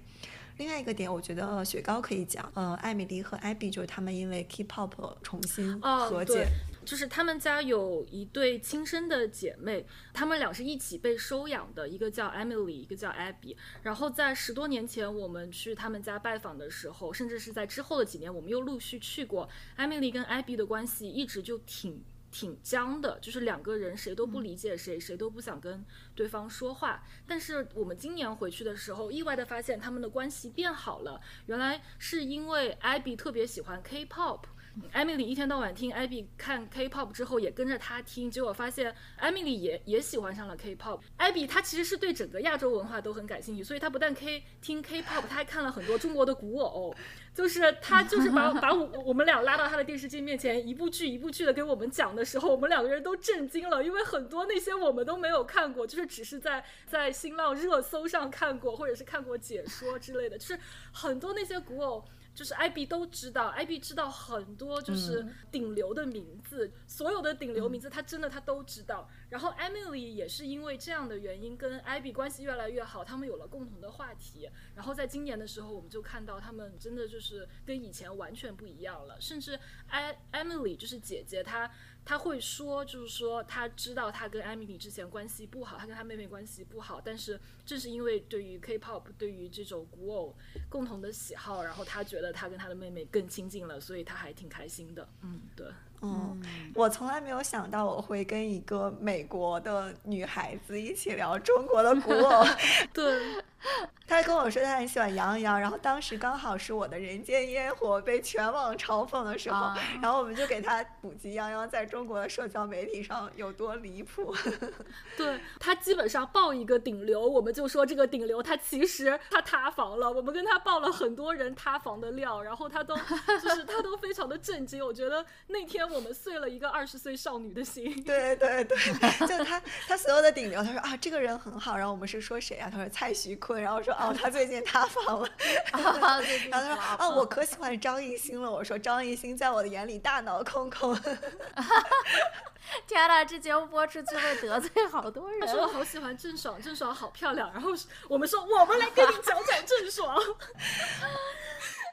另外一个点，我觉得雪糕可以讲，呃，艾米丽和艾比就是他们因为 K-pop 重新和解，就是他们家有一对亲生的姐妹，他们俩是一起被收养的，一个叫 Emily，一个叫 Abby。然后在十多年前我们去他们家拜访的时候，甚至是在之后的几年，我们又陆续去过。Emily 跟 Abby 的关系一直就挺。挺僵的，就是两个人谁都不理解谁，谁都不想跟对方说话。但是我们今年回去的时候，意外的发现他们的关系变好了。原来是因为艾比特别喜欢 K-pop，艾米丽一天到晚听艾比看 K-pop 之后，也跟着他听，结果发现艾米丽也也喜欢上了 K-pop。艾比她其实是对整个亚洲文化都很感兴趣，所以她不但 K 听 K-pop，她还看了很多中国的古偶。就是她就是把 把我我们俩拉到她的电视机面前，一部剧一部剧的给我们讲的时候，我们两个人都震惊了，因为很多那些我们都没有看过，就是只是在在新浪热搜上看过，或者是看过解说之类的，就是很多那些古偶。就是艾比都知道，艾比知道很多就是顶流的名字，所有的顶流名字他真的他都知道。然后 Emily 也是因为这样的原因跟艾比关系越来越好，他们有了共同的话题。然后在今年的时候，我们就看到他们真的就是跟以前完全不一样了，甚至艾 Emily 就是姐姐她。他会说，就是说他知道他跟艾米丽之前关系不好，他跟他妹妹关系不好，但是正是因为对于 K-pop，对于这种古偶共同的喜好，然后他觉得他跟他的妹妹更亲近了，所以他还挺开心的。嗯，对。嗯，我从来没有想到我会跟一个美国的女孩子一起聊中国的古偶。对。他跟我说他很喜欢杨洋，然后当时刚好是我的人间烟火被全网嘲讽的时候，然后我们就给他普及杨洋在中国的社交媒体上有多离谱。对他基本上报一个顶流，我们就说这个顶流他其实他塌房了。我们跟他报了很多人塌房的料，然后他都 就是他都非常的震惊。我觉得那天我们碎了一个二十岁少女的心。对对对，就他他所有的顶流，他说啊这个人很好，然后我们是说谁啊？他说蔡徐坤。然后说哦，他最近 塌房了。然后他说啊，我可喜欢张艺兴了。我说张艺兴在我的眼里大脑空空。天呐，这节目播出去会得罪好多人。他说我好喜欢郑爽，郑爽好漂亮。然后我们说我们来跟你讲讲郑爽。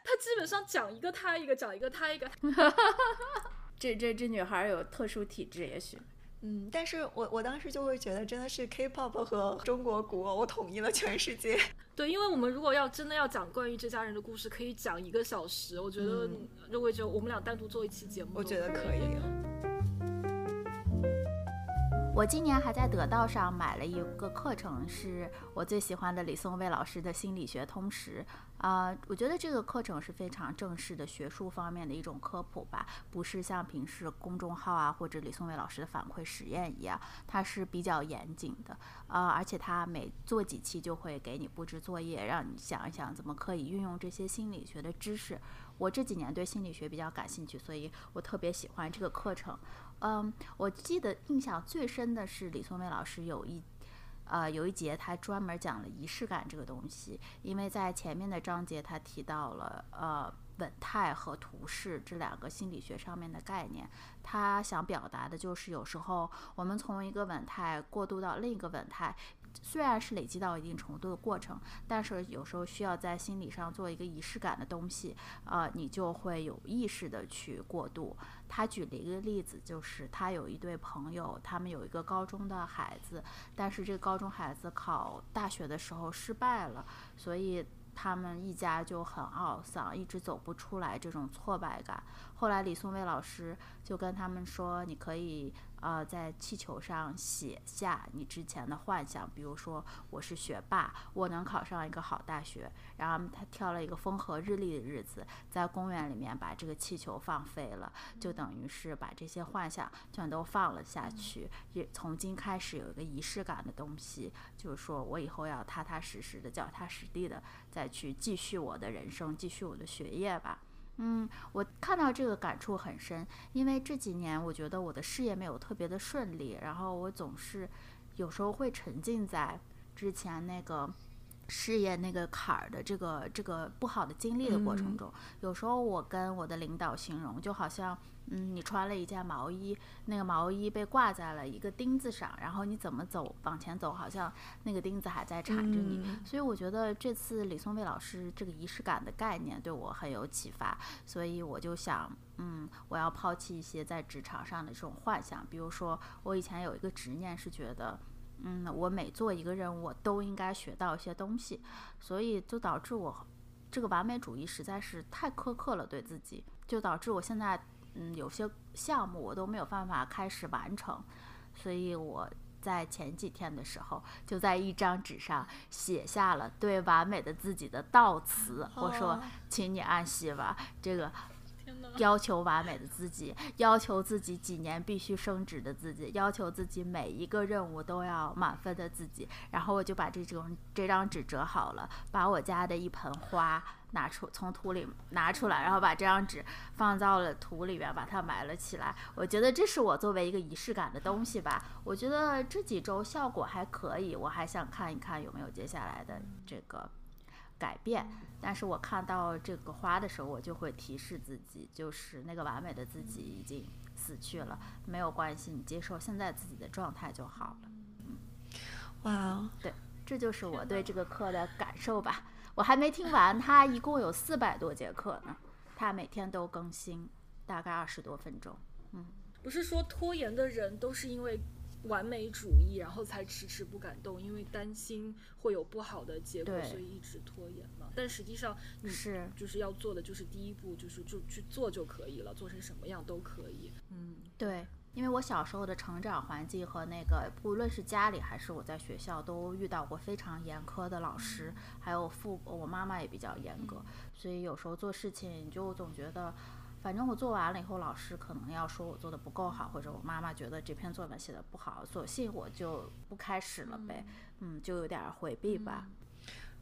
他基本上讲一个他一个，讲一个他一个。这这这女孩有特殊体质，也许。嗯，但是我我当时就会觉得，真的是 K-pop 和中国古偶统一了全世界。对，因为我们如果要真的要讲关于这家人的故事，可以讲一个小时。我觉得，如果就我们俩单独做一期节目，我觉得可以。我今年还在得到上买了一个课程，是我最喜欢的李松蔚老师的心理学通识。啊，我觉得这个课程是非常正式的学术方面的一种科普吧，不是像平时公众号啊或者李松蔚老师的反馈实验一样，它是比较严谨的。啊，而且他每做几期就会给你布置作业，让你想一想怎么可以运用这些心理学的知识。我这几年对心理学比较感兴趣，所以我特别喜欢这个课程。嗯，我记得印象最深的是李松蔚老师有一，呃，有一节他专门讲了仪式感这个东西，因为在前面的章节他提到了呃稳态和图式这两个心理学上面的概念，他想表达的就是有时候我们从一个稳态过渡到另一个稳态。虽然是累积到一定程度的过程，但是有时候需要在心理上做一个仪式感的东西，呃，你就会有意识的去过渡。他举了一个例子，就是他有一对朋友，他们有一个高中的孩子，但是这个高中孩子考大学的时候失败了，所以他们一家就很懊丧，一直走不出来这种挫败感。后来李松蔚老师就跟他们说：“你可以。”呃，在气球上写下你之前的幻想，比如说我是学霸，我能考上一个好大学。然后他挑了一个风和日丽的日子，在公园里面把这个气球放飞了，就等于是把这些幻想全都放了下去。也从今开始有一个仪式感的东西，就是说我以后要踏踏实实的、脚踏实地的再去继续我的人生，继续我的学业吧。嗯，我看到这个感触很深，因为这几年我觉得我的事业没有特别的顺利，然后我总是有时候会沉浸在之前那个。事业那个坎儿的这个这个不好的经历的过程中，有时候我跟我的领导形容，就好像，嗯，你穿了一件毛衣，那个毛衣被挂在了一个钉子上，然后你怎么走往前走，好像那个钉子还在缠着你。所以我觉得这次李松蔚老师这个仪式感的概念对我很有启发，所以我就想，嗯，我要抛弃一些在职场上的这种幻想，比如说我以前有一个执念是觉得。嗯，我每做一个任务，我都应该学到一些东西，所以就导致我这个完美主义实在是太苛刻了，对自己，就导致我现在嗯有些项目我都没有办法开始完成，所以我在前几天的时候就在一张纸上写下了对完美的自己的悼词，我说，请你安息吧，这个。要求完美的自己，要求自己几年必须升职的自己，要求自己每一个任务都要满分的自己。然后我就把这种这张纸折好了，把我家的一盆花拿出从土里拿出来，然后把这张纸放到了土里边，把它埋了起来。我觉得这是我作为一个仪式感的东西吧。我觉得这几周效果还可以，我还想看一看有没有接下来的这个。改变，但是我看到这个花的时候，我就会提示自己，就是那个完美的自己已经死去了，没有关系，你接受现在自己的状态就好了。嗯，哇，对，这就是我对这个课的感受吧。我还没听完，它一共有四百多节课呢，它每天都更新，大概二十多分钟。嗯，不是说拖延的人都是因为。完美主义，然后才迟迟不敢动，因为担心会有不好的结果，所以一直拖延嘛。但实际上，你是就是要做的就是第一步，就是就去做就可以了，做成什么样都可以。嗯，对，因为我小时候的成长环境和那个，不论是家里还是我在学校，都遇到过非常严苛的老师，还有父，我妈妈也比较严格，所以有时候做事情你就总觉得。反正我做完了以后，老师可能要说我做的不够好，或者我妈妈觉得这篇作文写的不好，索性我就不开始了呗，嗯，就有点回避吧。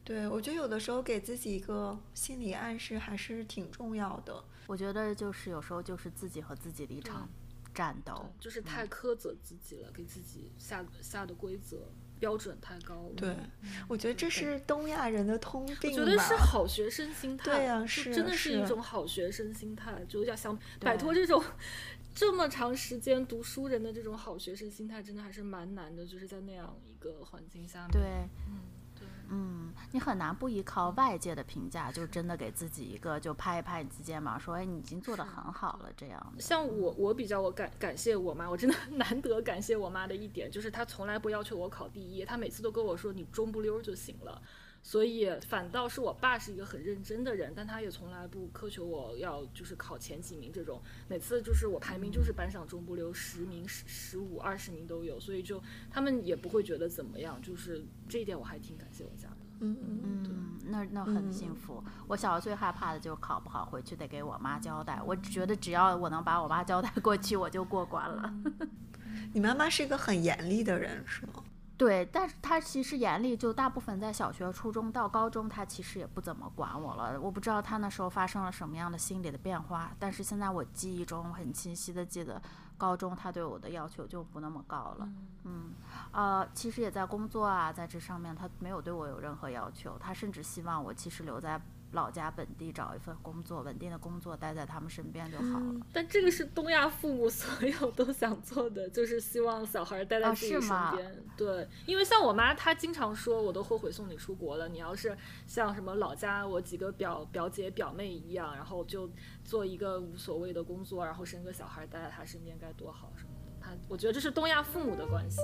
对，我觉得有的时候给自己一个心理暗示还是挺重要的。我觉得就是有时候就是自己和自己的一场战斗，就是太苛责自己了，给自己下下的规则。标准太高了。对，我觉得这是东亚人的通病。我觉得是好学生心态。对呀，是真的是一种好学生心态，就要想摆脱这种这么长时间读书人的这种好学生心态，真的还是蛮难的。就是在那样一个环境下面。对，嗯。嗯，你很难不依靠外界的评价，就真的给自己一个，就拍一拍你自己肩膀，说，哎，你已经做得很好了，这样。像我，我比较我感感谢我妈，我真的难得感谢我妈的一点，就是她从来不要求我考第一，她每次都跟我说你中不溜就行了。所以反倒是我爸是一个很认真的人，但他也从来不苛求我要就是考前几名这种。每次就是我排名就是班上中不溜，十名、十十五、二十名都有，所以就他们也不会觉得怎么样。就是这一点我还挺感谢我家的。嗯嗯嗯，那那很幸福。我小时候最害怕的就是考不好，回去得给我妈交代。我觉得只要我能把我妈交代过去，我就过关了。你妈妈是一个很严厉的人，是吗？对，但是他其实严厉，就大部分在小学、初中到高中，他其实也不怎么管我了。我不知道他那时候发生了什么样的心理的变化，但是现在我记忆中很清晰的记得，高中他对我的要求就不那么高了。嗯，呃，其实也在工作啊，在这上面他没有对我有任何要求，他甚至希望我其实留在。老家本地找一份工作，稳定的工作，待在他们身边就好了。但这个是东亚父母所有 都想做的，就是希望小孩待在自己身边。对，因为像我妈，她经常说，我都后悔送你出国了。你要是像什么老家我几个表表姐表妹一样，然后就做一个无所谓的工作，然后生个小孩待在他身边该多好什么的。她，我觉得这是东亚父母的关系。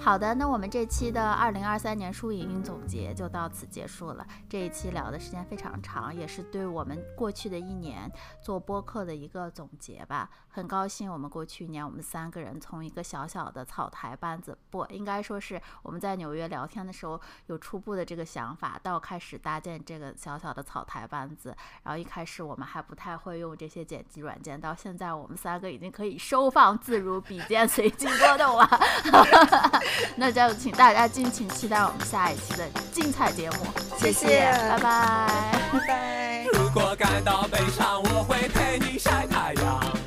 好的，那我们这期的二零二三年书影音总结就到此结束了。这一期聊的时间非常长，也是对我们过去的一年做播客的一个总结吧。很高兴我们过去一年，我们三个人从一个小小的草台班子，不应该说是我们在纽约聊天的时候有初步的这个想法，到开始搭建这个小小的草台班子。然后一开始我们还不太会用这些剪辑软件，到现在我们三个已经可以收放自如，比肩随机波动了。那就请大家敬请期待我们下一期的精彩节目，谢谢，拜拜，拜拜。如果感到悲伤，我会陪你晒太阳。